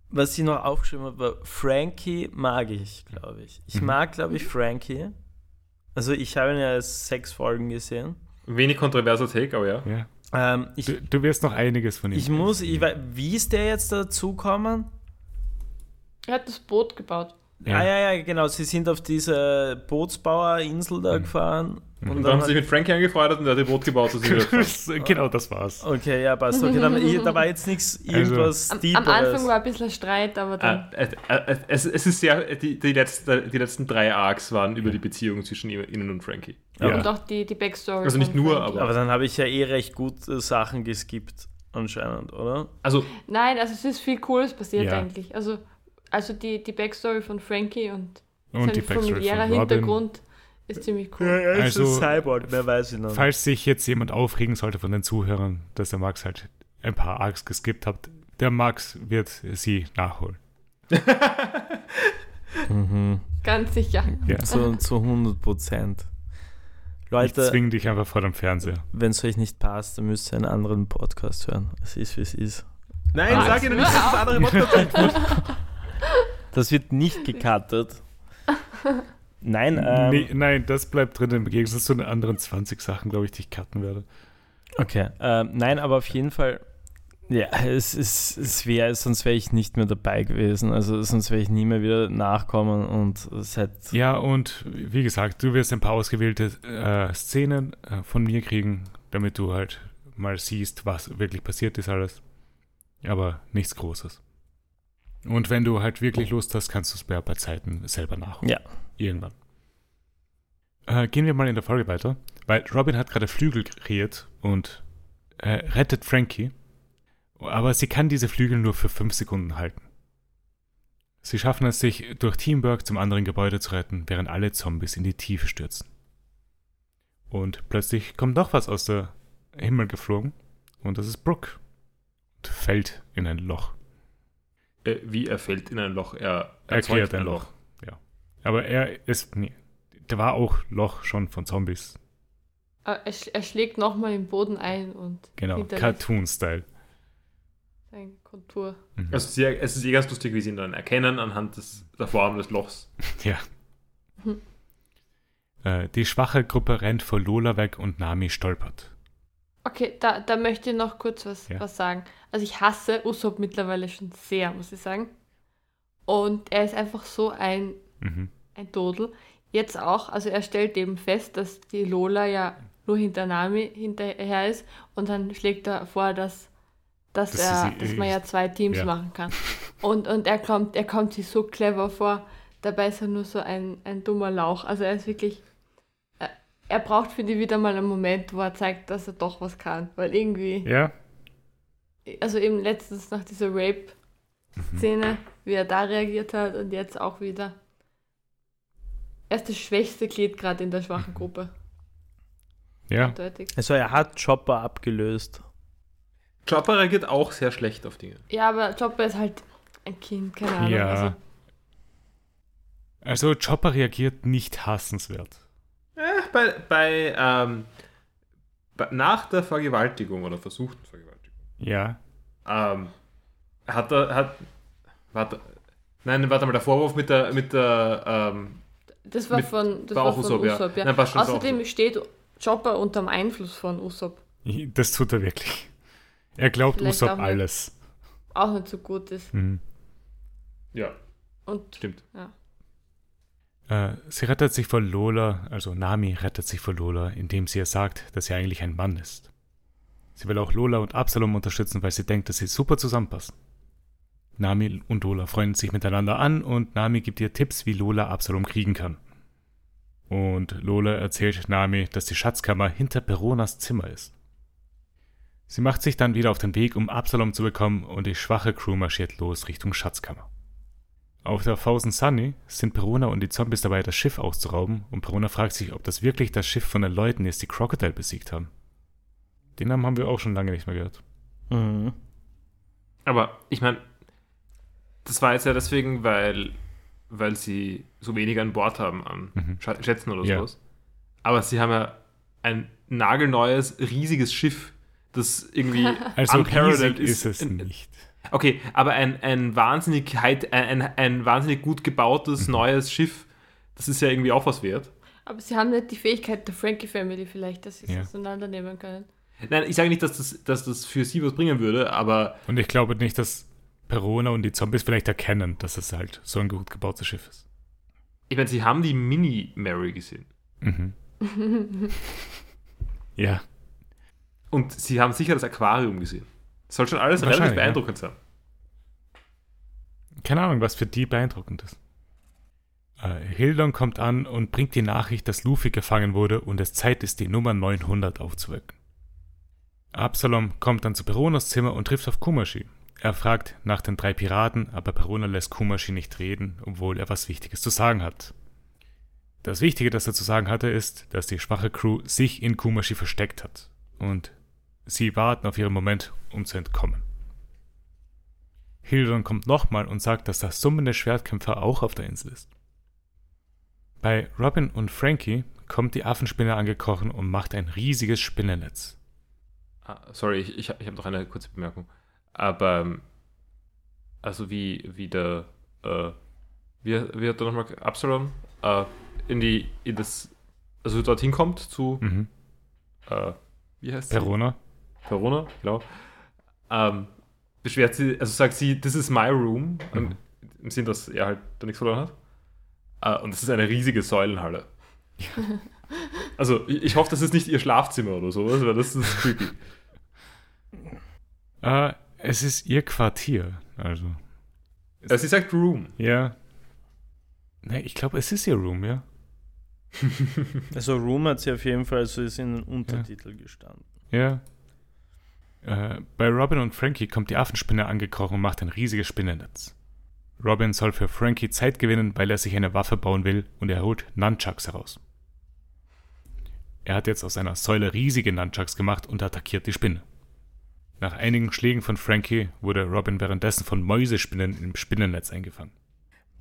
was ich noch aufgeschrieben habe, war Frankie mag ich, glaube ich. Ich mhm. mag, glaube ich, Frankie. Also ich habe ihn ja sechs Folgen gesehen. Wenig kontroverser Take, aber ja. ja. Ähm, ich, du, du, wirst noch einiges von ihm. Ich muss, ich, wie ist der jetzt dazugekommen? Er hat das Boot gebaut. Ja. Ah, ja, ja, genau. Sie sind auf diese Bootsbauerinsel da mhm. gefahren. Und, und dann haben sie sich mit Frankie angefreundet und er hat ein Boot gebaut. genau, das war's. Okay, ja, passt. Okay, dann, da war jetzt nichts also irgendwas also, am, am, Anfang war ein bisschen Streit, aber dann... Äh, äh, äh, es, es, ist sehr... Die, die, letzte, die letzten drei Arcs waren über die Beziehung zwischen ihnen und Frankie. Ja. Und auch die, die Backstory. Also nicht nur, aber... Aber dann habe ich ja eh recht gut Sachen geskippt, anscheinend, oder? Also... Nein, also es ist viel Cooles passiert ja. eigentlich. Also also die, die Backstory von Frankie und, und sein familiärer Hintergrund ist ziemlich cool. Ja, er ist also, ein Cyborg, mehr weiß ich noch. Falls sich jetzt jemand aufregen sollte von den Zuhörern, dass der Max halt ein paar Arcs geskippt hat, der Max wird sie nachholen. mhm. Ganz sicher. Ja. Zu, zu 100 Prozent. Leute, ich zwinge dich einfach vor dem Fernseher. Wenn es euch nicht passt, dann müsst ihr einen anderen Podcast hören. Es ist, wie es ist. Nein, Was? sag ihnen nicht, dass es andere Podcast Das wird nicht gecuttet. Nein, ähm, nee, nein, das bleibt drin im Gegensatz zu den anderen 20 Sachen, glaube ich, die ich cutten werde. Okay, ähm, nein, aber auf jeden Fall, ja, es, es, es wäre, sonst wäre ich nicht mehr dabei gewesen. Also sonst wäre ich nie mehr wieder nachkommen und seit. Ja, und wie gesagt, du wirst ein paar ausgewählte äh, Szenen äh, von mir kriegen, damit du halt mal siehst, was wirklich passiert ist alles. Aber nichts Großes. Und wenn du halt wirklich Lust hast, kannst du es bei Zeiten selber nachholen. Ja. Irgendwann. Äh, gehen wir mal in der Folge weiter, weil Robin hat gerade Flügel kreiert und äh, rettet Frankie, aber sie kann diese Flügel nur für fünf Sekunden halten. Sie schaffen es, sich durch Teamwork zum anderen Gebäude zu retten, während alle Zombies in die Tiefe stürzen. Und plötzlich kommt noch was aus der Himmel geflogen und das ist Brooke und fällt in ein Loch. Äh, wie er fällt in ein Loch. Er erklärt ein, ein Loch. Loch. Ja. Aber er ist. Nee, der war auch Loch schon von Zombies. Er, er schlägt nochmal den Boden ein und. Genau, Cartoon-Style. Sein Kontur. Mhm. Also sehr, es ist eh ganz lustig, wie sie ihn dann erkennen anhand des, der Form des Lochs. Ja. Mhm. Äh, die schwache Gruppe rennt vor Lola weg und Nami stolpert. Okay, da, da möchte ich noch kurz was, ja. was sagen. Also ich hasse Usopp mittlerweile schon sehr, muss ich sagen. Und er ist einfach so ein, mhm. ein Dodel. Jetzt auch, also er stellt eben fest, dass die Lola ja nur hinter Nami hinterher ist und dann schlägt er vor, dass, dass, das er, dass man ja zwei Teams ja. machen kann. Und, und er, kommt, er kommt sich so clever vor, dabei ist er nur so ein, ein dummer Lauch. Also er ist wirklich er braucht für die wieder mal einen Moment, wo er zeigt, dass er doch was kann. Weil irgendwie. Ja. Also eben letztens nach dieser Rape-Szene, mhm. wie er da reagiert hat und jetzt auch wieder. Er ist das schwächste Glied gerade in der schwachen Gruppe. Ja. Eindeutig. Also er hat Chopper abgelöst. Chopper reagiert auch sehr schlecht auf Dinge. Ja, aber Chopper ist halt ein Kind, keine Ahnung. Ja. Also, also Chopper reagiert nicht hassenswert. Äh, bei, bei, ähm, bei, nach der Vergewaltigung oder versuchten Vergewaltigung. Ja. Ähm, hat er, hat, warte, nein, warte mal, der Vorwurf mit der, mit der, ähm, das war von, das war, war von Usopp, Usopp ja. ja. Nein, Außerdem steht Chopper unter dem Einfluss von Usopp. Das tut er wirklich. Er glaubt Vielleicht Usopp auch alles. Auch nicht so gut ist. Mhm. Ja. Und, Stimmt. Ja. Äh, sie rettet sich vor Lola, also Nami rettet sich vor Lola, indem sie ihr sagt, dass sie eigentlich ein Mann ist. Sie will auch Lola und Absalom unterstützen, weil sie denkt, dass sie super zusammenpassen. Nami und Lola freuen sich miteinander an und Nami gibt ihr Tipps, wie Lola Absalom kriegen kann. Und Lola erzählt Nami, dass die Schatzkammer hinter Peronas Zimmer ist. Sie macht sich dann wieder auf den Weg, um Absalom zu bekommen, und die schwache Crew marschiert los Richtung Schatzkammer. Auf der Thousand Sunny sind Perona und die Zombies dabei, das Schiff auszurauben, und Perona fragt sich, ob das wirklich das Schiff von den Leuten ist, die Crocodile besiegt haben. Den Namen haben wir auch schon lange nicht mehr gehört. Mhm. Aber ich meine, das war jetzt ja deswegen, weil, weil sie so wenig an Bord haben an mhm. Schätzen oder sowas. Ja. Aber sie haben ja ein nagelneues, riesiges Schiff, das irgendwie also unparalleled ist. ist es nicht. Okay, aber ein, ein, wahnsinnig, ein, ein wahnsinnig gut gebautes mhm. neues Schiff, das ist ja irgendwie auch was wert. Aber sie haben nicht die Fähigkeit der Frankie Family vielleicht, dass sie es ja. auseinandernehmen können. Nein, ich sage nicht, dass das, dass das für sie was bringen würde, aber. Und ich glaube nicht, dass Perona und die Zombies vielleicht erkennen, dass es halt so ein gut gebautes Schiff ist. Ich meine, sie haben die Mini-Mary gesehen. Mhm. ja. Und sie haben sicher das Aquarium gesehen. Das soll schon alles relativ beeindruckend ja. sein. Keine Ahnung, was für die beeindruckend ist. Äh, Hildon kommt an und bringt die Nachricht, dass Luffy gefangen wurde und es Zeit ist, die Nummer 900 aufzuwecken. Absalom kommt dann zu Peronas Zimmer und trifft auf Kumashi. Er fragt nach den drei Piraten, aber Perona lässt Kumashi nicht reden, obwohl er was Wichtiges zu sagen hat. Das Wichtige, das er zu sagen hatte, ist, dass die schwache Crew sich in Kumashi versteckt hat und sie warten auf ihren Moment, um zu entkommen. Hildon kommt nochmal und sagt, dass der summende Schwertkämpfer auch auf der Insel ist. Bei Robin und Frankie kommt die Affenspinne angekrochen und macht ein riesiges Spinnennetz. Ah, sorry, ich, ich, ich habe noch eine kurze Bemerkung. Aber, ähm, also wie, wie der, äh, wie, wie hat er nochmal, Absalom, äh, in die, in das, also dorthin kommt zu, mhm. äh, wie heißt Perona. Sie? Perona, genau. Ähm, beschwert sie, also sagt sie, this is my room, mhm. im Sinn, dass er halt da nichts verloren hat. Äh, und es ist eine riesige Säulenhalle. also ich, ich, hoffe, das ist nicht ihr Schlafzimmer oder sowas, weil das ist creepy. Äh, es ist ihr Quartier, also. sie sagt Room. Ja. Nee, ich glaube, es ist ihr Room, ja. also Room hat sie auf jeden Fall, also ist in den Untertitel ja. gestanden. Ja. Äh, bei Robin und Frankie kommt die Affenspinne angekrochen und macht ein riesiges Spinnennetz. Robin soll für Frankie Zeit gewinnen, weil er sich eine Waffe bauen will und er holt Nunchucks heraus. Er hat jetzt aus einer Säule riesige Nunchucks gemacht und attackiert die Spinne. Nach einigen Schlägen von Frankie wurde Robin währenddessen von Mäusespinnen im Spinnennetz eingefangen.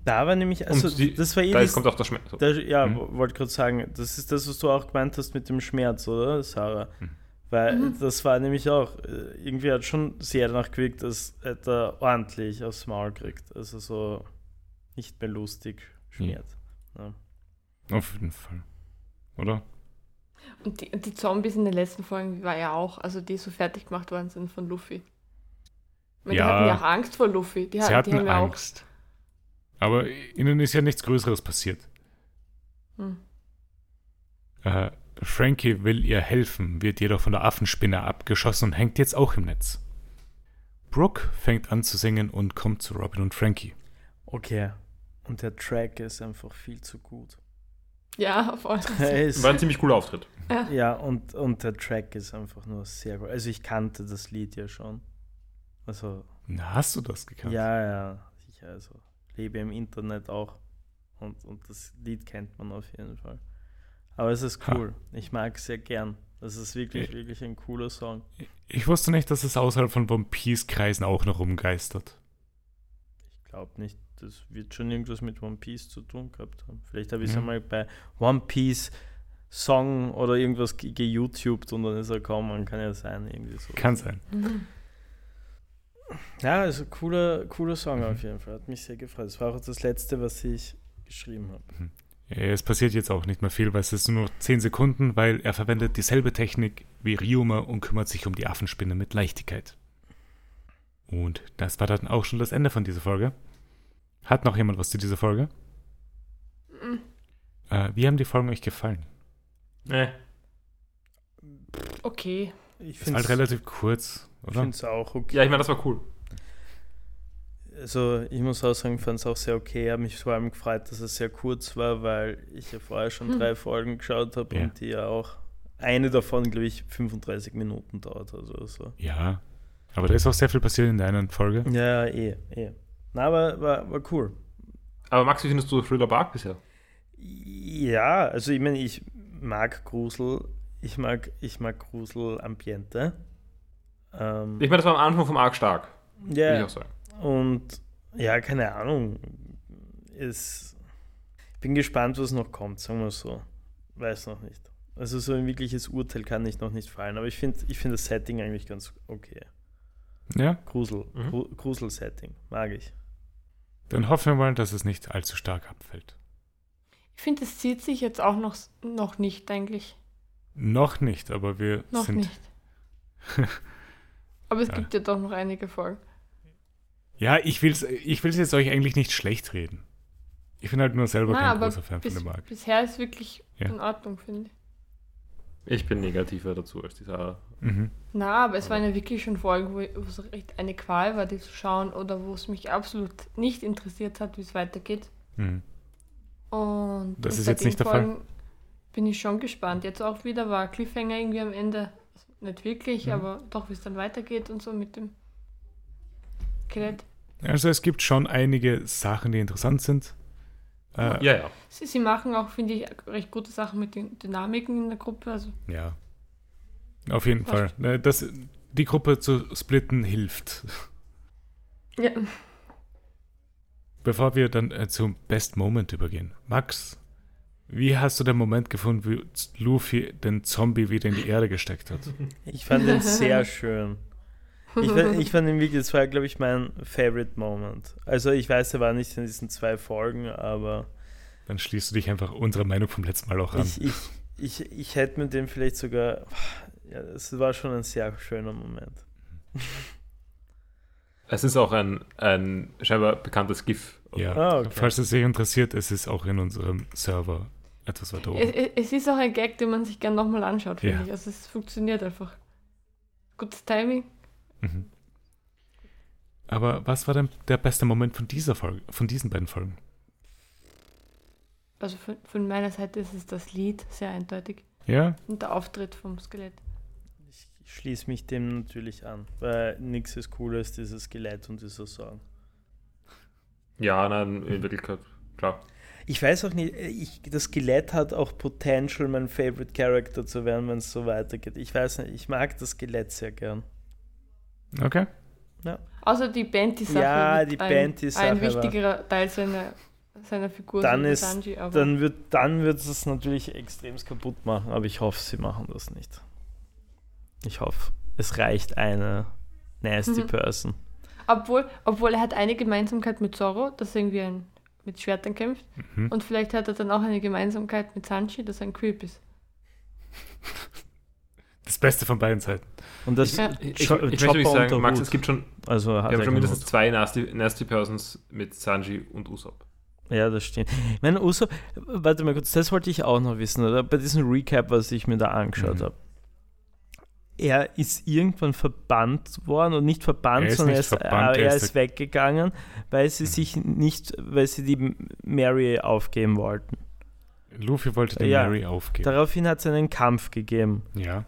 Da war nämlich, also die, das war eh da kommt auch der Schmerz. Der, ja, mhm. wollte gerade sagen, das ist das, was du auch gemeint hast mit dem Schmerz, oder, Sarah? Mhm. Weil mhm. das war nämlich auch, äh, irgendwie hat schon sehr danach gewirkt, dass er ordentlich aufs Maul kriegt. Also so nicht mehr lustig Schmerz. Ja. Ja. Auf jeden Fall. Oder? Und die, die, Zombies in den letzten Folgen war ja auch, also die so fertig gemacht worden sind von Luffy. Meine, ja, die hatten ja Angst vor Luffy. Die, sie hatten die haben Angst. Aber ihnen ist ja nichts Größeres passiert. Hm. Äh, Frankie will ihr helfen, wird jedoch von der Affenspinne abgeschossen und hängt jetzt auch im Netz. Brooke fängt an zu singen und kommt zu Robin und Frankie. Okay. Und der Track ist einfach viel zu gut. Ja, voll. War ein ziemlich cooler Auftritt. Ja, ja und, und der Track ist einfach nur sehr gut. Also ich kannte das Lied ja schon. Also. Na, hast du das gekannt? Ja, ja, sicher. Also lebe im Internet auch. Und, und das Lied kennt man auf jeden Fall. Aber es ist cool. Ha. Ich mag es sehr gern. Das ist wirklich, ich, wirklich ein cooler Song. Ich wusste nicht, dass es außerhalb von One Piece-Kreisen auch noch rumgeistert. Ich glaube nicht. Das wird schon irgendwas mit One Piece zu tun gehabt haben. Vielleicht habe ich es ja. einmal bei One Piece Song oder irgendwas geYouTubed und dann ist er gekommen. Kann ja sein. Irgendwie so. Kann sein. Mhm. Ja, also cooler, cooler Song mhm. auf jeden Fall. Hat mich sehr gefreut. Das war auch das letzte, was ich geschrieben habe. Mhm. Ja, es passiert jetzt auch nicht mehr viel, weil es ist nur 10 Sekunden, weil er verwendet dieselbe Technik wie Ryuma und kümmert sich um die Affenspinne mit Leichtigkeit. Und das war dann auch schon das Ende von dieser Folge. Hat noch jemand was zu dieser Folge? Mhm. Äh, wie haben die Folgen euch gefallen? Nee. Okay. Ich finde es halt relativ kurz, oder? Ich finde es auch okay. Ja, ich meine, das war cool. Also ich muss auch sagen, ich fand es auch sehr okay. Ich habe mich vor allem gefreut, dass es sehr kurz war, weil ich ja vorher schon hm. drei Folgen geschaut habe ja. und die ja auch eine davon, glaube ich, 35 Minuten dauert oder so. Ja, aber da ist auch sehr viel passiert in der einen Folge. Ja, eh, eh. Na, aber war, war cool. Aber Max, wie findest du Thriller Bark bisher? Ja, also ich meine, ich mag Grusel, ich mag, ich mag Grusel-Ambiente. Ähm, ich meine, das war am Anfang vom Arc stark. Ja. Yeah. Und ja, keine Ahnung. Es, ich bin gespannt, was noch kommt, sagen wir so. Weiß noch nicht. Also so ein wirkliches Urteil kann ich noch nicht fallen, aber ich finde ich find das Setting eigentlich ganz okay. Ja. Grusel, mhm. Grusel-Setting, mag ich. Dann hoffen wir mal, dass es nicht allzu stark abfällt. Ich finde, es zieht sich jetzt auch noch, noch nicht eigentlich. Noch nicht, aber wir noch sind. Nicht. aber es ja. gibt ja doch noch einige Folgen. Ja, ich will es ich will's jetzt euch eigentlich nicht schlecht reden. Ich bin halt nur selber Na, kein großer Fan bis, von dem Markt. Bisher ist wirklich ja. in Ordnung, finde ich. Ich bin negativer dazu als dieser. Mhm. Na, aber es waren ja wirklich schon Folgen, wo, es echt eine Qual war, die zu schauen oder wo es mich absolut nicht interessiert hat, wie es weitergeht. Mhm. Und das ist jetzt nicht der Folgen Fall. Bin ich schon gespannt. Jetzt auch wieder war Cliffhanger irgendwie am Ende. Also nicht wirklich, mhm. aber doch, wie es dann weitergeht und so mit dem Skelett. Also es gibt schon einige Sachen, die interessant sind. Äh, ja, ja. Sie, sie, machen auch, finde ich, recht gute Sachen mit den Dynamiken in der Gruppe. Also. Ja. Auf jeden Fall. Äh, das, die Gruppe zu splitten hilft. Ja. Bevor wir dann äh, zum Best Moment übergehen. Max, wie hast du den Moment gefunden, wie Luffy den Zombie wieder in die Erde gesteckt hat? Ich fand den sehr schön. Ich fand, ich fand ihn wirklich, das war, glaube ich, mein Favorite Moment. Also ich weiß, er war nicht in diesen zwei Folgen, aber. Dann schließt du dich einfach unserer Meinung vom letzten Mal auch an. Ich, ich, ich, ich hätte mit dem vielleicht sogar. Ja, es war schon ein sehr schöner Moment. Es ist auch ein, ein scheinbar bekanntes GIF. Ja, ah, okay. falls es sich interessiert, es ist auch in unserem Server etwas weiter oben. Es, es ist auch ein Gag, den man sich gerne nochmal anschaut, finde ja. ich. Also es funktioniert einfach. Gutes Timing. Mhm. Aber was war denn der beste Moment von dieser Folge, von diesen beiden Folgen? Also von, von meiner Seite ist es das Lied, sehr eindeutig. Ja. Und der Auftritt vom Skelett. Ich schließe mich dem natürlich an, weil nichts ist cooler als dieses Skelett und dieser Song. Ja, nein, in Wirklichkeit, klar. Ich weiß auch nicht, ich, das Skelett hat auch Potential, mein Favorite Character zu werden, wenn es so weitergeht. Ich weiß nicht, ich mag das Skelett sehr gern. Okay. Ja. Außer die Band-Sache. Ja, die Band-Sache. Ein, ein wichtigerer Teil seiner, seiner Figur. Dann, ist, Sanji, dann wird dann wird es natürlich extrem kaputt machen, aber ich hoffe, sie machen das nicht. Ich hoffe, es reicht eine nasty mhm. Person. Obwohl, obwohl er hat eine Gemeinsamkeit mit Zorro, dass er irgendwie ein, mit Schwertern kämpft. Mhm. Und vielleicht hat er dann auch eine Gemeinsamkeit mit Sanji, dass er ein Creep ist. Das Beste von beiden Seiten. Und das ja. ich, ich, ich möchte sagen, Max, es gibt schon, also wir haben schon mindestens Hut. zwei Nasty, Nasty Persons mit Sanji und Usopp. Ja, das stimmt. Ich meine, Usopp, warte mal kurz, das wollte ich auch noch wissen, oder? Bei diesem Recap, was ich mir da angeschaut mhm. habe. Er ist irgendwann verbannt worden und nicht verbannt, sondern er ist, verbannt, er, er ist, weggegangen, weil sie mhm. sich nicht, weil sie die Mary aufgeben wollten. Luffy wollte die ja, Mary aufgeben. Daraufhin hat es einen Kampf gegeben. Ja.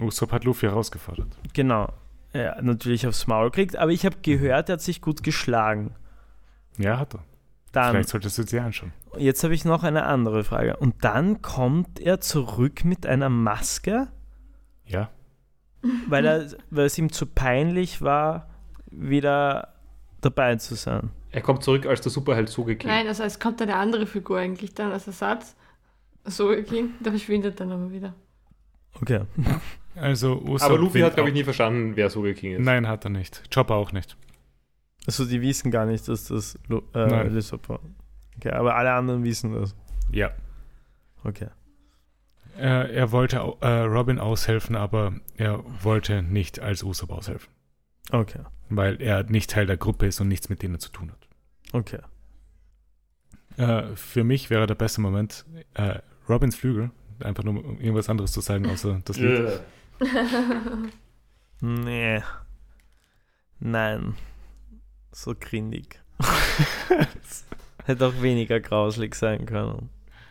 Usopp hat Luffy herausgefordert. Genau. Ja, natürlich aufs Maul kriegt, aber ich habe gehört, er hat sich gut geschlagen. Ja, hat er. Dann, Vielleicht solltest du es dir anschauen. Jetzt habe ich noch eine andere Frage. Und dann kommt er zurück mit einer Maske? Ja. Weil, er, weil es ihm zu peinlich war, wieder dabei zu sein. Er kommt zurück als der Superheld zugekehrt. Nein, also es kommt eine andere Figur eigentlich dann als Ersatz. So ging, der verschwindet dann aber wieder. Okay. Also Usopp Aber Luffy hat, glaube ich, nie verstanden, wer Soge King ist. Nein, hat er nicht. Chopper auch nicht. Also die wissen gar nicht, dass das äh, Lysop war. Okay, aber alle anderen wissen das. Ja. Okay. Er, er wollte äh, Robin aushelfen, aber er wollte nicht als Usopp aushelfen. Okay. Weil er nicht Teil der Gruppe ist und nichts mit denen zu tun hat. Okay. Äh, für mich wäre der beste Moment äh, Robins Flügel, einfach nur um irgendwas anderes zu sagen, außer das Lied. nee. Nein. So grindig. Hätte auch weniger grauslig sein können.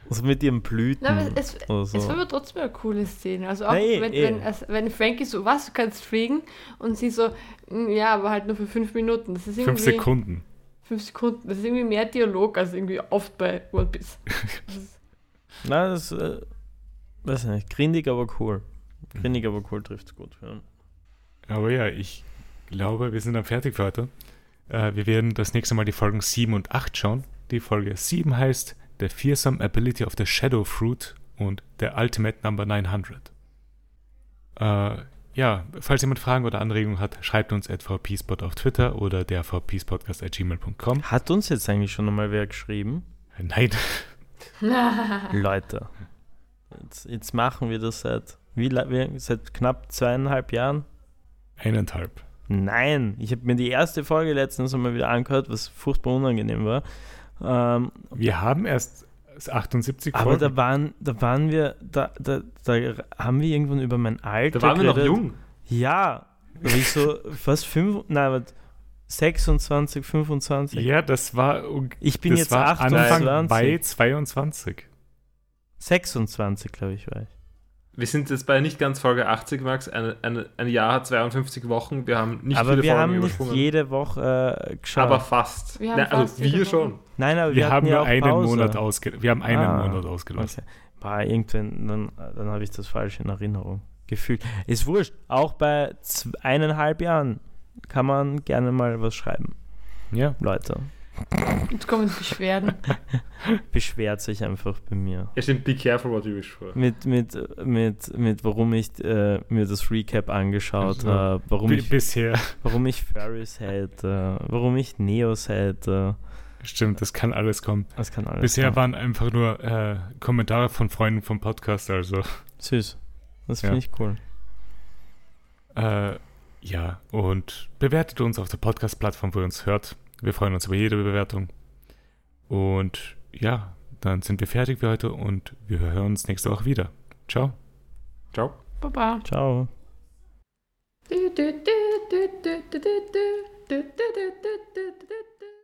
Also mit ihren Blüten. Nein, es, so. es war aber trotzdem eine coole Szene. Also auch nee, wenn, wenn, also wenn Frankie so, was, du kannst fliegen und sie so, hm, ja, aber halt nur für fünf Minuten. Das ist fünf Sekunden. Fünf Sekunden. Das ist irgendwie mehr Dialog als irgendwie oft bei One Piece. Na, das äh, weiß nicht, grindig, aber cool. Grindig, aber cool trifft gut. Ja. Aber ja, ich glaube, wir sind dann fertig für heute. Äh, wir werden das nächste Mal die Folgen 7 und 8 schauen. Die Folge 7 heißt The Fearsome Ability of the Shadow Fruit und The Ultimate Number 900. Äh, ja, falls jemand Fragen oder Anregungen hat, schreibt uns at vpspot auf Twitter oder der vpspodcast.gmail.com. Hat uns jetzt eigentlich schon einmal wer geschrieben? Nein. Leute, jetzt, jetzt, machen wir das seit, wie, seit knapp zweieinhalb Jahren? Eineinhalb. Nein, ich habe mir die erste Folge letztens einmal wieder angehört, was furchtbar unangenehm war. Ähm, wir haben erst 78 aber Folgen. Aber da waren, da waren wir, da, da, da haben wir irgendwann über mein Alter. Da waren wir noch jung. Ja, ich so fast fünf, nein, 26, 25. Ja, das war. Ich bin jetzt 28. Anfang bei 22. 26, glaube ich, war ich. Wir sind jetzt bei nicht ganz Folge 80, Max. Ein, ein, ein Jahr hat 52 Wochen. Wir haben nicht aber viele wir Folgen haben nicht jede Woche äh, geschaut. Aber fast. Wir Nein, also wir schon. Nein, aber wir, wir haben nur einen Pause. Monat ausge Wir haben einen ah, Monat ausgelassen. Okay. Bah, irgendwann, dann, dann habe ich das falsch in Erinnerung gefühlt. Ist wurscht. Auch bei eineinhalb Jahren kann man gerne mal was schreiben. Ja. Leute. Jetzt kommen Beschwerden. Beschwert sich einfach bei mir. Ja, stimmt, be careful what you wish for. Mit, mit, mit, mit warum ich äh, mir das Recap angeschaut also, habe, warum, ich, bisher. warum ich Ferris hätte, warum ich Neos hätte. Stimmt, das kann alles kommen. Das kann alles Bisher kommen. waren einfach nur äh, Kommentare von Freunden vom Podcast, also. Süß. Das finde ja. ich cool. Äh, ja, und bewertet uns auf der Podcast-Plattform, wo ihr uns hört. Wir freuen uns über jede Bewertung. Und ja, dann sind wir fertig für heute und wir hören uns nächste Woche wieder. Ciao. Ciao. Baba. Ciao. Du, du, du,